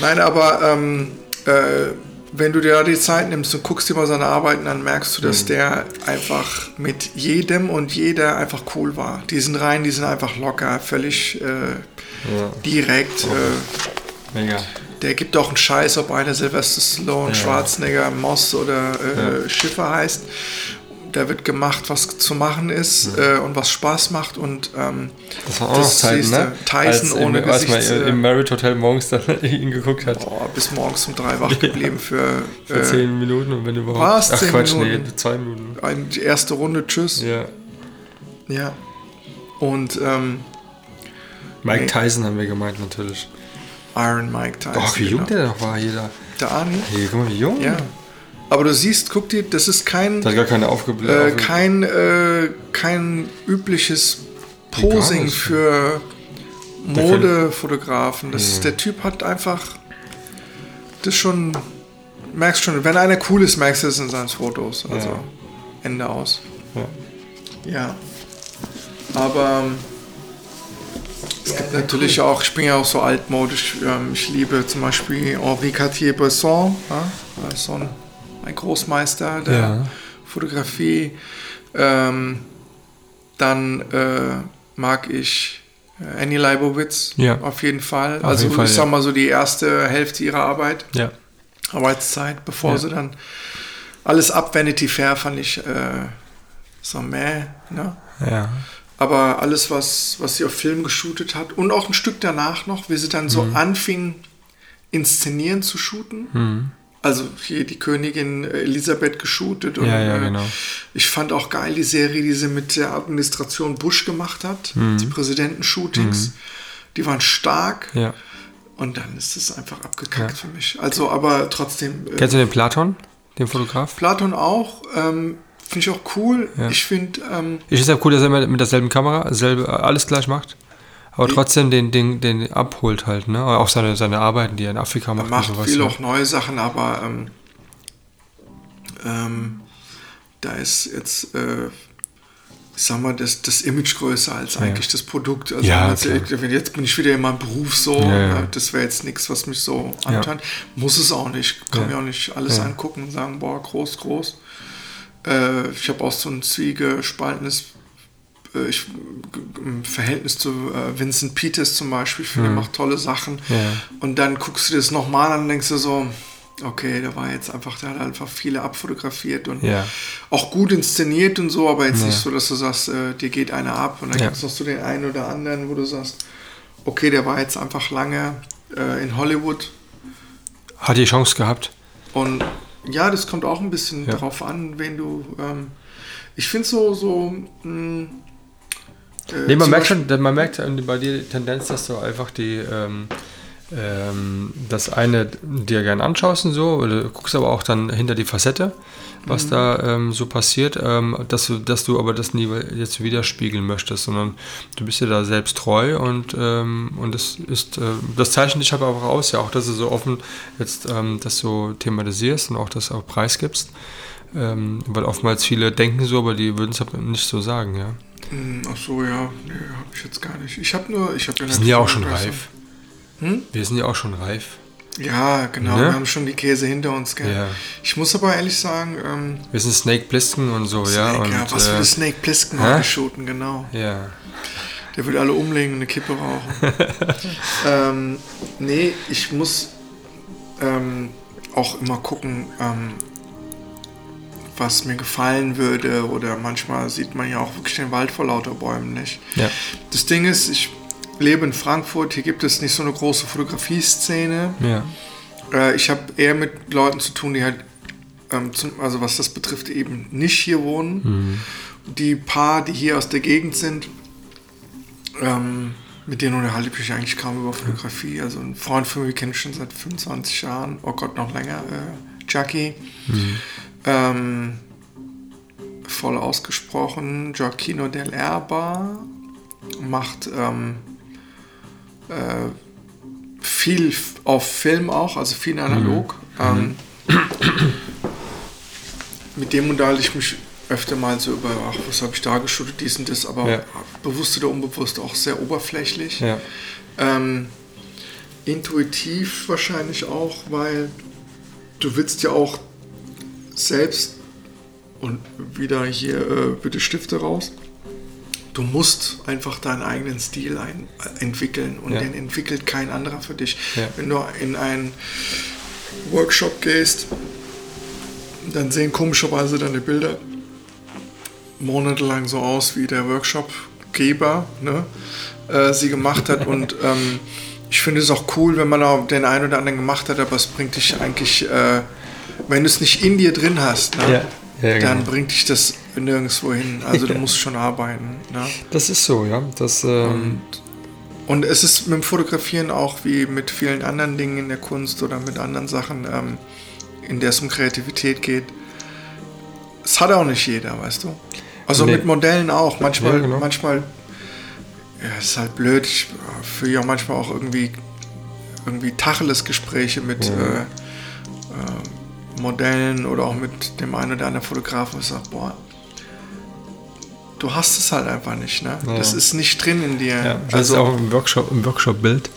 Nein, aber ähm, äh, wenn du dir da die Zeit nimmst und guckst dir mal seine Arbeiten an, merkst du, Mhm. dass der einfach mit jedem und jeder einfach cool war. Die sind rein, die sind einfach locker, völlig äh, direkt. Äh, Mega. der gibt auch einen Scheiß, ob einer Sylvester Stallone, Schwarzenegger, Moss oder äh, Schiffer heißt. Da wird gemacht, was zu machen ist äh, und was Spaß macht und ähm, Das war auch noch Zeiten, ne? Tyson Als ohne im, als man Gesichts... im Äh, Marriott Hotel morgens dann ihn geguckt hat. boah, bis morgens um drei wach geblieben für, Für äh, zehn Minuten und wenn überhaupt. was, Ach Quatsch, Minuten? nee, zwei Minuten. eine, die erste Runde, tschüss. Ja. Ja. Und ähm, Mike Nee. Tyson haben wir gemeint, natürlich. Iron Mike Tyson. Ach, wie jung genau. der noch war, jeder. Der Arnie. Hey, guck mal, wie jung. Ja. Aber du siehst, guck dir, das ist kein... Der hat gar keine äh, aufgebläht. kein, äh, kein übliches Posing für Modefotografen. Das ist, der Typ hat einfach das schon, merkst schon, wenn einer cool ist, merkst du es in seinen Fotos. Also Ja. Ende aus. Ja. Ja. Aber ähm, es gibt natürlich auch, ich bin ja auch so altmodisch, ähm, ich liebe zum Beispiel Henri Cartier-Bresson, ja, äh, so ein, ein Großmeister der Ja. Fotografie. Ähm, dann äh, mag ich äh, Annie Leibovitz Ja. auf jeden Fall. Auf also jeden Fall, ich sag mal so die erste Hälfte ihrer Arbeit. ja. Arbeitszeit, bevor Ja. sie dann alles ab Vanity Fair fand ich äh, so meh, ne? Ja. Aber alles, was, was sie auf Film geshootet hat und auch ein Stück danach noch, wie sie dann so Mhm. anfing, inszenieren zu shooten. Also hier die Königin Elisabeth geshootet. Und, Ja, ja, äh, genau. Ich fand auch geil die Serie, die sie mit der Administration Bush gemacht hat, Mhm. die Präsidentenshootings. Die waren stark ja. und dann ist es einfach abgekackt für mich. Also, aber trotzdem. äh, Kennst du den Platon, den Fotograf? Platon auch. Ähm, Finde ich auch cool. Ich finde, ähm, Ich finde es ja cool, dass er mit mit derselben Kamera selbe, alles gleich macht. Aber trotzdem den, den, den abholt halt, ne? Auch seine, seine Arbeiten, die er in Afrika macht, er macht und sowas. viel ja. auch neue Sachen, aber ähm, ähm, da ist jetzt, äh, ich sag mal, das, das Image größer als eigentlich das Produkt. Also Ja, jetzt, klar. jetzt bin ich wieder in meinem Beruf so. Ja. äh, Das wäre jetzt nichts, was mich so antört. Muss es auch nicht. Kann mir auch nicht alles angucken und sagen, boah, groß, groß. Äh, ich habe auch so ein zwiegespaltenes ich, im Verhältnis zu äh, Vincent Peters zum Beispiel. Ich finde, er macht tolle Sachen. Mhm. Ja. Und dann guckst du dir das nochmal an und denkst du so, okay, der war jetzt einfach, der hat einfach viele abfotografiert und Ja. auch gut inszeniert und so, aber jetzt nicht so, dass du sagst, äh, dir geht einer ab und dann Ja. gibt es noch so den einen oder anderen, wo du sagst, okay, der war jetzt einfach lange äh, in Hollywood Hat die Chance gehabt. und ja, das kommt auch ein bisschen Ja. darauf an, wen du. Ähm, ich finde so, so. Mh, äh, Nee, man merkt schon, man merkt bei dir die Tendenz, dass du einfach die, ähm, ähm, das eine dir gern anschaust und so, oder du guckst aber auch dann hinter die Facette, was da ähm, so passiert, ähm, dass, du, dass du aber das nie jetzt widerspiegeln möchtest, sondern du bist dir da selbst treu und, ähm, und das ist, äh, das zeichnet dich aber auch aus, ja, auch dass du so offen jetzt ähm, das so thematisierst und auch das auch preisgibst. Ähm, weil oftmals viele denken so, aber die würden es aber nicht so sagen, ja. Mh, Ach so, ja, nee, habe ich jetzt gar nicht. Ich habe nur, ich habe ja Wir sind ja auch schon Interesse. reif. Hm? Wir sind ja auch schon reif. Ja, genau, Ne? wir haben schon die Käse hinter uns, gell? Ja. Ich muss aber ehrlich sagen, ähm, Wir sind Snake Plissken und so, ja. Snake, Und, ja, was äh, würde Snake Plissken heute shooten, genau. Ja. Der würde alle umlegen und eine Kippe rauchen. ähm, nee, ich muss ähm, auch immer gucken, ähm, was mir gefallen würde. Oder manchmal sieht man ja auch wirklich den Wald vor lauter Bäumen nicht. Ja. Das Ding ist, ich lebe in Frankfurt, hier gibt es nicht so eine große Fotografie-Szene. Ja. Äh, ich habe eher mit Leuten zu tun, die halt, ähm, zum, also was das betrifft, eben nicht hier wohnen. Die paar, die hier aus der Gegend sind, ähm, mit denen unterhalte ich mich eigentlich kaum über Fotografie. Also ein Freund von mir kenne ich schon seit 25 Jahren, oh Gott, noch länger, äh, Jackie. Ähm, voll ausgesprochen, Gioacchino del Erba macht ähm, äh, viel auf Film auch, also viel analog. Ähm, mit dem unterhalte ich mich öfter mal so über, ach, was habe ich da geshootet, dies und das, aber Ja. bewusst oder unbewusst auch sehr oberflächlich. Ja. Ähm, intuitiv wahrscheinlich auch, weil du willst ja auch selbst und wieder hier äh, bitte Stifte raus. Du musst einfach deinen eigenen Stil ein, entwickeln und Ja. den entwickelt kein anderer für dich. Ja. Wenn du in einen Workshop gehst, dann sehen komischerweise deine Bilder monatelang so aus, wie der Workshopgeber ne, äh, sie gemacht hat. Und ähm, ich finde es auch cool, wenn man auch den einen oder anderen gemacht hat, aber es bringt dich eigentlich, äh, wenn du es nicht in dir drin hast, ne, Ja. Ja, dann genau. bringt dich das nirgendwo hin. Also du musst schon arbeiten. Ne? Das ist so, ja. Das, ähm, Und es ist mit dem Fotografieren auch wie mit vielen anderen Dingen in der Kunst oder mit anderen Sachen, ähm, in der es um Kreativität geht. Es hat auch nicht jeder, weißt du? Also Nee. mit Modellen auch. Manchmal, genau. manchmal, ja, es ist halt blöd. Ich führe ja manchmal auch irgendwie, irgendwie Tacheles-Gespräche mit Ja. äh, äh, Modellen oder auch mit dem einen oder anderen Fotografen. Ich sage, boah, du hast es halt einfach nicht, ne? Ja. Das ist nicht drin in dir. ja, das ist auch im Workshop, im Workshop-Bild.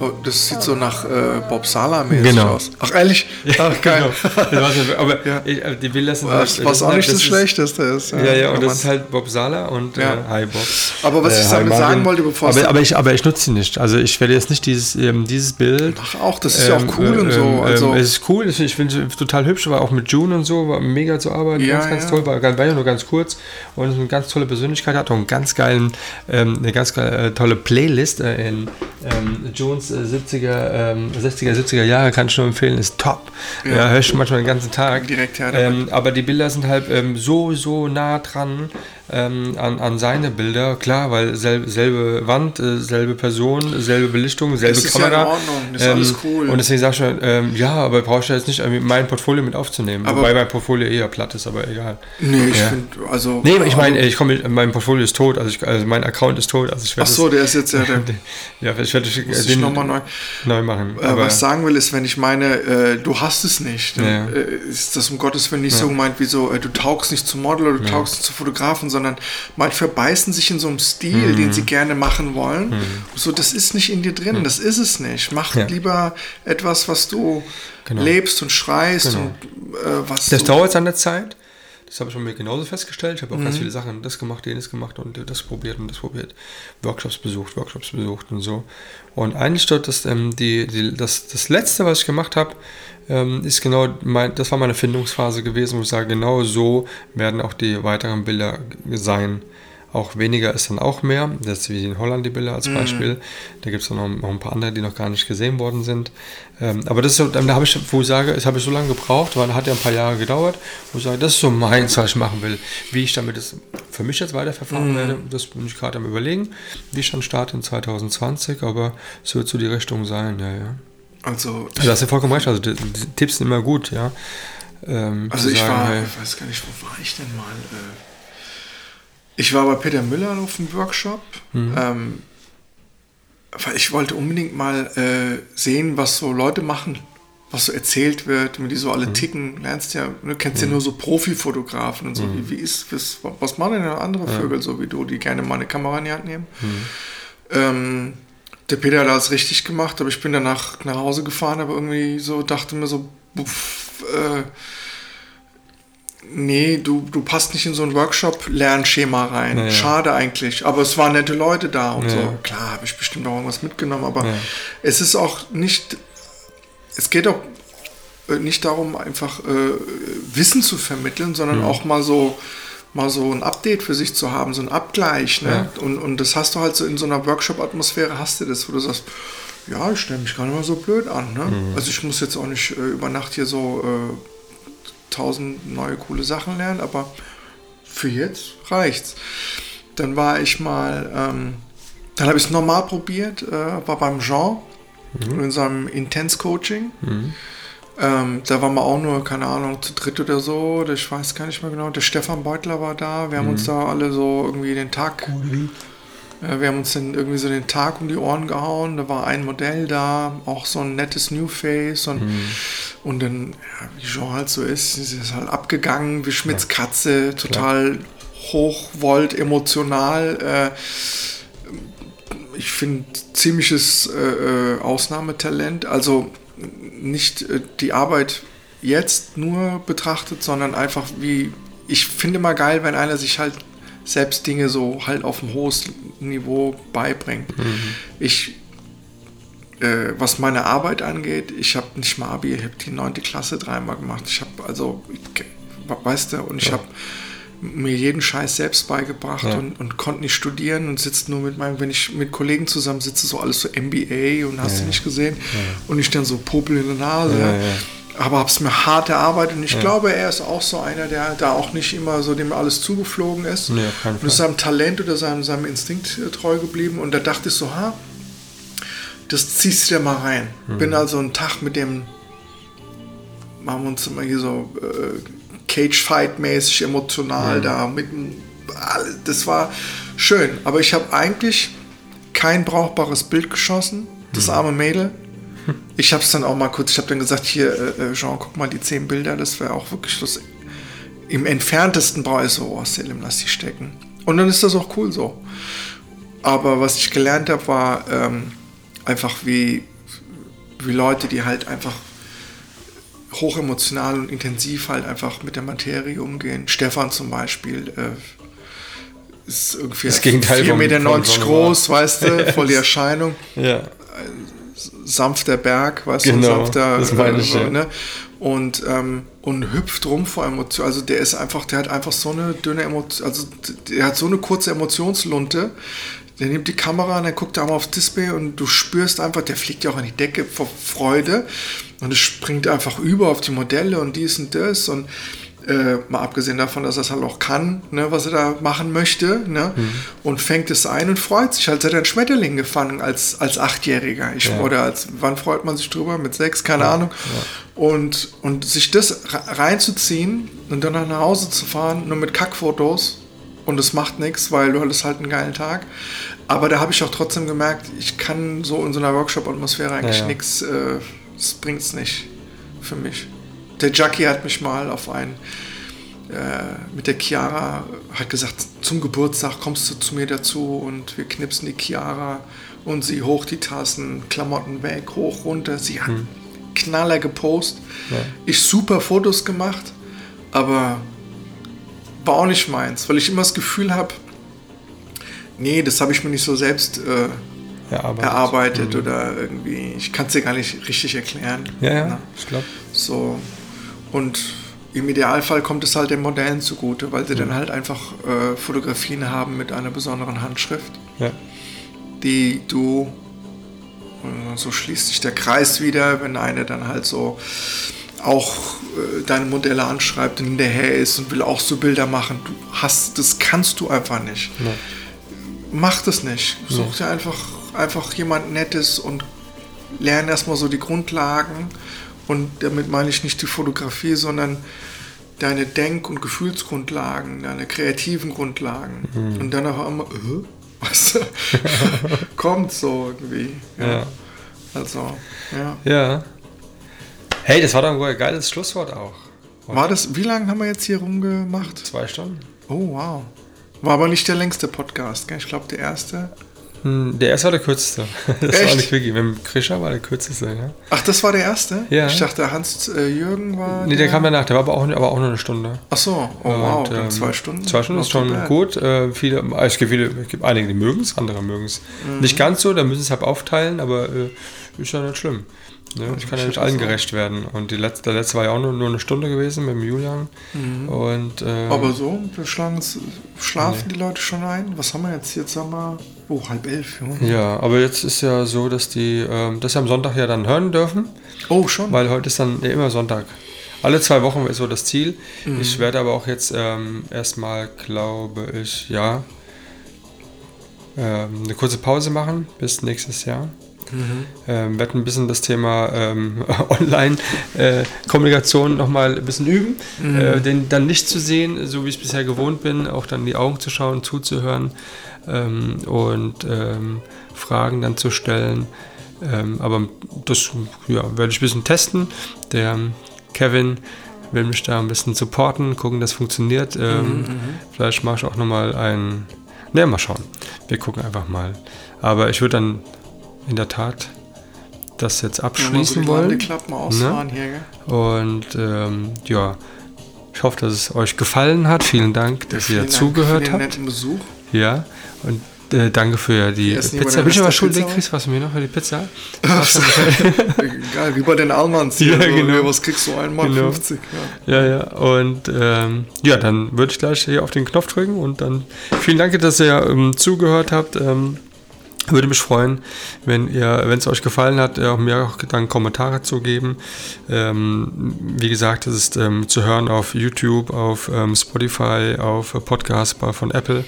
Oh, das sieht so nach äh, Bob Sala mäßig Genau. aus. Ach ehrlich? Ach geil. Das ja. aber Ja. ich, äh, die Bilder sind Was, das was auch halt- nicht das, ist- Schlechteste ist. Ja, ja, und kann das ist halt Bob Sala und Ja. äh, Hi Bob. Aber was ich hi damit sagen wollte, bevor aber, aber ich, aber ich nutze sie nicht. Also ich werde jetzt nicht dieses, ähm, dieses Bild. Ach, auch, das ist ja auch cool ähm, und so. ähm, Also, es ist cool, ich finde es total hübsch, war auch mit June und so, war mega zu arbeiten, Ja, ganz, ganz ja. toll, war, war ja nur ganz kurz und eine ganz tolle Persönlichkeit, hat auch einen ganz geilen, ähm, eine ganz geile, äh, tolle Playlist äh, in ähm, Jones äh, 70er, ähm, 60er, 70er Jahre, kann ich nur empfehlen, ist top. Ja, Ja. ich schon manchmal den ganzen Tag. Direkt her ähm, aber die Bilder sind halt ähm, so, so nah dran ähm, an, an seine Bilder. Klar, weil selbe, selbe Wand, äh, selbe Person, selbe Belichtung, selbe Das ist Kamera. ja in Ordnung, das ist alles cool. Und deswegen sag ich schon, ähm, ja, aber brauchst du jetzt nicht mein Portfolio mit aufzunehmen. Aber- Wobei mein Portfolio eher platt ist, aber egal. Nee, ich Ja. finde, also. Nee, aber ich meine, ich komme, mein Portfolio ist tot, also, ich, also mein Account ist tot, also ich Ach so, der ist jetzt ja der. ja, ich werde Muss ich nochmal neu. neu machen. Äh, was ich sagen will, ist, wenn ich meine, äh, du hast es nicht, dann Ja. äh, ist das um Gottes Willen nicht so gemeint, wie so, äh, du taugst nicht zum Model oder du taugst nicht zu Fotografen, sondern manche verbeißen sich in so einem Stil, Mhm. den sie gerne machen wollen. So, das ist nicht in dir drin, das ist es nicht. Mach Ja. lieber etwas, was du Genau. lebst und schreist Genau. und äh, was Das dauert seine Zeit. Das habe ich schon mir genauso festgestellt. Ich habe auch Mhm. ganz viele Sachen, das gemacht, jenes gemacht und das probiert und das probiert. Workshops besucht, Workshops besucht und so. Und eigentlich dort das, ähm, die, die, das, das letzte, was ich gemacht habe, ähm, ist genau, mein, das war meine Findungsphase gewesen, wo ich sage, genau so werden auch die weiteren Bilder sein. Auch weniger ist dann auch mehr. Das ist wie in Holland die Bilder als Mhm. Beispiel. Da gibt es noch, noch ein paar andere, die noch gar nicht gesehen worden sind. Ähm, aber das ist so, da habe ich, wo ich sage, das habe ich so lange gebraucht, weil hat ja ein paar Jahre gedauert, wo ich sage, das ist so meins, was ich machen will. Wie ich damit das für mich jetzt weiterverfahren Mhm. werde, das bin ich gerade am überlegen, wie ich dann starte in 2020, aber es wird so die Richtung sein, ja, ja. Also, Also, du hast ja vollkommen recht, also die, die Tipps sind immer gut, ja. Ähm, Also ich sagen, war, hey, ich weiß gar nicht, wo war ich denn mal? Äh, Ich war bei Peter Müller auf dem Workshop. Mhm. Ähm, weil ich wollte unbedingt mal äh, sehen, was so Leute machen, was so erzählt wird, wie die so alle Mhm. ticken. Lernst ja, du kennst ja nur so Profifotografen und so. Mhm. Wie, wie ist, was, was machen denn andere Vögel so wie du, die gerne mal eine Kamera in die Hand nehmen? Mhm. Ähm, der Peter hat alles richtig gemacht, aber ich bin danach nach Hause gefahren, aber irgendwie so dachte mir so, pff, äh, nee, du, du passt nicht in so ein Workshop-Lernschema rein. Ja, ja. Schade eigentlich. Aber es waren nette Leute da und Ja. so. Klar, habe ich bestimmt auch irgendwas mitgenommen, aber Ja. es ist auch nicht, es geht auch äh, nicht darum, einfach äh, Wissen zu vermitteln, sondern Mhm. auch mal so mal so ein Update für sich zu haben, so ein Abgleich. Ne? Und, und das hast du halt so in so einer Workshop-Atmosphäre, hast du das, wo du sagst, ja, ich stelle mich gar nicht mal so blöd an. Ne? Mhm. Also ich muss jetzt auch nicht äh, über Nacht hier so äh, tausend neue coole Sachen lernen, aber für jetzt reicht's. Dann war ich mal, ähm, dann habe ich es normal probiert, äh, war beim Jean in seinem Intense-Coaching. Ähm, da waren wir auch nur, keine Ahnung, zu dritt oder so, ich weiß gar nicht mehr genau. Der Stefan Beutler war da, wir haben uns da alle so irgendwie den Tag, äh, wir haben uns dann irgendwie so den Tag um die Ohren gehauen. Da war ein Modell da, auch so ein nettes New Face und, und dann, ja, wie Jean halt so ist, ist halt abgegangen wie Schmidts Katze, total hochvolt, emotional. Äh, ich finde ziemliches äh, äh, Ausnahmetalent. Also nicht äh, die Arbeit jetzt nur betrachtet, sondern einfach wie ich finde mal geil, wenn einer sich halt selbst Dinge so halt auf ein hohes Niveau beibringt. Ich äh, was meine Arbeit angeht, ich habe nicht mal Abi, ich habe die neunte Klasse dreimal gemacht. Ich habe also, ich, weißt du, und ich habe mir jeden Scheiß selbst beigebracht Ja. und, und konnte nicht studieren und sitze nur mit meinem, wenn ich mit Kollegen zusammen sitze, so alles so MBA und hast Ja. du nicht gesehen und ich dann so Popel in der Nase. Aber habe es mir hart erarbeitet und ich glaube, er ist auch so einer, der da auch nicht immer so dem alles zugeflogen ist. Nee, und ist seinem Talent oder seinem, seinem Instinkt äh, treu geblieben. Und da dachte ich so, ha, das ziehst du dir mal rein. Mhm. Bin also einen Tag mit dem, machen wir uns immer hier so äh, Cage-Fight-mäßig emotional Mhm. da. Mit, das war schön. Aber ich habe eigentlich kein brauchbares Bild geschossen. Das Mhm. arme Mädel. Ich habe es dann auch mal kurz, ich habe dann gesagt, hier, äh, äh, Jean, guck mal die zehn Bilder, das wäre auch wirklich das im entferntesten brauche ich so, oh Selim, lass die stecken. Und dann ist das auch cool so. Aber was ich gelernt habe, war ähm, einfach wie, wie Leute, die halt einfach hochemotional und intensiv halt einfach mit der Materie umgehen. Stefan zum Beispiel äh, ist irgendwie Das Gegenteil 4,90 vom- Meter Sonneborn. groß, weißt du, voll die Erscheinung Ja. sanfter Berg, weißt Genau, du, sanfter, das meine ich, äh, ja. ne? Und, ähm, und hüpft rum vor Emotionen. Also der ist einfach, der hat einfach so eine dünne Emotion, also der hat so eine kurze Emotionslunte. Der nimmt die Kamera und dann guckt er einmal aufs Display und du spürst einfach, der fliegt ja auch an die Decke vor Freude und es springt einfach über auf die Modelle und dies und das und Äh, mal abgesehen davon, dass er es halt auch kann, ne, was er da machen möchte, ne, Mhm. und fängt es ein und freut sich, als er den Schmetterling gefangen als, als Achtjähriger. Ich, Ja. Oder als, wann freut man sich drüber? Mit sechs, keine Ahnung. Und, und sich das re- reinzuziehen und dann nach Hause zu fahren, nur mit Kackfotos und es macht nichts, weil du hattest halt einen geilen Tag. Aber da habe ich auch trotzdem gemerkt, ich kann so in so einer Workshop-Atmosphäre eigentlich Ja, ja. nichts, äh, das bringt es nicht für mich. Der Jackie hat mich mal auf ein, äh, mit der Chiara, hat gesagt, zum Geburtstag kommst du zu mir dazu und wir knipsen die Chiara und sie hoch die Tassen, Klamotten weg, hoch, runter. Sie hat Knaller gepostet. Ja. Ich super Fotos gemacht, aber war auch nicht meins, weil ich immer das Gefühl habe, nee, das habe ich mir nicht so selbst äh, Erarbeitet. erarbeitet oder irgendwie, ich kann es dir gar nicht richtig erklären. Mhm. Ja, ja, Na, ich glaube. so. Und im Idealfall kommt es halt den Modellen zugute, weil sie Mhm. dann halt einfach äh, Fotografien haben mit einer besonderen Handschrift, Ja. die du, und so schließt sich der Kreis wieder, wenn eine dann halt so auch äh, deine Modelle anschreibt und hinterher ist und will auch so Bilder machen. Du hast, das kannst du einfach nicht. Ja. Mach das nicht. Such dir einfach, einfach jemand Nettes und lerne erstmal so die Grundlagen. Und damit meine ich nicht die Fotografie, sondern deine Denk- und Gefühlsgrundlagen, deine kreativen Grundlagen. Und dann auf einmal, äh, was kommt so irgendwie. Ja. Ja. Also, ja. ja. Hey, das war doch wohl ein geiles Schlusswort auch. War das, wie lange haben wir jetzt hier rumgemacht? Zwei Stunden? Oh, wow. War aber nicht der längste Podcast, gell? Ich glaube, der erste. Hm, Der erste war der kürzeste. Das war Echt? nicht Wiki. Mit dem Krischer war der kürzeste, ja. Ach, das war der erste? Ja. Ich dachte, Hans-Jürgen war. Nee, der kam danach, der war aber auch, aber auch nur eine Stunde. Ach so, oh wow, Und, dann ähm, zwei Stunden. Zwei Stunden ist schon gut. Äh, viele, also es gibt viele, es gibt einige, die mögen es, andere mögen es. Mhm. Nicht ganz so, da müssen es halt aufteilen, aber äh, ist ja nicht schlimm. Ne? Ich kann ja ich nicht allen gerecht werden. Und die letzte, der letzte war ja auch nur, nur eine Stunde gewesen mit dem Julian. Und, ähm, Mhm. Aber so, da schlagen, schlafen die Leute schon ein? Was haben wir jetzt? Jetzt haben wir, oh, halb elf. Ja. ja, aber jetzt ist ja so, dass die ähm, das am Sonntag ja dann hören dürfen, Oh, schon? weil heute ist dann ja, immer Sonntag. Alle zwei Wochen ist so das Ziel. Mhm. Ich werde aber auch jetzt ähm, erstmal, glaube ich, ja, ähm, eine kurze Pause machen bis nächstes Jahr. Mhm. Ähm, werde ein bisschen das Thema ähm, Online-Kommunikation nochmal ein bisschen üben. Mhm. Äh, den dann nicht zu sehen, so wie ich es bisher gewohnt bin, auch dann in die Augen zu schauen, zuzuhören ähm, und ähm, Fragen dann zu stellen. Ähm, aber das ja, werde ich ein bisschen testen. Der Kevin will mich da ein bisschen supporten, gucken, dass funktioniert. Ähm, Vielleicht mache ich auch nochmal ein. Ne, mal schauen. Wir gucken einfach mal. Aber ich würde dann in der Tat das jetzt Ja, mal so abschließen wollen. Ausfahren hier? Und ähm, ja, ich hoffe, dass es euch gefallen hat. Vielen Dank, dass Vielen ihr Dank zugehört für den habt. netten Besuch. Ja, und äh, danke für die Pizza. ich den aber schuldig, kriegst was mir noch für die Pizza? Geil, wie bei den Almans hier. Ja, so, genau. Was kriegst du? Einmal Genau. 50. Ja. Ja, ja. Und ähm, ja, dann würde ich gleich hier auf den Knopf drücken und dann vielen Dank, dass ihr ähm, zugehört habt. Ähm, würde mich freuen, wenn ihr, wenn es euch gefallen hat, äh, auch mir auch dann Kommentare zu geben. Ähm, wie gesagt, es ist ähm, zu hören auf YouTube, auf ähm, Spotify, auf äh, Podcast bei- von Apple,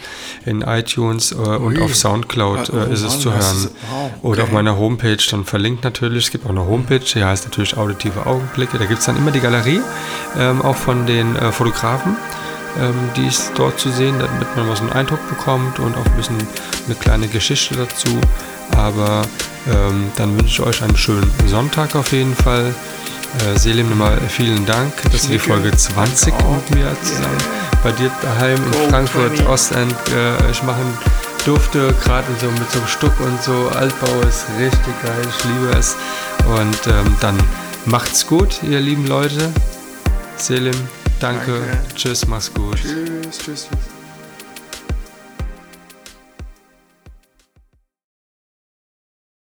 in iTunes äh, und auf Soundcloud Ah, oh äh, ist es Mann, zu hören. wow, Oder auf meiner Homepage dann verlinkt natürlich. Es gibt auch eine Homepage, die heißt natürlich Auditive Augenblicke. Da gibt es dann immer die Galerie, ähm, auch von den äh, Fotografen, die ist dort zu sehen, damit man mal so einen Eindruck bekommt und auch ein bisschen eine kleine Geschichte dazu. Aber ähm, dann wünsche ich euch einen schönen Sonntag auf jeden Fall. Äh, Selim, nochmal vielen Dank, dass du die nicke. Folge 20 Danke auch. mit mir zusammen bei dir daheim in Frankfurt, 20. Ostend äh, ich machen durfte, gerade so mit so einem Stuck und so. Altbau ist richtig geil, ich liebe es. Und ähm, dann macht's gut, ihr lieben Leute. Selim, danke. Danke. Tschüss, mach's gut. Tschüss, tschüss, tschüss.